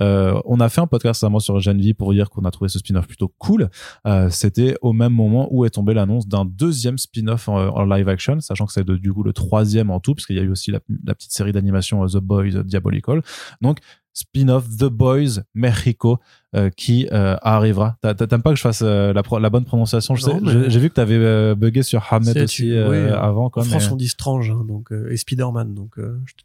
euh, on a fait un podcast récemment sur Genevieve pour dire qu'on a trouvé ce spin-off plutôt cool. Euh, C'était au même moment où est tombée l'annonce d'un deuxième spin-off en, en live action, sachant que c'est du coup le troisième en tout, parce qu'il y a eu aussi la, la petite série d'animation euh, The Boys Diabolical. Donc spin-off The Boys Mexico euh, qui euh, arrivera. T'a- t'a- T'aimes pas que je fasse euh, la, bonne prononciation Je Non, sais- mais- J'ai vu que t'avais bugué sur Hamed aussi tu- oui, avant. Quoi, En France, mais- on dit Strange hein, donc, et Spider-Man, donc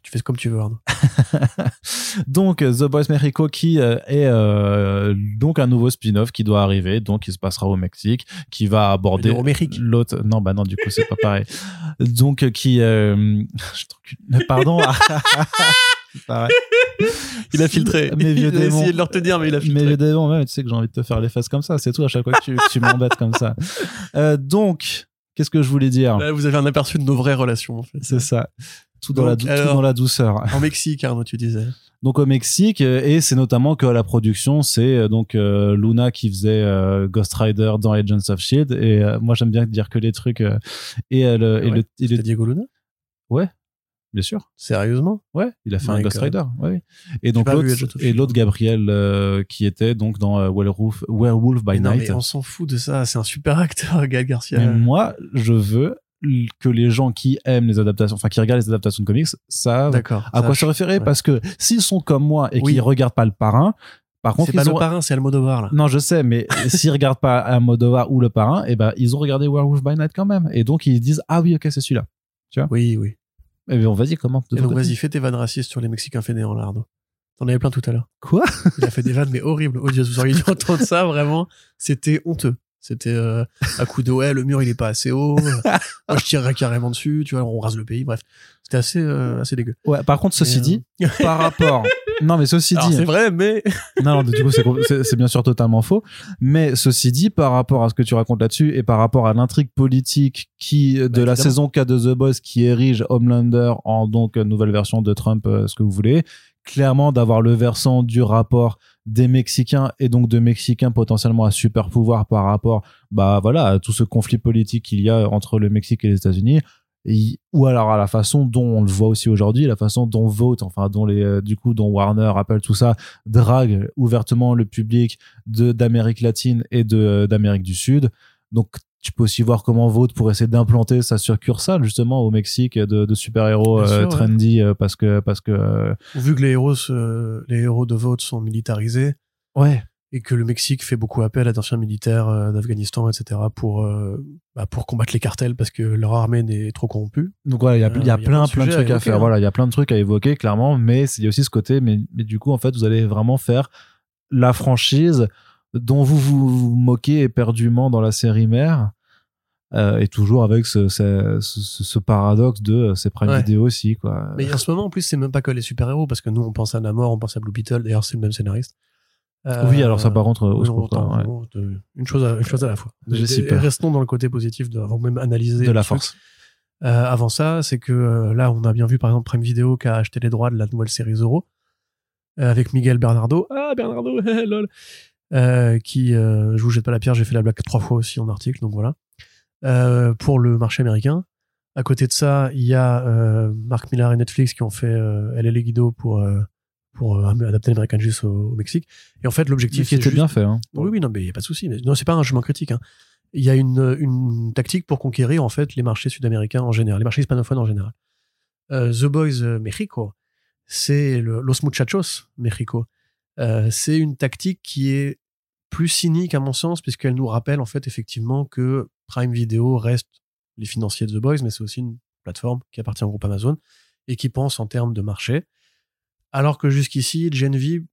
tu fais comme tu veux, Arnaud. donc The Boys Mexico qui est donc un nouveau spin-off qui doit arriver, donc qui se passera au Mexique, qui va aborder l'autre. Non, bah non, du coup c'est pas pareil. Donc qui, pardon. C'est pareil. Il a filtré. Mes vieux il a démons. essayé de le retenir, mais il a filtré. évidemment, ouais, tu sais que j'ai envie de te faire les fesses comme ça, c'est tout à chaque fois que tu, m'embêtes comme ça. Euh, donc, qu'est-ce que je voulais dire Là, vous avez un aperçu de nos vraies relations, en fait. C'est ça. Tout dans, la, tout dans douceur. En Mexique, Arnaud, tu disais. Donc au Mexique, euh, et c'est notamment que la production, c'est euh, donc euh, Luna qui faisait euh, Ghost Rider dans Agents of Shield. Et moi j'aime bien dire que les trucs et, le, et Ouais. le, et le- C'était Diego Luna? Bien sûr. Sérieusement? Ouais, il a fait My un Ghost. Rider. Ouais. Et donc l'autre et l'autre Gabriel euh, qui était donc dans euh, Werewolf, Werewolf by Mais non, Night. mais on s'en fout de ça. C'est un super acteur, Gael Garcia. Mais moi, je veux que les gens qui aiment les adaptations, enfin qui regardent les adaptations de comics, savent à quoi se référer ouais. parce que s'ils sont comme moi et Oui. qu'ils regardent pas le parrain, par contre, C'est pas ils le ont... parrain, c'est Almodovar, là. Non, je sais, mais s'ils regardent pas Almodovar ou le parrain, eh ben ils ont regardé Werewolf by Night quand même, et donc ils disent ah oui ok c'est celui-là. Oui, oui. Eh bien vas-y comment. donc, côté. vas-y, fais tes vannes racistes sur les Mexicains fainéants, là, Arnaud. T'en avais plein tout à l'heure. Quoi? Il a fait des vannes, mais horribles. Oh Dieu, vous auriez dû entendre ça, vraiment. C'était honteux. C'était euh, à coup de ouais, le mur il est pas assez haut. Moi je tirerais carrément dessus, tu vois, on rase le pays. Bref, c'était assez euh, assez dégueu. Ouais, par contre, ceci dit, euh, par rapport. Non, mais ceci dit. c'est vrai, mais Non, non, du coup, c'est bien sûr totalement faux. Mais ceci dit, par rapport à ce que tu racontes là-dessus et par rapport à l'intrigue politique qui de la évidemment. saison 4 de The Boys qui érige Homelander en donc nouvelle version de Trump, euh, ce que vous voulez, clairement d'avoir le versant du rapport des Mexicains et donc de Mexicains potentiellement à super pouvoir par rapport, bah voilà, à tout ce conflit politique qu'il y a entre le Mexique et les États-Unis. Et- ou alors à la façon dont on le voit aussi aujourd'hui, la façon dont Vote, enfin dont les, euh, du coup dont Warner, Apple, tout ça drague ouvertement le public de d'Amérique latine et de euh, d'Amérique du Sud. Donc tu peux aussi voir comment Vote pour essayer d'implanter sa succursale justement au Mexique de, de super-héros euh, trendy parce que parce que vu que les héros, les héros de vote sont militarisés. Ouais et que le Mexique fait beaucoup appel à d'anciens militaires euh, d'Afghanistan, etc., pour euh, bah, pour combattre les cartels parce que leur armée est trop corrompue. Donc voilà, il y a, Euh, il y a il y a plein, plein de plein de sujets à trucs à, évoquer, faire. hein. Voilà, il y a plein de trucs à évoquer, clairement, mais il y a aussi ce côté, mais, mais du coup, en fait, vous allez vraiment faire la franchise dont vous vous, vous moquez éperdument dans la série mère. euh, et toujours avec ce, ce, ce- ce paradoxe de c'est Prime Ouais. Video aussi, quoi. Mais en ce moment, en plus, c'est même pas que les super-héros parce que nous, on pense à Namor, on pense à Blue Beetle. D'ailleurs, c'est le même scénariste. Euh, oui, alors ça, par contre, au ouais. bon, de- une chose à, une chose à la fois. Restons dans le côté positif de, avant même analyser de la truc. force. Euh, avant ça, c'est que euh, là, on a bien vu par exemple Prime Video qui a acheté les droits de la nouvelle série Zoro euh, avec Miguel Bernardo. Ah, Bernardo, lol. Euh, qui, euh, je vous jette pas la pierre, j'ai fait la blague trois fois aussi en article, donc voilà. Euh, pour le marché américain. À côté de ça, il y a euh, Mark Millar et Netflix qui ont fait euh, Elle et les Guido pour, euh, pour euh, adapter American Juice au, au Mexique. Et en fait, Qui l'objectif, était c'est juste- bien fait, hein. oui, oui, non, mais il n'y a pas de souci. Non, c'est pas un jugement critique. hein. Il y a une, une tactique pour conquérir en fait les marchés sud-américains en général, les marchés hispanophones en général. Euh, The Boys euh, Mexico, c'est Los Muchachos Mexico. Euh, c'est une tactique qui est plus cynique à mon sens, puisqu'elle nous rappelle en fait effectivement que Prime Video reste les financiers de The Boys, mais c'est aussi une plateforme qui appartient au groupe Amazon et qui pense en termes de marché. Alors que jusqu'ici, Gen V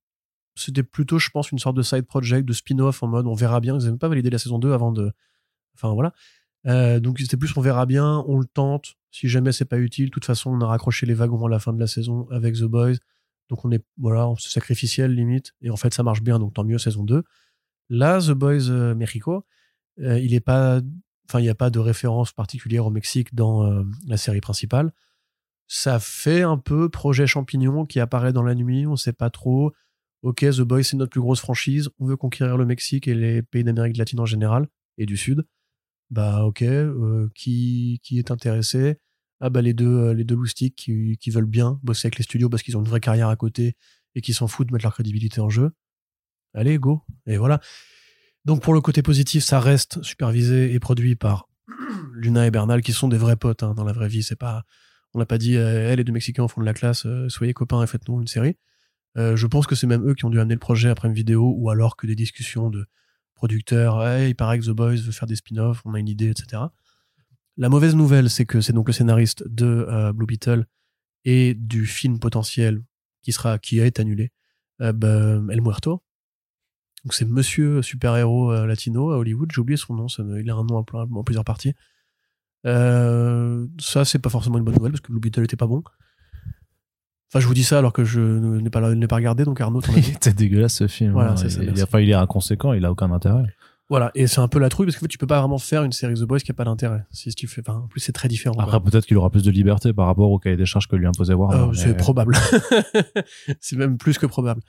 c'était plutôt, je pense, une sorte de side project, de spin-off en mode on verra bien. Ils n'avaient pas validé la saison 2 avant de. Enfin voilà. Euh, donc c'était plus on verra bien, on le tente. Si jamais c'est pas utile, de toute façon, on a raccroché les wagons à la fin de la saison avec The Boys. Donc on est, voilà, c'est sacrificiel limite. Et en fait, ça marche bien, donc tant mieux, saison 2. Là, The Boys euh, Mexico, euh, il pas. Il n'y a pas de référence particulière au Mexique dans la série principale. Ça fait un peu projet champignon qui apparaît dans la nuit, on sait pas trop ok, The Boys, c'est notre plus grosse franchise, on veut conquérir le Mexique et les pays d'Amérique latine en général, et du Sud. Bah ok, euh, qui, qui est intéressé? Ah bah les deux, euh, les deux loustiques qui, qui veulent bien bosser avec les studios parce qu'ils ont une vraie carrière à côté et qui s'en foutent de mettre leur crédibilité en jeu. Allez, go Et voilà. Donc pour le côté positif, ça reste supervisé et produit par Luna et Bernal, qui sont des vrais potes hein, dans la vraie vie. C'est pas, on n'a pas dit, euh, Eh, les deux Mexicains au fond de la classe, euh, soyez copains et faites-nous une série. Euh, je pense que c'est même eux qui ont dû amener le projet après une vidéo ou alors que des discussions de producteurs. Il paraît que The Boys veut faire des spin-offs, on a une idée, etc. La mauvaise nouvelle, c'est que c'est donc le scénariste de Blue Beetle et du film potentiel qui sera qui été annulé, bah, El Muerto. Donc c'est Monsieur super-héros latino à Hollywood. J'ai oublié son nom, il a un nom en plusieurs parties. Euh, ça, c'est pas forcément une bonne nouvelle parce que Blue Beetle était pas bon. Enfin, je vous dis ça alors que je n'ai pas, n'ai pas regardé, donc Arnaud, dit. C'était dégueulasse ce film. Voilà, hein. c'est ça, il, il, enfin, il est inconséquent, il a aucun intérêt. Voilà, et c'est un peu la trouille parce que en fait, tu peux pas vraiment faire une série The Boys qui a pas d'intérêt. Si tu fais, enfin, en plus c'est très différent. Après, peut-être qu'il aura plus de liberté par rapport au cahier des charges que lui imposait Warner. Euh, mais- c'est probable. c'est même plus que probable.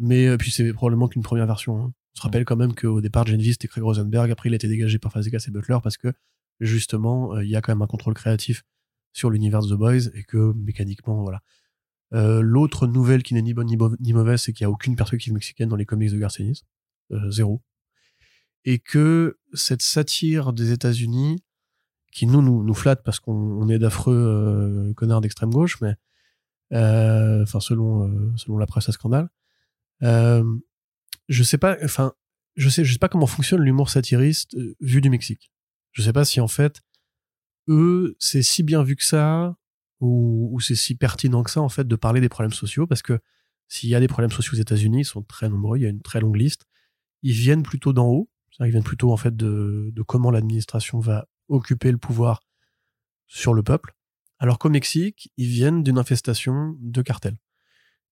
Mais euh, puis c'est probablement qu'une première version. hein. On se rappelle quand même qu'au départ, Gen V c'était Craig Rosenberg. Après, il a été dégagé par Fazekas et Butler parce que justement, euh, il y a quand même un contrôle créatif sur l'univers de The Boys et que mécaniquement, voilà. Euh, L'autre nouvelle qui n'est ni bonne ni, mau- ni mauvaise, c'est qu'il n'y a aucune perspective mexicaine dans les comics de Garth Ennis. Euh, zéro. Et que cette satire des États-Unis, qui nous, nous, nous flatte parce qu'on on est d'affreux euh, connards d'extrême gauche, mais enfin selon selon la presse à scandale. Je sais pas, enfin je sais je sais pas comment fonctionne l'humour satiriste vu du Mexique. Je sais pas si en fait eux c'est si bien vu que ça ou, c'est si pertinent que ça en fait de parler des problèmes sociaux parce que s'il y a des problèmes sociaux aux États-Unis, ils sont très nombreux, il y a une très longue liste. Ils viennent plutôt d'en haut, c'est-à-dire ils viennent plutôt en fait de, de comment l'administration va occuper le pouvoir sur le peuple. Alors qu'au Mexique, ils viennent d'une infestation de cartels.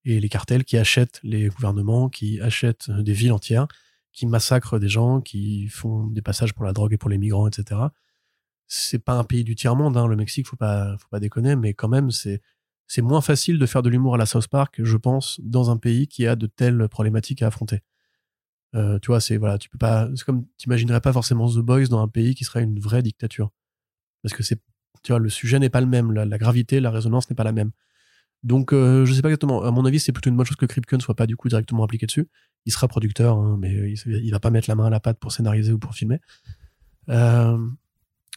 Et les cartels qui achètent les gouvernements, qui achètent des villes entières, qui massacrent des gens, qui font des passages pour la drogue et pour les migrants, etc. C'est pas un pays du tiers-monde, hein, le Mexique, faut pas, faut pas déconner, mais quand même, c'est, c'est moins facile de faire de l'humour à la South Park, je pense, dans un pays qui a de telles problématiques à affronter. Euh, tu vois, c'est voilà, tu peux pas, c'est comme t'imaginerais pas forcément The Boys dans un pays qui serait une vraie dictature, parce que c'est, tu vois, le sujet n'est pas le même, la gravité, la résonance n'est pas la même. Donc, euh, je sais pas exactement. À mon avis, c'est plutôt une bonne chose que Kripken soit pas du coup directement impliqué dessus. Il sera producteur, hein, mais il, il va pas mettre la main à la pâte pour scénariser ou pour filmer. Euh,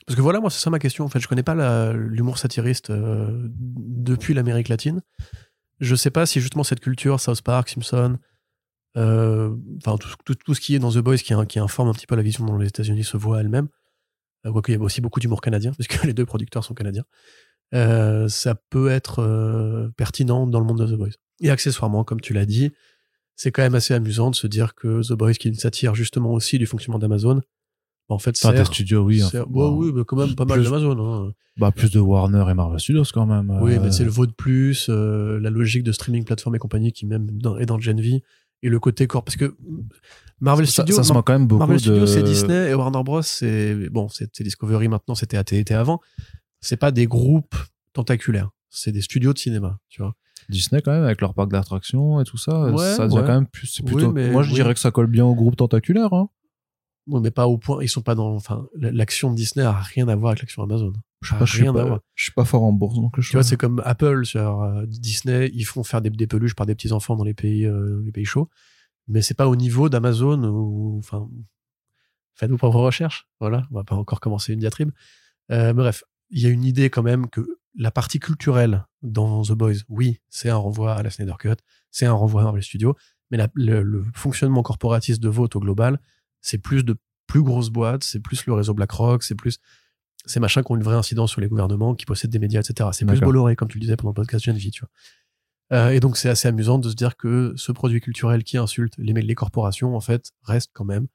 parce que voilà, moi, c'est ça ma question. En fait, je connais pas l'humour satiriste euh, depuis l'Amérique latine. Je sais pas si justement cette culture, South Park, Simpson, euh, enfin tout, ce qui est dans The Boys qui, informe un petit peu la vision dont les États-Unis se voient elles-mêmes. Euh, Quoique il y a aussi beaucoup d'humour canadien, parce que les deux producteurs sont canadiens. Euh, ça peut être euh, pertinent dans le monde de The Boys. Et accessoirement, comme tu l'as dit, c'est quand même assez amusant de se dire que The Boys, qui satire justement aussi du fonctionnement d'Amazon, bah, en fait, Enfin, des studios, oui. sert- enfin, ouais, oui, bah, quand même pas mal d'Amazon. Hein. Bah, plus de Warner et Marvel Studios quand même. Oui, euh, mais c'est le vaut de plus, euh, la logique de streaming plateforme et compagnie qui même dans, est dans Gen V, et le côté corps. Parce que Marvel ça, Studios, ça se Mar- quand même beaucoup Marvel de. Studios, c'est Disney, et Warner Bros, c'est bon, c'est c'est Discovery maintenant, c'était AT&T avant. C'est pas des groupes tentaculaires, c'est des studios de cinéma, tu vois. Disney quand même avec leur parc d'attractions et tout ça. Ouais, ça devient ouais. quand même plus. Oui, mais- Moi, je oui. dirais que ça colle bien au groupe tentaculaire. Hein. Ouais, mais pas au point, ils sont pas dans, enfin, l'action de Disney a rien à voir avec l'action Amazon. Je sais pas, je suis pas, voir. je suis pas fort en bourse donc je Tu vois, c'est comme Apple sur euh, Disney, ils font faire des, des peluches par des petits enfants dans les pays, euh, les pays chauds, mais c'est pas au niveau d'Amazon ou, enfin, faites vos propres recherches. Voilà, on va pas encore commencer une diatribe. Euh, bref, il y a une idée quand même que la partie culturelle dans The Boys, oui, c'est un renvoi à la Snyder Cut, c'est un renvoi à Marvel Studios, mais la- le, le fonctionnement corporatiste de vote au global, c'est plus de plus grosses boîtes, c'est plus le réseau BlackRock, c'est plus ces machins qui ont une vraie incidence sur les gouvernements, qui possèdent des médias, etc. C'est plus. Bolloré, comme tu le disais pendant le podcast Gen V, tu vois. Euh, et donc, c'est assez amusant de se dire que ce produit culturel qui insulte les, les corporations, en fait, reste quand même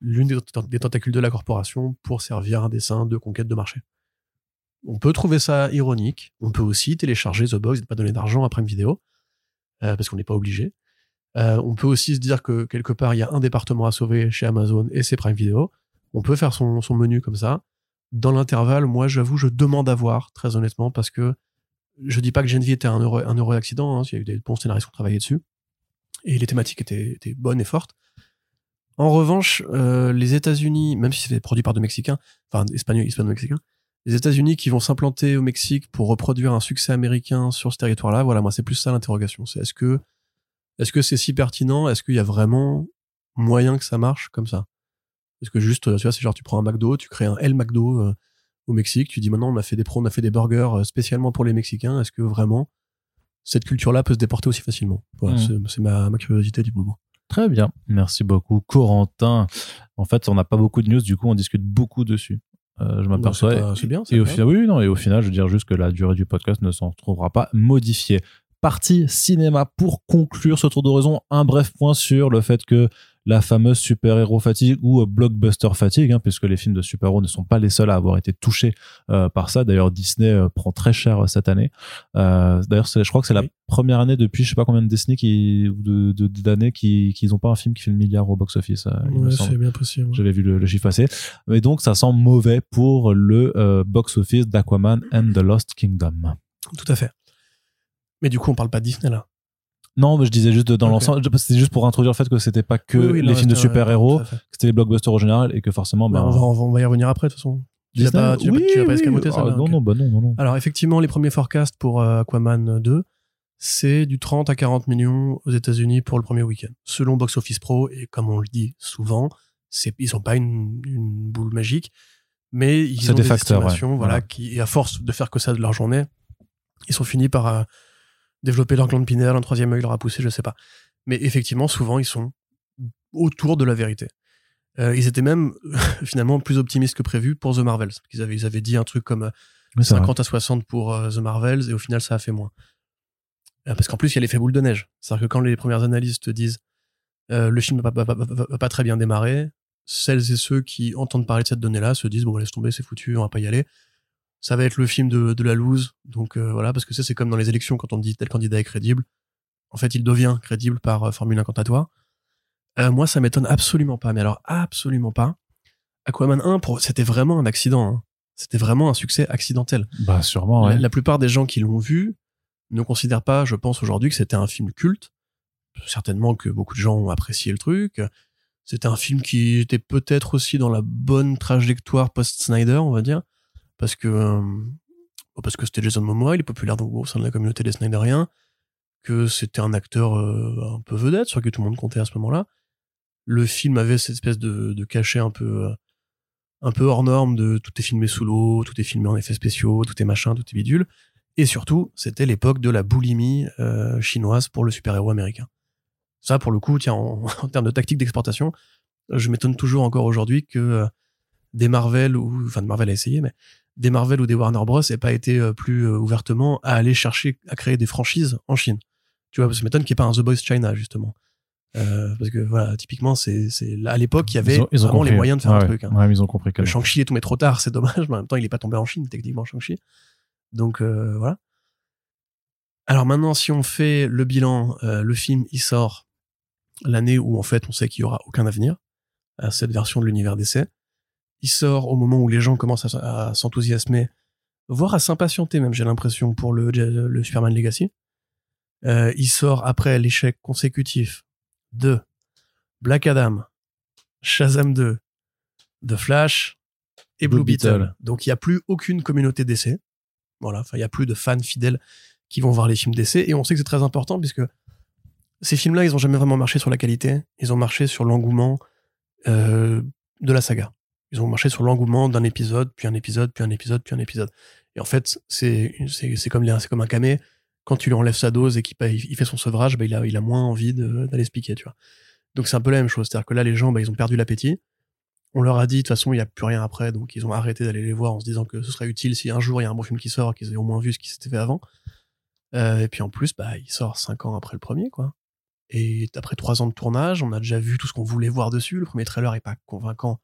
l'une des, des tentacules de la corporation pour servir un dessin de conquête de marché. On peut trouver ça ironique. On peut aussi télécharger The Box et ne pas donner d'argent à Prime Video, euh, parce qu'on n'est pas obligé. Euh, on peut aussi se dire que quelque part, il y a un département à sauver chez Amazon et c'est Prime Video. On peut faire son, menu comme ça. Dans l'intervalle, moi, j'avoue, je demande à voir, très honnêtement, parce que je dis pas que Geneviève était un heureux, accident. Hein, il y a eu des bons scénaristes qui ont travaillé dessus. Et les thématiques étaient, bonnes et fortes. En revanche, euh, les États-Unis, même si c'est produit par deux Mexicains, enfin espagnols, hispano-mexicains, les États-Unis qui vont s'implanter au Mexique pour reproduire un succès américain sur ce territoire-là, voilà, moi c'est plus ça l'interrogation. C'est est-ce que est-ce que c'est si pertinent? Est-ce qu'il y a vraiment moyen que ça marche comme ça? Est-ce que juste, tu vois, c'est genre tu prends un McDo, tu crées un El McDo euh, au Mexique, tu dis maintenant on a fait des pros, on a fait des burgers euh, spécialement pour les Mexicains. Est-ce que vraiment cette culture-là peut se déporter aussi facilement? Voilà, c'est- c'est ma, ma curiosité du moment. Très bien. Merci beaucoup, Corentin. En fait, on n'a pas beaucoup de news, du coup, on discute beaucoup dessus. Euh, je m'aperçois. c'est bien. Et au final, oui, non, et au final, je veux dire juste que la durée du podcast ne s'en trouvera pas modifiée. Partie cinéma pour conclure ce tour d'horizon. Un bref point sur le fait que la fameuse super-héros fatigue ou euh, blockbuster fatigue, hein, puisque les films de super-héros ne sont pas les seuls à avoir été touchés euh, par ça. D'ailleurs, Disney euh, prend très cher euh, cette année. D'ailleurs, je crois que c'est la première année depuis je sais pas combien de décennies qui, ou de- de- d'années qui qu'ils n'ont pas un film qui fait le milliard au box-office. Ouais, c'est bien possible. J'avais vu le, le chiffre passer. Mais donc, ça sent mauvais pour le box-office d'Aquaman and the Lost Kingdom. Tout à fait. Mais du coup, on parle pas de Disney là. Non, mais je disais juste de- dans l'ensemble, c'était juste pour introduire le fait que c'était pas que Oui, oui, les non, films de super-héros, que c'était les blockbusters au général et que forcément, Bah, ben, on, va, on y revenir après, de toute façon. Tu l'as pas, tu pas- oui, pas escamoté, ça Ah, non, non, bah non, non, non. Alors, effectivement, les premiers forecasts pour euh, Aquaman 2, c'est du 30 à 40 millions aux États-Unis pour le premier week-end. Selon Box Office Pro, et comme on le dit souvent, ils n'ont pas une, une boule magique, mais ils ont des des, facteurs, ouais. estimations, voilà, Voilà. qui, et à force de faire que ça de leur journée, ils sont finis par euh, développer leur glande pinéale, un troisième œil leur a poussé, je sais pas. Mais effectivement, souvent, ils sont autour de la vérité. Euh, ils étaient même finalement plus optimistes que prévu pour The Marvels. Ils avaient, ils avaient dit un truc comme euh, Oui, c'est vrai. 50 à 60 pour euh, The Marvels et au final ça a fait moins. Euh, Parce qu'en plus, il y a l'effet boule de neige. C'est-à-dire que quand les premières analyses te disent euh, le film va pas, va- va- va- va pas très bien démarrer, celles et ceux qui entendent parler de cette donnée-là se disent bon, laisse tomber, c'est foutu, on va pas y aller. Ça va être le film de, de la loose. Donc euh, voilà, parce que ça, c'est comme dans les élections quand on dit tel candidat est crédible. En fait, il devient crédible par euh, formule incantatoire. Euh, moi, ça m'étonne absolument pas. Mais alors, absolument pas. Aquaman 1, pour... c'était vraiment un accident. hein. C'était vraiment un succès accidentel. Bah, sûrement, La, ouais. la plupart des gens qui l'ont vu ne considèrent pas, je pense aujourd'hui, que c'était un film culte. Certainement que beaucoup de gens ont apprécié le truc. C'était un film qui était peut-être aussi dans la bonne trajectoire post-Snyder, on va dire, parce que euh, parce que c'était Jason Momoa, il est populaire donc, au sein de la communauté des Snyderiens, que c'était un acteur un peu vedette, sur qui tout le monde comptait à ce moment-là. Le film avait cette espèce de, de cachet un peu euh, un peu hors norme de tout est filmé sous l'eau, tout est filmé en effets spéciaux, tout est machin, tout est bidule. Et surtout, c'était l'époque de la boulimie chinoise pour le super-héros américain. Ça, pour le coup, tiens, en, termes de tactique d'exportation, je m'étonne toujours encore aujourd'hui que des Marvel ou enfin de Marvel a essayé, mais des Marvel ou des Warner Bros aient pas été euh, plus euh, ouvertement à aller chercher à créer des franchises en Chine. Tu vois, parce que ça m'étonne qu'il n'y ait pas un The Boys China justement. Euh, parce que voilà, typiquement, c'est à l'époque il y avait Ils ont- ils ont vraiment les moyens de faire un ouais. truc. hein. Ouais, ils ont compris que. Shang-Chi est tombé trop tard, c'est dommage, mais en même temps, il est pas tombé en Chine, techniquement, Shang-Chi. Donc, euh, voilà. Alors maintenant, si on fait le bilan, euh, le film, il sort l'année où, en fait, on sait qu'il y aura aucun avenir à cette version de l'univers d'essai. Il sort au moment où les gens commencent à, s'enthousiasmer, voire à s'impatienter même, j'ai l'impression, pour le, le Superman Legacy. Euh, il sort après l'échec consécutif de Black Adam, Shazam 2, The Flash et Blue, Blue Beetle. Beetle. Donc il n'y a plus aucune communauté d'essai. Voilà, enfin il n'y a plus de fans fidèles qui vont voir les films d'essai. Et on sait que c'est très important puisque ces films-là, ils n'ont jamais vraiment marché sur la qualité. Ils ont marché sur l'engouement euh, de la saga. Ils ont marché sur l'engouement d'un épisode, puis un épisode, puis un épisode, puis un épisode. Et en fait, c'est comme comme un camé. Quand tu lui enlèves sa dose et qu'il fait son sevrage, bah, il a il a moins envie d'aller se piquer, tu vois. Donc c'est un peu la même chose. C'est-à-dire que là, les gens, bah, ils ont perdu l'appétit. On leur a dit, de toute façon, il n'y a plus rien après, donc ils ont arrêté d'aller les voir en se disant que ce serait utile si un jour il y a un bon film qui sort, qu'ils aient au moins vu ce qui s'était fait avant. Euh, et puis en plus, bah, il sort cinq ans après le premier, quoi. Et après trois ans de tournage, on a déjà vu tout ce qu'on voulait voir dessus. Le premier trailer est pas convaincant.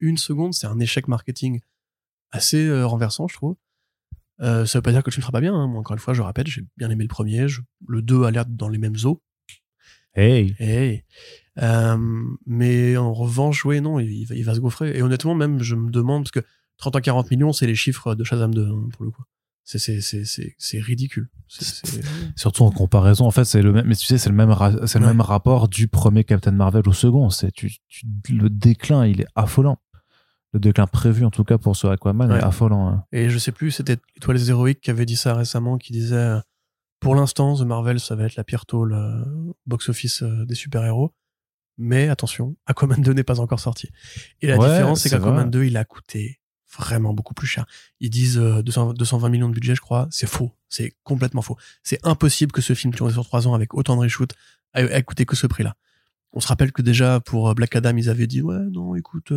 Une seconde, c'est un échec marketing assez euh, renversant, je trouve. Euh, ça veut pas dire que tu ne feras pas bien. hein. Moi, encore une fois, je répète, j'ai bien aimé le premier. je- le 2 a l'air dans les mêmes eaux. Hey. Hey. Euh, mais en revanche, oui, non, il, va, il va se gaufrer. Et honnêtement, même, je me demande, parce que 30 à 40 millions, c'est les chiffres de Shazam 2, hein, pour le coup. C'est, ridicule. Surtout en comparaison, en fait, c'est le même, mais tu sais, c'est le même, ra- c'est le Ouais. même rapport du premier Captain Marvel au second. C'est, tu, tu- le déclin, il est affolant. Le déclin prévu, en tout cas, pour ce Aquaman, Ouais. est affolant. hein. Et je sais plus, c'était Étoiles Héroïques qui avait dit ça récemment, qui disait, euh, pour l'instant, The Marvel, ça va être la pire tôle euh, box-office euh, des super-héros. Mais attention, Aquaman 2 n'est pas encore sorti. Et la Ouais, différence, c'est qu'Aquaman vrai. 2, il a coûté vraiment beaucoup plus cher. Ils disent euh, 200 220 millions de budget, je crois. C'est faux. C'est complètement faux. C'est impossible que ce film tourné sur trois ans avec autant de reshoots ait, ait coûté que ce prix-là. On se rappelle que déjà, pour Black Adam, ils avaient dit, ouais, non, écoute,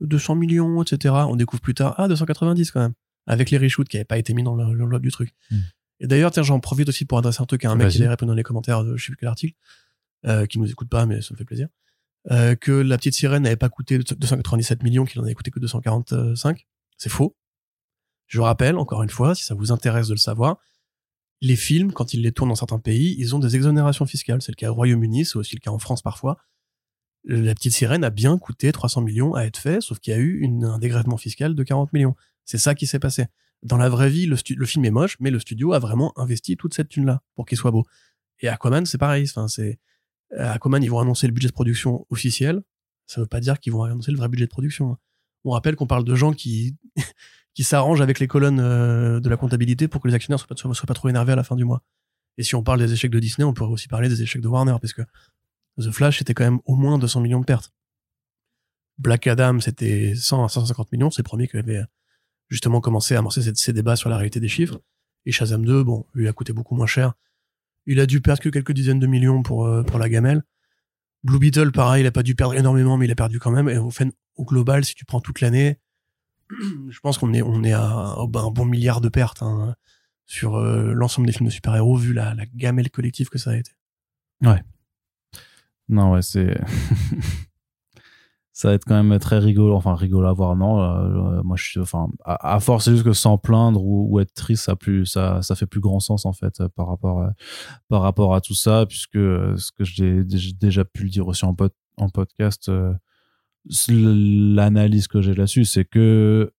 200 millions, etc. On découvre plus tard, ah, 290 quand même avec les reshoots qui n'avaient pas été mis dans le- l'enveloppe du truc. Hmm. Et d'ailleurs, tiens, j'en profite aussi pour adresser un truc à un mec qui avait répondu dans les commentaires de je sais plus quel article, euh, qui nous écoute pas, mais ça me fait plaisir, euh, que la petite sirène n'avait pas coûté 297 millions, qu'il en avait coûté que 245. C'est faux. Je rappelle, encore une fois, si ça vous intéresse de le savoir, les films, quand ils les tournent dans certains pays, ils ont des exonérations fiscales. C'est le cas au Royaume-Uni, c'est aussi le cas en France parfois. La petite sirène a bien coûté 300 millions à être fait, sauf qu'il y a eu un dégrèvement fiscal de 40 millions. C'est ça qui s'est passé. Dans la vraie vie, le, film est moche, mais le studio a vraiment investi toute cette thune-là pour qu'il soit beau. Et Aquaman, c'est pareil. Enfin, c'est euh, Aquaman, ils vont annoncer le budget de production officiel. Ça veut pas dire qu'ils vont annoncer le vrai budget de production. hein. On rappelle qu'on parle de gens qui s'arrangent avec les colonnes euh, de la comptabilité pour que les actionnaires soient, soient pas trop énervés à la fin du mois. Et si on parle des échecs de Disney, on pourrait aussi parler des échecs de Warner, parce que The Flash, c'était quand même au moins 200 millions de pertes. Black Adam, c'était 100 à 150 millions. C'est le premier qui avait justement commencé à amorcer ces, débats sur la réalité des chiffres. Et Shazam 2, bon, lui a coûté beaucoup moins cher. Il a dû perdre que quelques dizaines de millions pour, euh, pour la gamelle. Blue Beetle, pareil, il a pas dû perdre énormément, mais il a perdu quand même. Et au, fait, au global, si tu prends toute l'année, je pense qu'on est, on est à, un bon milliard de pertes. hein. sur euh, l'ensemble des films de super-héros vu la, la gamelle collective que ça a été. Non, ouais, c'est. ça va être quand même très rigolo. Enfin, rigolo à voir, non. euh, euh, moi, je suis. Enfin, à, force, c'est juste que sans plaindre ou, ou être triste, ça, plus, ça, ça fait plus grand sens, en fait, euh, par rapport, à- par rapport à tout ça, puisque ce que j'ai déjà pu le dire aussi en, en podcast, l'analyse que j'ai là-dessus, c'est que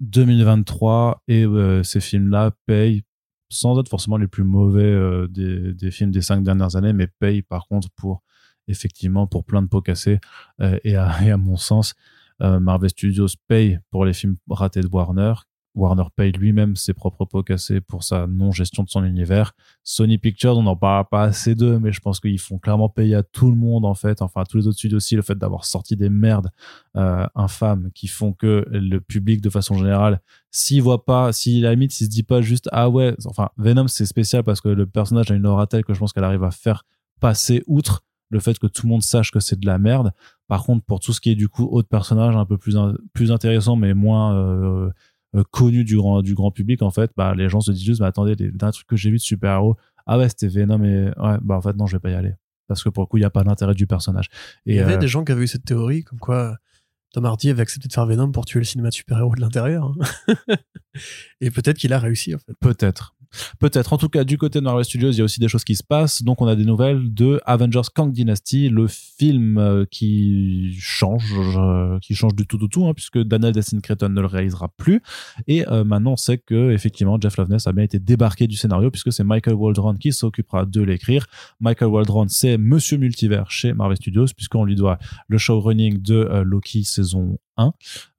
2023 et ces films-là payent sans être forcément les plus mauvais des, des films des cinq dernières années, mais payent par contre pour effectivement pour plein de pots cassés. Euh, et, à, mon sens, euh, Marvel Studios paye pour les films ratés de Warner. Warner paye lui-même ses propres pots cassés pour sa non-gestion de son univers. Sony Pictures, on n'en parle pas assez d'eux, mais je pense qu'ils font clairement payer à tout le monde, en fait, enfin à tous les autres studios aussi, le fait d'avoir sorti des merdes euh, infâmes qui font que le public, de façon générale, s'il voit pas, si à la limite, s'il se dit pas juste, ah ouais, enfin, Venom, c'est spécial parce que le personnage a une aura telle que je pense qu'elle arrive à faire passer outre le fait que tout le monde sache que c'est de la merde. Par contre, pour tout ce qui est du coup autre personnage un peu plus, in- plus intéressant, mais moins euh, euh, connu du grand, du grand public, en fait, bah, les gens se disent juste, bah, attendez, les derniers trucs que j'ai vu de super-héros, ah ouais, c'était Venom, et ouais, bah en fait, non, je vais pas y aller. Parce que pour le coup, il n'y a pas d'intérêt du personnage. Et, Il y avait euh, des gens qui avaient eu cette théorie, comme quoi Tom Hardy avait accepté de faire Venom pour tuer le cinéma de super-héros de l'intérieur. hein. Et peut-être qu'il a réussi, en fait. Peut-être. Peut-être. En tout cas, du côté de Marvel Studios, il y a aussi des choses qui se passent. Donc, on a des nouvelles de Avengers Kang Dynasty, le film euh, qui change, qui change du tout au tout, hein, puisque Daniel Destin Cretton ne le réalisera plus. Et euh, maintenant, on sait que effectivement, Jeff Loveness a bien été débarqué du scénario, puisque c'est Michael Waldron qui s'occupera de l'écrire. Michael Waldron, c'est Monsieur Multivers chez Marvel Studios, puisqu'on lui doit le showrunning de euh, Loki saison 1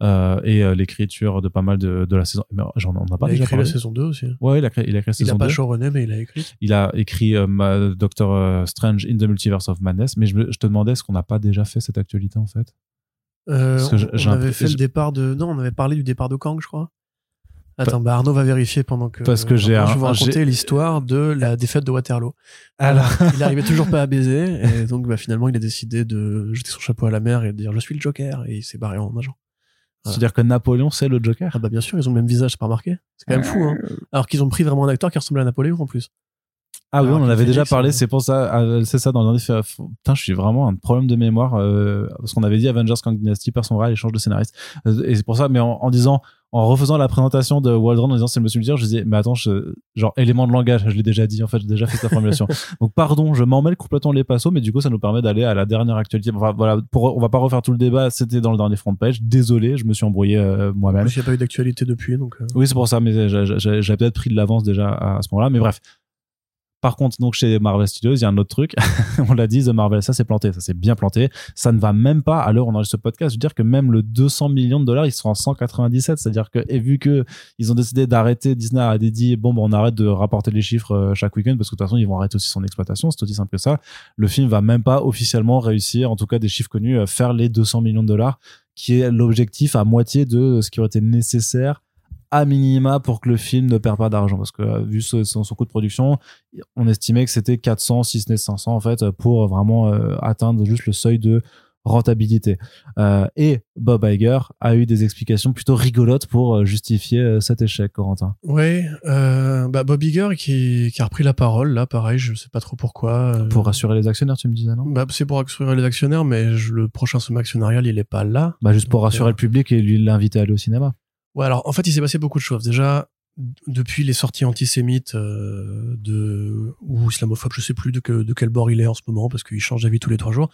euh, et euh, l'écriture de pas mal de, de la saison. Mais j'en on n'a pas Il a déjà écrit la saison 2 aussi. Ouais, il a créé, il a créé Il saison a pas 2. showrunné, mais il a écrit. Il a écrit euh, ma- Doctor euh, Strange in the Multiverse of Madness, mais je, me- je te demandais est-ce qu'on n'a pas déjà fait cette actualité en fait? Euh, Parce que j'ai- on, avait fait le départ de. Non, on avait parlé du départ de Kang, je crois. Attends, bah Arnaud va vérifier pendant que. Parce que j'ai un- Je vais vous raconter l'histoire de la défaite de Waterloo. Alors, il arrivait toujours pas à baiser, et donc bah, finalement il a décidé de jeter son chapeau à la mer et de dire je suis le Joker, et il s'est barré en nageant. c'est-à-dire que Napoléon c'est le Joker? Ah bah bien sûr, ils ont le même visage, c'est pas remarqué C'est quand même fou, hein. Alors qu'ils ont pris vraiment un acteur qui ressemblait à Napoléon en plus. Ah oui, Alors on en avait déjà parlé, euh, c'est pour ça, ah, c'est ça dans le dernier fait- Putain, je suis vraiment un problème de mémoire euh, parce qu'on avait dit Avengers Kang Dynasty perd son il change de scénariste. Euh, Et c'est pour ça, mais en, en disant, en refaisant la présentation de Waldron en disant c'est le monsieur Multivers, je disais, mais attends, je- genre élément de langage, je l'ai déjà dit, en fait, j'ai déjà fait sa formulation. Donc pardon, je m'emmêle complètement les passos, mais du coup, ça nous permet d'aller à la dernière actualité. Enfin voilà, pour, on va pas refaire tout le débat, c'était dans le dernier front page. Désolé, je me suis embrouillé euh, moi-même. il n'y a pas eu d'actualité depuis, donc. euh, Oui, c'est pour ça, mais j'avais peut-être pris de l'avance déjà à ce moment-là. Mais bref. Par contre, donc chez Marvel Studios, il y a un autre truc. on l'a dit, The Marvel, ça s'est planté, ça s'est bien planté. Ça ne va même pas, à l'heure où on enregistre ce podcast, je veux dire que même le 200 millions de dollars, ils sont en 197. C'est-à-dire que, et vu que ils ont décidé d'arrêter, Disney a dit, bon, ben, on arrête de rapporter les chiffres euh, chaque week-end parce que de toute façon, ils vont arrêter aussi son exploitation. C'est aussi simple que ça. Le film va même pas officiellement réussir, en tout cas des chiffres connus, faire les 200 millions de dollars, qui est l'objectif à moitié de ce qui aurait été nécessaire à minima pour que le film ne perd pas d'argent. Parce que euh, vu son, son coût de production on estimait que c'était 400 si ce n'est 500 en fait pour vraiment euh, atteindre juste le seuil de rentabilité. Euh, et Bob Iger a eu des explications plutôt rigolotes pour justifier cet échec Corentin. Euh, bah Bob Iger qui, qui a repris la parole, là, pareil, je sais pas trop pourquoi. pour rassurer les actionnaires tu me disais non? Bah, c'est pour assurer les actionnaires, mais je- le prochain sommet actionnarial, il est pas là. bah juste pour rassurer le public et lui l'inviter à aller au cinéma Ouais, alors en fait, il s'est passé beaucoup de choses. Déjà, depuis les sorties antisémites euh, de ou islamophobes, je sais plus de, que- de quel bord il est en ce moment parce qu'il change d'avis tous les trois jours.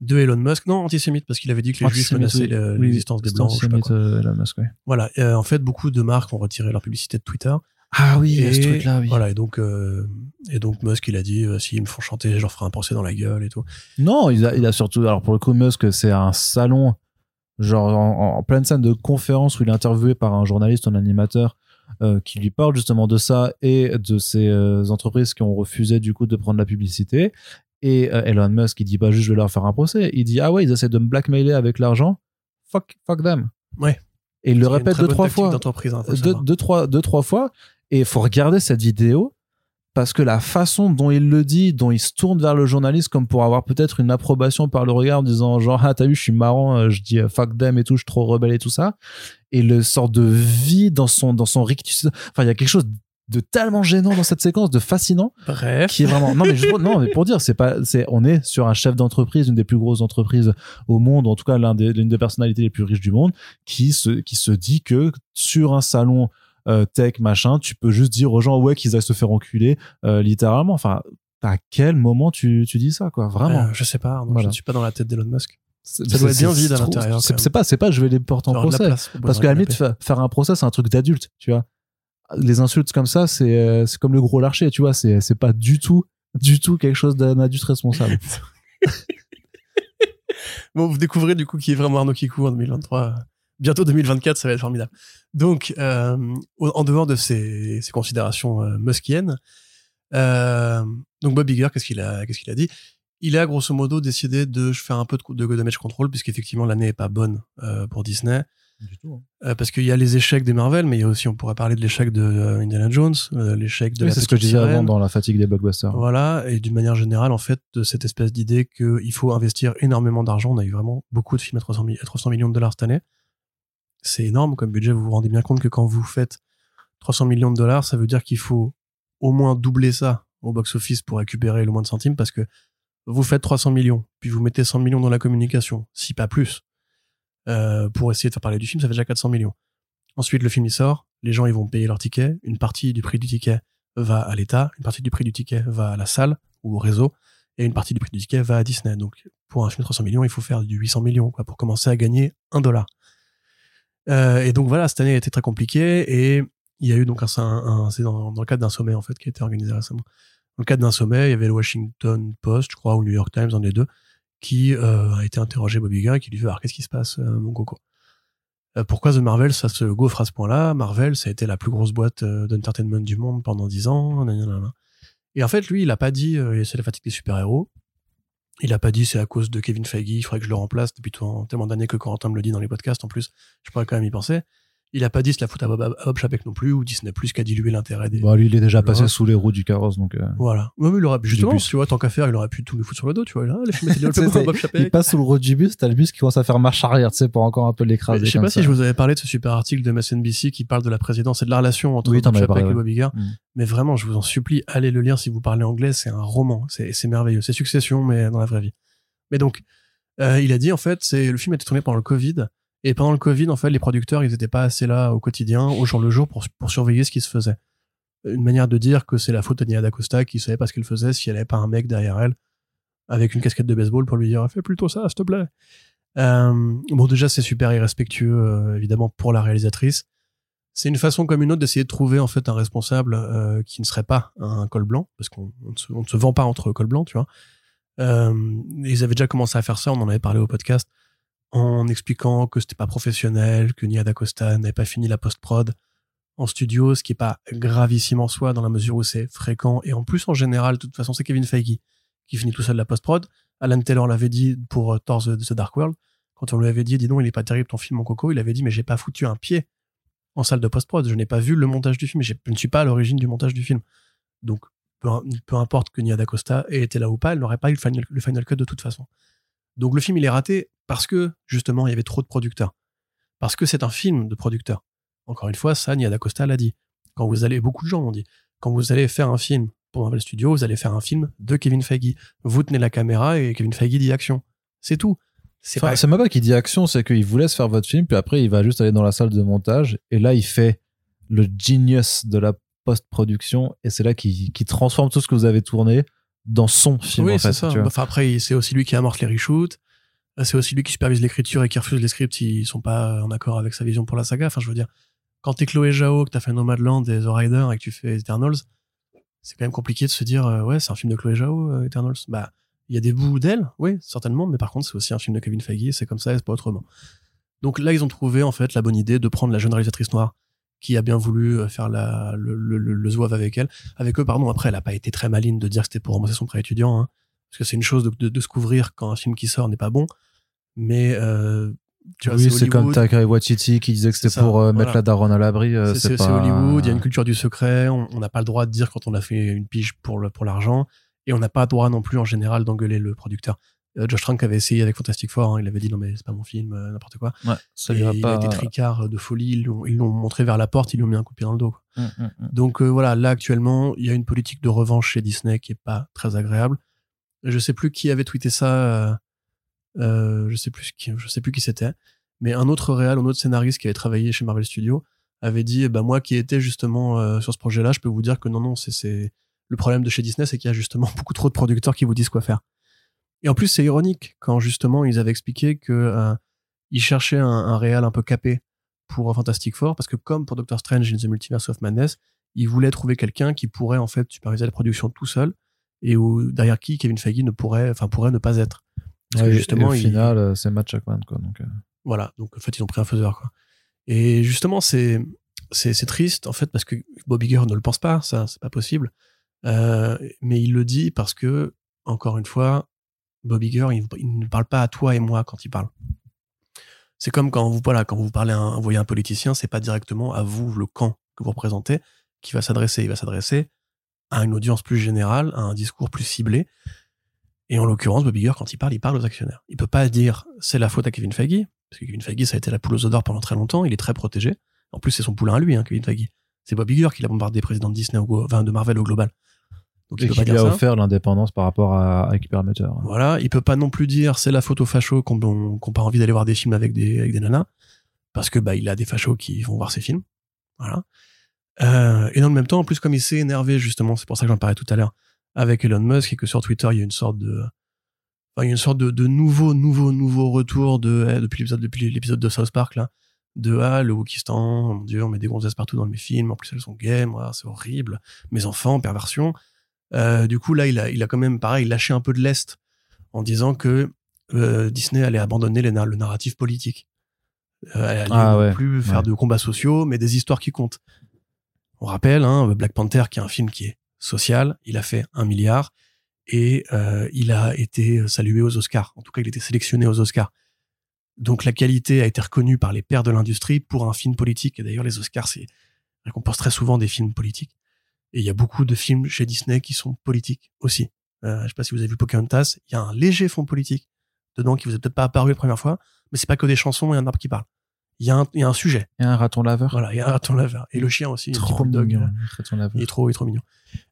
De Elon Musk, non antisémite parce qu'il avait dit que les juifs menaçaient oui. l'existence des Oui, blancs. je sais pas antisémite, quoi. euh, Elon Musk, ouais. Voilà. Et, euh, en fait, beaucoup de marques ont retiré leur publicité de Twitter. ah oui Et Voilà. Et donc, euh, et donc Musk, il a dit s'ils me font chanter, je leur ferai un procès dans la gueule et tout. Non, il a, il a surtout. Alors pour le coup, Musk, c'est un salon, genre en, en pleine scène de conférence où il est interviewé par un journaliste, un animateur, euh, qui lui parle justement de ça et de ces euh, entreprises qui ont refusé du coup de prendre la publicité. Et euh, Elon Musk, il dit pas juste je vais leur faire un procès. Il dit ah ouais, ils essaient de me blackmailer avec l'argent. Fuck, fuck them. Ouais. Et il le répète deux trois fois hein, deux, deux, trois, deux, trois fois. Et il faut regarder cette vidéo parce que la façon dont il le dit, dont il se tourne vers le journaliste comme pour avoir peut-être une approbation par le regard en disant genre, ah, t'as vu, je suis marrant, euh, je dis euh, fuck them et tout, je suis trop rebelle et tout ça. Et le sort de vie dans son, dans son rictus. Enfin, il y a quelque chose de tellement gênant dans cette séquence, de fascinant, Bref. qui est vraiment non mais je- non mais pour dire c'est pas c'est on est sur un chef d'entreprise une des plus grosses entreprises au monde en tout cas l'un des l'une des personnalités les plus riches du monde qui se qui se dit que sur un salon euh, tech machin tu peux juste dire aux gens ouais qu'ils aillent se faire enculer euh, littéralement enfin à quel moment tu tu dis ça quoi vraiment Euh, je sais pas, Voilà. je ne suis pas dans la tête d'Elon Musk. Ça doit être bien vide à l'intérieur, c'est pas c'est pas je vais les porter en procès place parce qu'à la limite faire un procès c'est un truc d'adulte tu vois les insultes comme ça c'est c'est comme le gros larcher tu vois c'est c'est pas du tout du tout quelque chose d'un adulte responsable Bon, vous découvrez du coup qui est vraiment Arnaud Kikou en 2023. Bientôt 2024, ça va être formidable. Donc, euh, en dehors de ces, ces considérations euh, muskiennes, euh, donc Bob Iger, qu'est-ce qu'il a, qu'est-ce qu'il a dit? Il a grosso modo décidé de faire un peu de, de damage control, puisqu'effectivement l'année est pas bonne euh, pour Disney. du tout Euh, parce qu'il y a les échecs des Marvel, mais il y a aussi, on pourrait parler de l'échec de Indiana Jones, l'échec de Oui, c'est ce que je disais avant dans la fatigue des blockbusters. Voilà, et d'une manière générale, en fait, de cette espèce d'idée qu'il faut investir énormément d'argent. On a eu vraiment beaucoup de films à 300, mi- à 300 millions de dollars cette année. C'est énorme comme budget. Vous vous rendez bien compte que quand vous faites 300 millions de dollars, ça veut dire qu'il faut au moins doubler ça au box-office pour récupérer le moins de centimes parce que vous faites 300 millions, puis vous mettez 100 millions dans la communication, si pas plus, euh, pour essayer de faire parler du film, ça fait déjà 400 millions. Ensuite, le film il sort, les gens ils vont payer leur ticket, une partie du prix du ticket va à l'État, une partie du prix du ticket va à la salle ou au réseau, et une partie du prix du ticket va à Disney. Donc, pour un film de 300 millions, il faut faire du 800 millions quoi, pour commencer à gagner un dollar. Euh, et donc voilà, cette année a été très compliquée et il y a eu donc un, un- c'est dans, le cadre d'un sommet en fait qui a été organisé récemment. Dans le cadre d'un sommet, il y avait le Washington Post, je crois, ou le New York Times, un des deux, qui euh, a été interrogé Bobby Iger et qui lui dit alors qu'est-ce qui se passe, euh, mon coco? Pourquoi The Marvel ça se gaufre à ce point-là Marvel, ça a été la plus grosse boîte d'entertainment du monde pendant 10 ans. Et en fait, lui, il a pas dit c'est la fatigue des super-héros. Il a pas dit c'est à cause de Kevin Feige, il faudrait que je le remplace depuis tellement d'années que Corentin me le dit dans les podcasts. En plus, je pourrais quand même y penser. Il a pas dit c'est la faute à Bob, Bob Chapek non plus ou Disney Plus qui a dilué l'intérêt des. Bon, lui, il est déjà passé sous les roues du carrosse, donc. euh, Voilà. Ouais, mais il aurait justement, bus. tu vois, tant qu'à faire, il aurait pu tout nous foutre sur le dos, tu vois. Là, les films Il passe sous le roue du bus, t'as le bus qui commence à faire marche arrière, tu sais, pour encore un peu l'écraser. Je sais pas ça. si je vous avais parlé de ce super article de MSNBC qui parle de la présidence et de la relation entre Oui, Bob Chapek parlé, et Bob Iger. Mm. Mais vraiment, je vous en supplie, allez le lire si vous parlez anglais. C'est un roman. C'est c'est merveilleux. C'est Succession, mais dans la vraie vie. Mais donc, euh, il a dit, en fait, c'est le film a été tourné pendant le Covid. Et pendant le Covid, en fait, les producteurs, ils étaient pas assez là au quotidien, au jour le jour, pour, pour surveiller ce qui se faisait. Une manière de dire que c'est la faute de Nia D'Acosta qui savait pas ce qu'elle faisait si elle avait pas un mec derrière elle avec une casquette de baseball pour lui dire fais plutôt ça, s'il te plaît. Euh, bon, déjà, c'est super irrespectueux, euh, évidemment, pour la réalisatrice. C'est une façon comme une autre d'essayer de trouver en fait un responsable euh, qui ne serait pas un col blanc, parce qu'on on ne, ne se vend pas entre col blanc, tu vois. Ils avaient déjà commencé à faire ça, on en avait parlé au podcast, en expliquant que c'était pas professionnel, que Nia D'Acosta n'avait pas fini la post-prod en studio, ce qui est pas gravissime en soi, dans la mesure où c'est fréquent. Et en plus, en général, de toute façon, c'est Kevin Feige qui finit tout seul la post-prod. Alan Taylor l'avait dit pour euh, Thor The, The Dark World. Quand on lui avait dit, dis donc, il est pas terrible ton film, mon coco, il avait dit, mais j'ai pas foutu un pied en salle de post-prod. Je n'ai pas vu le montage du film. Je ne suis pas à l'origine du montage du film. Donc, peu, importe que Nia D'Acosta ait été là ou pas, elle n'aurait pas eu le final cut de toute façon. Donc, le film, il est raté parce que, justement, il y avait trop de producteurs. Parce que c'est un film de producteurs. Encore une fois, ça, Nia D'Acosta l'a dit. Quand vous allez, beaucoup de gens l'ont dit. Quand vous allez faire un film pour Marvel Studios, vous allez faire un film de Kevin Feige. Vous tenez la caméra et Kevin Feige dit action. C'est tout. C'est Enfin, pas même pas qu'il dit action, c'est qu'il vous laisse faire votre film, puis après, il va juste aller dans la salle de montage, et là, il fait le genius de la post-production, et c'est là qu'il qu'il transforme tout ce que vous avez tourné dans son film, oui, en fait. c'est ça. tu vois. Enfin, après, c'est aussi lui qui amorce les reshoots. Euh, C'est aussi lui qui supervise l'écriture et qui refuse les scripts s'ils sont pas en accord avec sa vision pour la saga. Enfin, je veux dire, quand t'es Chloé Zhao, que t'as fait Nomadland et The Rider et que tu fais Eternals, c'est quand même compliqué de se dire, euh, ouais, c'est un film de Chloé Zhao, euh, Eternals. Bah, il y a des bouts d'elle, oui, certainement, mais par contre, c'est aussi un film de Kevin Feige c'est comme ça et c'est pas autrement. Donc là, ils ont trouvé, en fait, la bonne idée de prendre la jeune réalisatrice noire qui a bien voulu euh, faire la, le, le, le, le zouave avec elle. Avec eux, pardon, après, elle a pas été très maline de dire que c'était pour rembourser son prêt étudiant, hein, parce que c'est une chose de, de, de se couvrir quand un film qui sort n'est pas bon, mais euh, tu vois, oui, c'est comme. Takai Waititi qui disait que c'était pour euh, mettre la daronne à l'abri. euh, C'est- pas... Hollywood, il y a une culture du secret, on n'a pas le droit de dire quand on a fait une pige pour le- pour l'argent, et on n'a pas le droit non plus en général d'engueuler le producteur. Euh, Josh Trank avait essayé avec Fantastic Four, hein, il avait dit non mais c'est pas mon film, euh, n'importe quoi. Ouais, ça lui a il pas. a été tricard de folie, ils l'ont montré vers la porte, ils lui ont mis un coup de pied dans le dos. quoi. Hum, hum, hum. Donc euh, voilà, là actuellement, il y a une politique de revanche chez Disney qui est pas très agréable. Je sais plus qui avait tweeté ça, euh, je sais plus qui, je sais plus qui c'était, mais un autre réal, un autre scénariste qui avait travaillé chez Marvel Studios avait dit, eh ben moi qui étais justement sur ce projet-là, je peux vous dire que non non, c'est le problème de chez Disney, c'est qu'il y a justement beaucoup trop de producteurs qui vous disent quoi faire. Et en plus, c'est ironique quand justement ils avaient expliqué que euh, ils cherchaient un, un réal un peu capé pour Fantastic Four, parce que comme pour Doctor Strange in the Multiverse of Madness, ils voulaient trouver quelqu'un qui pourrait en fait superviser la production tout seul et où derrière qui Kevin Feige ne pourrait, enfin pourrait ne pas être. Parce Ouais, que et justement, au il- final, euh, c'est Matt Jackman, quoi. Donc, euh, voilà, donc en fait ils ont pris un faiseur quoi. Et justement c'est c'est c'est triste en fait parce que Bob Iger ne le pense pas, ça c'est pas possible. Euh, mais il le dit parce que encore une fois, Bob Iger il, ne parle pas à toi et moi quand il parle. C'est comme quand vous parlez à un, vous voyez un politicien, c'est pas directement à vous le camp que vous représentez qui va s'adresser, il va s'adresser à une audience plus générale, à un discours plus ciblé. Et en l'occurrence, Bob Iger, quand il parle, il parle aux actionnaires. Il peut pas dire c'est la faute à Kevin Feige, parce que Kevin Feige, ça a été la poule aux d'or pendant très longtemps, il est très protégé. En plus, c'est son poulain à lui, hein, Kevin Feige. C'est Bob Iger qui l'a bombardé président de Disney, de Marvel au global. Donc il peut pas lui dire a ça. offert l'indépendance par rapport à, à. Voilà, il peut pas non plus dire c'est la aux fachos qu'on qu'on pas envie d'aller voir des films avec des, avec des nanas, parce que bah il a des fachos qui vont voir ses films. Voilà. Euh, et dans le même temps, en plus comme il s'est énervé justement, c'est pour ça que j'en parlais tout à l'heure, avec Elon Musk et que sur Twitter il y a une sorte de, enfin, il y a une sorte de, de nouveau, nouveau, nouveau retour de eh, depuis l'épisode depuis l'épisode de South Park là, de ah le Wokistan, mon dieu, on met des gonzesses partout dans mes films, en plus elles sont gays, moi c'est horrible, mes enfants, perversion. Euh, du coup là il a il a quand même pareil lâché un peu de lest en disant que euh, Disney allait abandonner les le narratif politique. Euh, elle allait Ah ouais, plus faire de combats sociaux, mais des histoires qui comptent. On rappelle, hein, Black Panther, qui est un film qui est social, il a fait un milliard et euh, il a été salué aux Oscars. En tout cas, il a été sélectionné aux Oscars. Donc la qualité a été reconnue par les pairs de l'industrie pour un film politique. Et d'ailleurs, les Oscars, c'est récompense très souvent des films politiques. Et il y a beaucoup de films chez Disney qui sont politiques aussi. Euh, je sais pas si vous avez vu Pocahontas, il y a un léger fond politique dedans qui vous est peut-être pas apparu la première fois, mais c'est pas que des chansons et un arbre qui parle. Il y a un, il y a un sujet. Raton laveur. Voilà, il y a un raton laveur. Et le chien aussi, Trop mignon. Il est trop, il est trop mignon.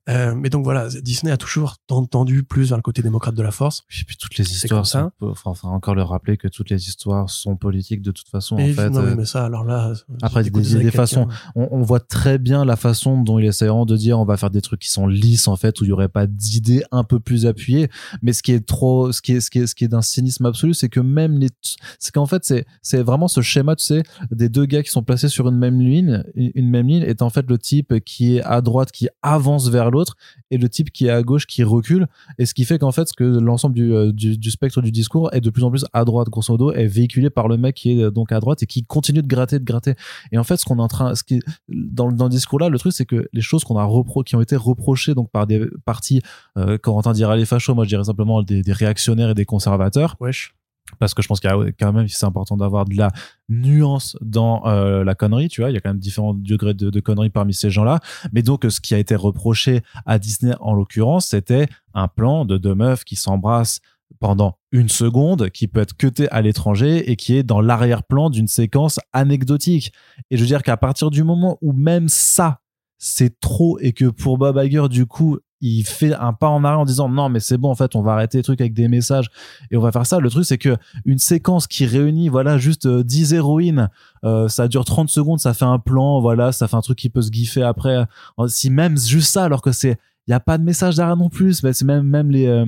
Euh, mais donc voilà, Disney a toujours ten- tendu plus vers le côté démocrate de la force. Et puis toutes les histoires, comme ça. sont- enfin, encore le rappeler que toutes les histoires sont politiques de toute façon. Et en fait, non, mais, euh, mais ça, alors là, Après, j'écoute des- façons- on, on voit très bien la façon dont ils essaieront de dire on va faire des trucs qui sont lisses en fait où il y aurait pas d'idées un peu plus appuyées mais ce qui est trop ce qui est ce qui est ce qui est d'un cynisme absolu c'est que même les c'est qu'en fait c'est c'est vraiment ce schéma tu sais des deux gars qui sont placés sur une même ligne une même ligne est en fait le type qui est à droite qui avance vers l'autre et le type qui est à gauche qui recule et ce qui fait qu'en fait que l'ensemble du, euh, du du spectre du discours est de plus en plus à droite grosso modo est véhiculé par le mec qui est euh, donc à droite et qui continue de gratter de gratter et en fait, ce qu'on est en train, ce qui, dans, dans le discours là, le truc, c'est que les choses qu'on a repro, qui ont été reprochées donc par des partis, euh, Corentin dirait les fachos, moi je dirais simplement des, des réactionnaires et des conservateurs, Wesh. Parce que je pense qu'il y a quand même, c'est important d'avoir de la nuance dans euh, la connerie, tu vois, il y a quand même différents degrés de, conneries parmi ces gens-là. Mais donc, ce qui a été reproché à Disney en l'occurrence, c'était un plan de deux meufs qui s'embrassent pendant une seconde, qui peut être cuté à l'étranger et qui est dans l'arrière-plan d'une séquence anecdotique. Et je veux dire qu'à partir du moment où même ça, c'est trop et que pour Bob Iger, du coup, il fait un pas en arrière en disant non mais c'est bon en fait on va arrêter les trucs avec des messages et on va faire ça. Le truc c'est que une séquence qui réunit voilà juste euh, 10 héroïnes euh, ça dure 30 secondes ça fait un plan voilà ça fait un truc qui peut se giffer après. Euh, si même juste ça alors que c'est il y a pas de message derrière non plus. Bah, c'est même même les euh,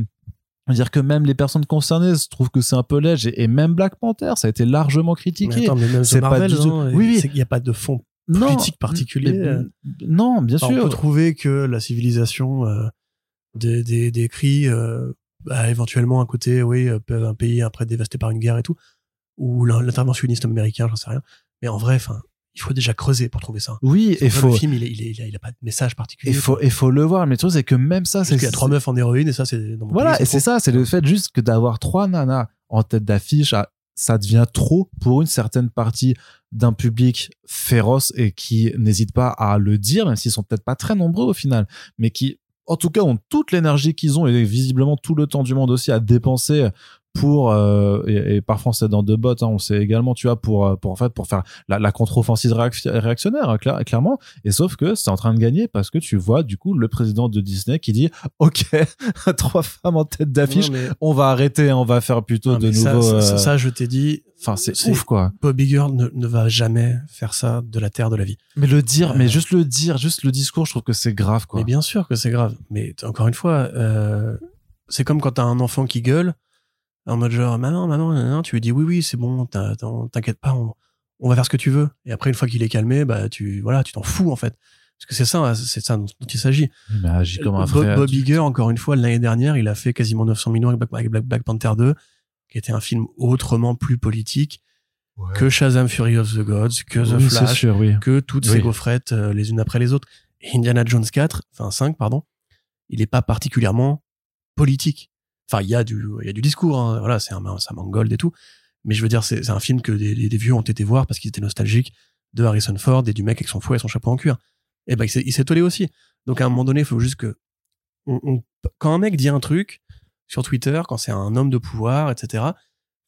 dire que même les personnes concernées se trouvent que c'est un peu léger. Et même Black Panther ça a été largement Mais critiqué mais c'est pas Marvel, du tout- hein, Oui, qu'il n'y a pas de fond non politique particulier. mais- non bien Enfin, on sûr peut trouver que la civilisation euh, des, des, des cris euh, a éventuellement un côté, oui, euh, un pays après dévasté par une guerre et tout, ou l'in- l'interventionnisme américain, j'en sais rien. Mais en vrai, enfin, il faut déjà creuser pour trouver ça. oui et faut Le film, il, il, a, il a pas de message particulier. il faut le voir mais le truc c'est que même ça Parce c'est qu'il y a trois meufs en héroïne et ça, c'est Voilà, pays, et c'est ça, c'est le fait juste que d'avoir trois nanas en tête d'affiche, ah, ça devient trop pour une certaine partie d'un public féroce et qui n'hésite pas à le dire, même s'ils sont peut-être pas très nombreux au final, mais qui, en tout cas, ont toute l'énergie qu'ils ont et visiblement tout le temps du monde aussi à dépenser pour euh, et, et parfois c'est dans deux bottes, hein, on sait également, tu vois, pour euh, pour en fait pour faire la, la contre-offensive réac- réactionnaire, hein, clair- clairement. Et sauf que c'est en train de gagner parce que tu vois du coup le président de Disney qui dit, ok, trois femmes en tête d'affiche, mais- on va arrêter, on va faire plutôt non, de mais ça, euh, ça, je t'ai dit, Enfin, c'est ouf quoi. Bob Iger ne, ne va jamais faire ça de la terre de la vie. Mais le dire, Euh, mais juste le dire, juste le discours, je trouve que c'est grave quoi. Mais bien sûr que c'est grave. Mais encore une fois, c'est comme quand t'as un enfant qui gueule, en mode genre, maman, maman, maman, tu lui dis oui, oui, c'est bon, t'inquiète pas, on, on va faire ce que tu veux. Et après, une fois qu'il est calmé, bah, tu, voilà, tu t'en fous, en fait. Parce que c'est ça, c'est ça dont, il s'agit. Agit comme un Bob. Iger, encore une fois, l'année dernière, il a fait quasiment 900 millions avec Black, avec Black- Black Panther 2, qui était un film autrement plus politique que Shazam Fury of the Gods, que The Oui, Flash, sûr, oui. que toutes Oui. ces gaufrettes euh, les unes après les autres. Et Indiana Jones 4, enfin 5, pardon, il est pas particulièrement politique. Enfin, il y a du, il y a du discours, hein, voilà, c'est un, un mangold et tout. Mais je veux dire, c'est un film que des, des- des vieux ont été voir parce qu'ils étaient nostalgiques de Harrison Ford et du mec avec son fouet et son chapeau en cuir. Et ben, il s'est- tollé aussi. Donc, à un moment donné, il faut juste que, on- on- quand un mec dit un truc sur Twitter, quand c'est un homme de pouvoir, etc.,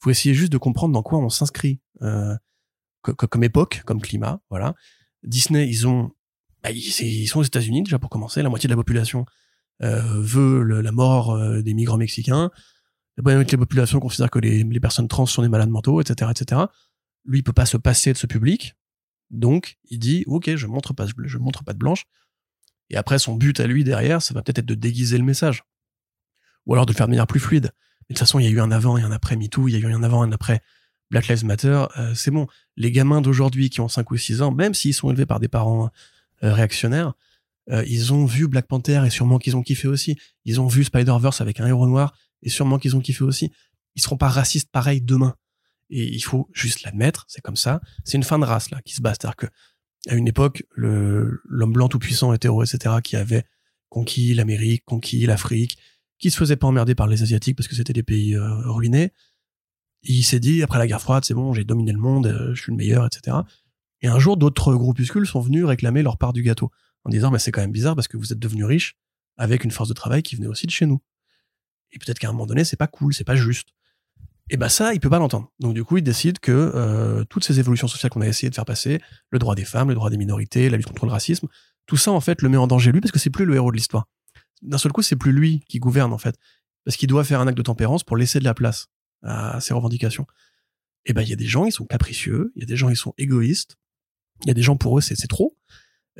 faut essayer juste de comprendre dans quoi on s'inscrit. Euh, co- co- comme époque, comme climat, voilà. Disney, ils ont, bah, ils, sont aux États-Unis déjà pour commencer. La moitié de la population veut le- la mort euh, des migrants mexicains. La moitié de la population considère que les, les personnes trans sont des malades mentaux, etc., etc. Lui, il peut pas se passer de ce public, donc il dit, ok, je montre pas, je montre pas de blanche. Et après, son but à lui derrière, ça va peut-être être de déguiser le message, ou alors de le faire de manière plus fluide. Mais de toute façon, il y a eu un avant et un après MeToo, il y a eu un avant et un après Black Lives Matter. euh, c'est bon les gamins d'aujourd'hui qui ont 5 ou 6 ans, même s'ils sont élevés par des parents euh, réactionnaires, euh, ils ont vu Black Panther et sûrement qu'ils ont kiffé aussi. Ils ont vu Spider-Verse avec un héros noir et sûrement qu'ils ont kiffé aussi. Ils seront pas racistes pareil demain. Et il faut juste l'admettre, c'est comme ça. C'est une fin de race là qui se bat. C'est-à-dire que à une époque, l'homme blanc tout puissant, hétéro, etc., qui avait conquis l'Amérique, conquis l'Afrique, qui se faisait pas emmerder par les Asiatiques parce que c'était des pays euh, ruinés, il s'est dit après la guerre froide, c'est bon, j'ai dominé le monde, euh, je suis le meilleur, etc. Et un jour, d'autres groupuscules sont venus réclamer leur part du gâteau en disant, mais c'est quand même bizarre parce que vous êtes devenus riches avec une force de travail qui venait aussi de chez nous. Et peut-être qu'à un moment donné, c'est pas cool, c'est pas juste. Et ben ça, il peut pas l'entendre. Donc du coup, il décide que euh, toutes ces évolutions sociales qu'on a essayé de faire passer, le droit des femmes, le droit des minorités, la lutte contre le racisme, tout ça en fait le met en danger lui parce que c'est plus le héros de l'histoire. D'un seul coup, c'est plus lui qui gouverne en fait, parce qu'il doit faire un acte de tempérance pour laisser de la place à ses revendications. Et ben il y a des gens, ils sont capricieux, il y a des gens, ils sont égoïstes, il y a des gens pour eux c'est c'est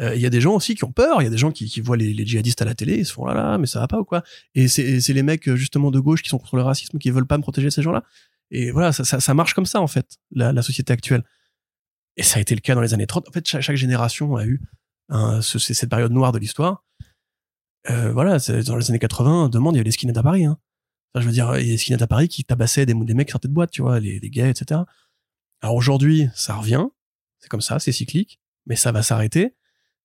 Euh, Il y a des gens aussi qui ont peur, il y a des gens qui, voient les, djihadistes à la télé, ils se font là là, mais ça va pas ou quoi? Et c'est les mecs euh, justement de gauche qui sont contre le racisme, qui veulent pas me protéger ces gens-là. Et voilà, ça, ça, marche comme ça en fait, la, société actuelle. Et ça a été le cas dans les années 30. En fait, chaque, génération a eu c'est cette période noire de l'histoire. Euh, voilà, dans les années 80, demande, il y avait les skinheads à Paris. Hein. Je veux dire, il y a les skinheads à Paris qui tabassaient des, des mecs qui sortaient de boîte, tu vois, les, les gays, etc. Alors aujourd'hui, ça revient. C'est comme ça, c'est cyclique, mais ça va s'arrêter.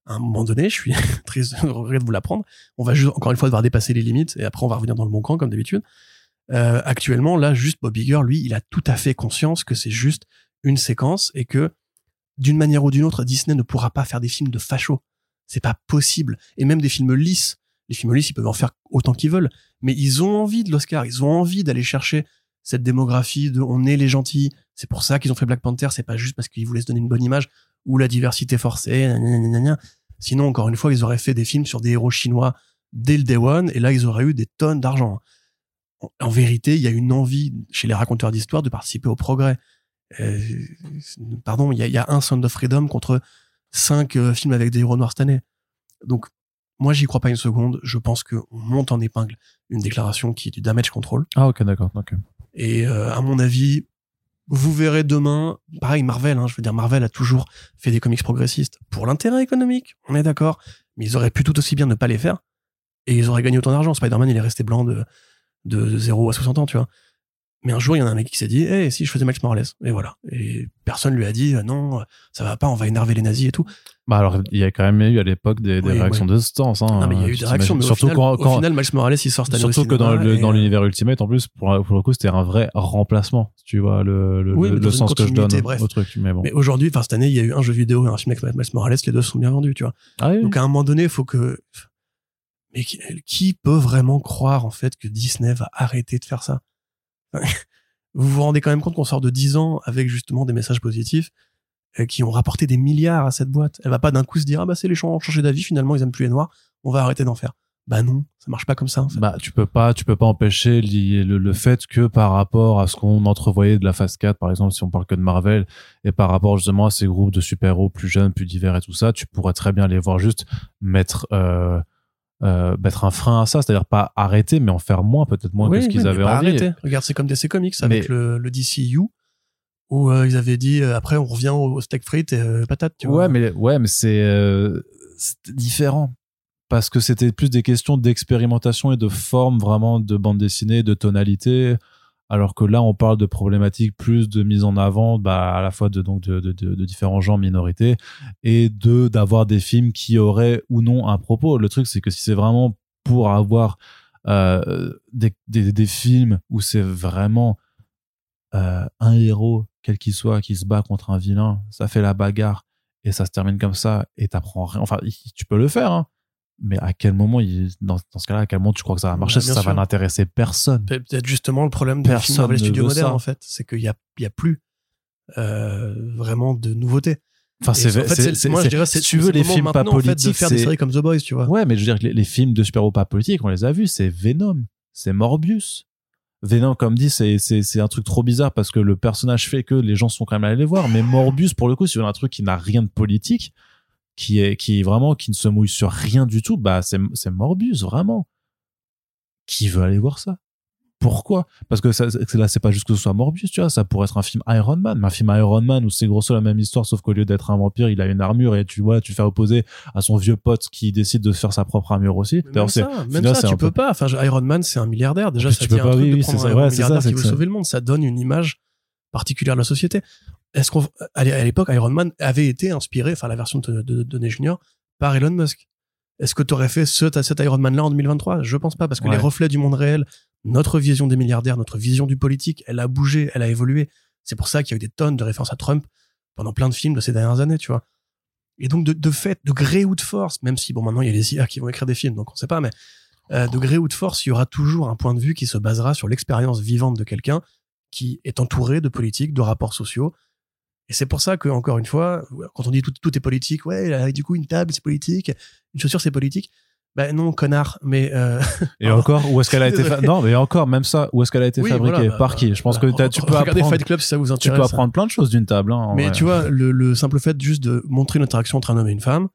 À un moment donné, je suis de regret de vous l'apprendre. On va juste, encore une fois, devoir dépasser les limites et après, on va revenir dans le bon camp, comme d'habitude. Euh, actuellement, là, juste Bob Iger, lui, il a tout à fait conscience que c'est juste une séquence et que d'une manière ou d'une autre, Disney ne pourra pas faire des films de facho. C'est pas possible. Et même des films lisses. Les films lisses, ils peuvent en faire autant qu'ils veulent. Mais ils ont envie de l'Oscar. Ils ont envie d'aller chercher cette démographie de on est les gentils. C'est pour ça qu'ils ont fait Black Panther. C'est pas juste parce qu'ils voulaient se donner une bonne image ou la diversité forcée. Sinon, encore une fois, ils auraient fait des films sur des héros chinois dès le day one. Et là, ils auraient eu des tonnes d'argent. En, en vérité, il y a une envie chez les raconteurs d'histoire de participer au progrès. Euh, pardon, il y a, il y a un Sound of Freedom contre cinq euh, films avec des héros noirs cette année. Donc, moi, j'y crois pas une seconde. Je pense qu'on monte en épingle une déclaration qui est du damage control. Ah ok d'accord. ok. Et euh, à mon avis, vous verrez demain, pareil, Marvel, hein, je veux dire, Marvel a toujours fait des comics progressistes pour l'intérêt économique, on est d'accord, mais ils auraient pu tout aussi bien ne pas les faire, et ils auraient gagné autant d'argent. Spider-Man, il est resté blanc de, de 0 à 60 ans, tu vois. Mais un jour, il y en a un mec qui s'est dit, eh, si je faisais Max Morales, et voilà. Et personne lui a dit, non, ça va pas, on va énerver les nazis et tout. Bah alors il y a quand même eu à l'époque des, des Oui, réactions de ce sens. Hein, non, mais il y a eu des réactions, mais au surtout final, quand, quand au final, Max Morales, il sort cette année surtout que dans cinéma, le et, dans euh, l'univers Ultimate en plus pour, pour le coup c'était un vrai remplacement tu vois le le, Oui, sens que je donne bref. au truc mais bon Mais aujourd'hui, enfin, cette année, il y a eu un jeu vidéo et un film avec Miles Morales, les deux sont bien vendus, tu vois. ah oui, Donc à un moment donné, il faut que. Mais qui peut vraiment croire en fait que Disney va arrêter de faire ça? Vous vous rendez quand même compte qu'on sort de 10 ans avec justement des messages positifs euh, qui ont rapporté des milliards à cette boîte. Elle va pas d'un coup se dire ah bah c'est les gens ont changé d'avis finalement ils aiment plus les noirs, on va arrêter d'en faire. Bah non, ça marche pas comme ça. Bah, tu peux pas, tu peux pas empêcher le fait que par rapport à ce qu'on entrevoyait de la phase 4, par exemple, si on parle que de Marvel, et par rapport justement à ces groupes de super-héros plus jeunes, plus divers et tout ça, tu pourrais très bien les voir juste mettre, euh, euh, mettre un frein à ça, c'est-à-dire pas arrêter, mais en faire moins, peut-être moins Oui, que ce qu'ils oui, avaient pas envie. arrêter. Regarde, c'est comme DC Comics avec Mais- le, le DCU où euh, ils avaient dit euh, après on revient au, steak frites et euh, patates. Tu vois. Ouais, mais ouais, mais c'est euh, différent parce que c'était plus des questions d'expérimentation et de forme vraiment de bande dessinée, de tonalité. Alors que là, on parle de problématiques plus de mise en avant, bah, à la fois de donc de, de, différents genres minorités et de d'avoir des films qui auraient ou non un propos. Le truc, c'est que si c'est vraiment pour avoir euh, des, des, films où c'est vraiment euh, un héros, quel qu'il soit, qui se bat contre un vilain, ça fait la bagarre et ça se termine comme ça et t'apprends rien. Enfin, tu peux le faire, hein. Mais à quel moment, il, dans, dans ce cas-là, à quel moment tu crois que ça va marcher? Ouais, bien Ça sûr. va n'intéresser personne. Pe- peut-être justement le problème des Personne films Marvel Studios modernes ça. en fait, c'est qu'il y a, y a plus euh, vraiment de nouveautés. Enfin, c'est, en fait, moi je dirais c'est si tu veux les films pas maintenant, en fait, de politiques, faire des séries comme The Boys, tu vois. Ouais, mais je veux dire que les, les films de super-héros pas politiques, on les a vus. C'est Venom, c'est Morbius. Venom, comme dit, c'est, un truc trop bizarre parce que le personnage fait que les gens sont quand même allés les voir. Mais Morbius, pour le coup, c'est un truc qui n'a rien de politique, qui est, qui est vraiment, qui ne se mouille sur rien du tout. Bah, c'est, c'est Morbius, vraiment. Qui veut aller voir ça? Pourquoi? Parce que ça, c'est- là, c'est pas juste que ce soit Morbius, tu vois. Ça pourrait être un film Iron Man, mais un film Iron Man où c'est grosso la même histoire, sauf qu'au lieu d'être un vampire, il a une armure et tu vois, tu le fais opposer à son vieux pote qui décide de se faire sa propre armure aussi. Mais Même ça, même tu un peux peu- pas. Enfin, Iron Man, c'est un milliardaire. Déjà, ça tu peux tient pas, un truc oui, de prendre un ça. Ouais, c'est milliardaire ça, qui veut ça- sauver le monde. Ça donne une image particulière de la société. Est-ce qu'on, à l'é- à l'époque, Iron Man avait été inspiré, enfin, la version de, de, de Downey Jr. par Elon Musk. Est-ce que tu aurais fait ce, cet Iron Man là en 2023? Je pense pas, parce que Ouais. les reflets du monde réel, notre vision des milliardaires, notre vision du politique, elle a bougé, elle a évolué. C'est pour ça qu'il y a eu des tonnes de références à Trump pendant plein de films de ces dernières années, tu vois. Et donc, de, de fait, de gré ou de force, même si, bon, maintenant, il y a les IA qui vont écrire des films, donc on sait pas, mais euh, de gré ou de force, il y aura toujours un point de vue qui se basera sur l'expérience vivante de quelqu'un qui est entouré de politiques, de rapports sociaux. Et c'est pour ça que, encore une fois, quand on dit tout, tout est politique, ouais, là, du coup, une table, c'est politique, une chaussure, c'est politique. Ben non, connard, mais euh, Et encore, où est-ce qu'elle a été fa-. Non, mais encore, même ça, où est-ce qu'elle a été oui, fabriquée? voilà, bah, Par qui? Je pense voilà. que tu peux Regardez apprendre, Fight Club si ça vous tu intéresse. peux apprendre plein de choses d'une table. Hein, Mais vrai. tu vois, le, le simple fait juste de montrer l'interaction entre un homme et une femme,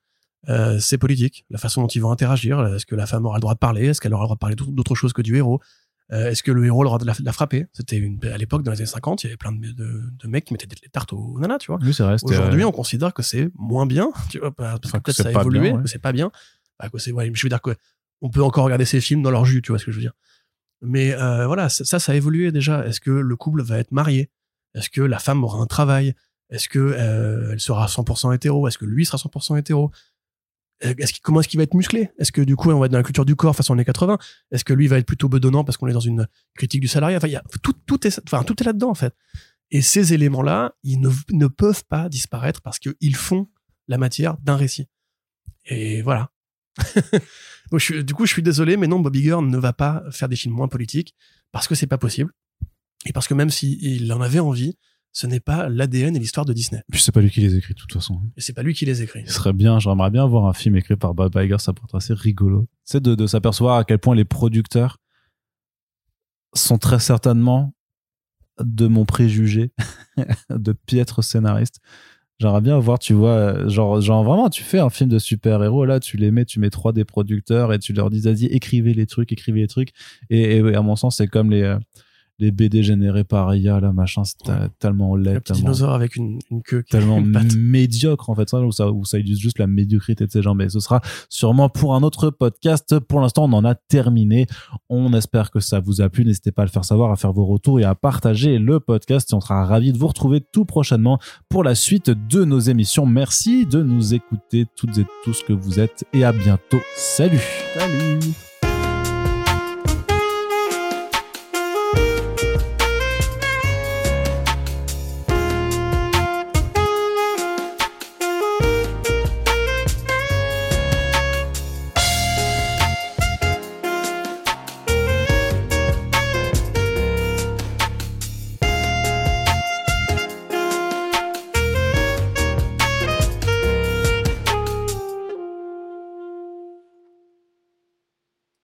euh, c'est politique. La façon dont ils vont interagir, est-ce que la femme aura le droit de parler, est-ce qu'elle aura le droit de parler d'autre chose que du héros, Euh, est-ce que le héros la, de la frapper C'était à l'époque, dans les années 50, il y avait plein de, de, de mecs qui mettaient des tartes aux nanas, tu vois. Oui, Aujourd'hui, euh, on considère que c'est moins bien, tu vois, parce que Enfin, que peut-être ça a évolué, bien, ouais. que c'est pas bien. Bah, que c'est, ouais, je veux dire que on peut encore regarder ces films dans leur jus, tu vois ce que je veux dire. Mais euh, voilà, ça, ça, a évolué déjà. Est-ce que le couple va être marié? Est-ce que la femme aura un travail? Est-ce que elle sera 100% hétéro? Est-ce que lui sera 100% hétéro? Est-ce qu'il- comment est-ce qu'il va être musclé? Est-ce que du coup on va être dans la culture du corps façon années 80 Est-ce que lui va être plutôt bedonnant parce qu'on est dans une critique du salariat? Enfin, y a tout, tout est, enfin tout est là-dedans en fait. Et ces éléments-là, ils ne, peuvent pas disparaître parce qu'ils font la matière d'un récit. Et voilà. Du coup, je suis désolé, mais non, Bobby Girl ne va pas faire des films moins politiques parce que c'est pas possible. Et parce que même s'il en avait envie, ce n'est pas l'ADN et l'histoire de Disney. Puis c'est pas lui qui les écrit de toute façon. Et c'est pas lui qui les écrit. Ce serait bien, j'aimerais bien voir un film écrit par Bob Iger, ça pourrait être assez rigolo. C'est de, de s'apercevoir à quel point les producteurs sont très certainement de mon préjugé de piètres scénaristes. J'aimerais bien voir, tu vois, genre, genre vraiment, tu fais un film de super-héros, là, tu les mets, tu mets trois des producteurs et tu leur dis, vas-y, écrivez les trucs, écrivez les trucs. Et, et à mon sens, c'est comme les, euh, les BD générés par IA, là, machin, c'est Ouais. tellement laid, Le petit tellement, dinosaure avec une, une queue qui tellement une médiocre en fait ça où ça où ça illustre juste la médiocrité de ces gens. Mais ce sera sûrement pour un autre podcast. Pour l'instant on en a terminé. On espère que ça vous a plu. N'hésitez pas à le faire savoir à faire vos retours et à partager le podcast. Et on sera ravis de vous retrouver tout prochainement pour la suite de nos émissions. Merci de nous écouter toutes et tous que vous êtes. Et à bientôt. Salut. Salut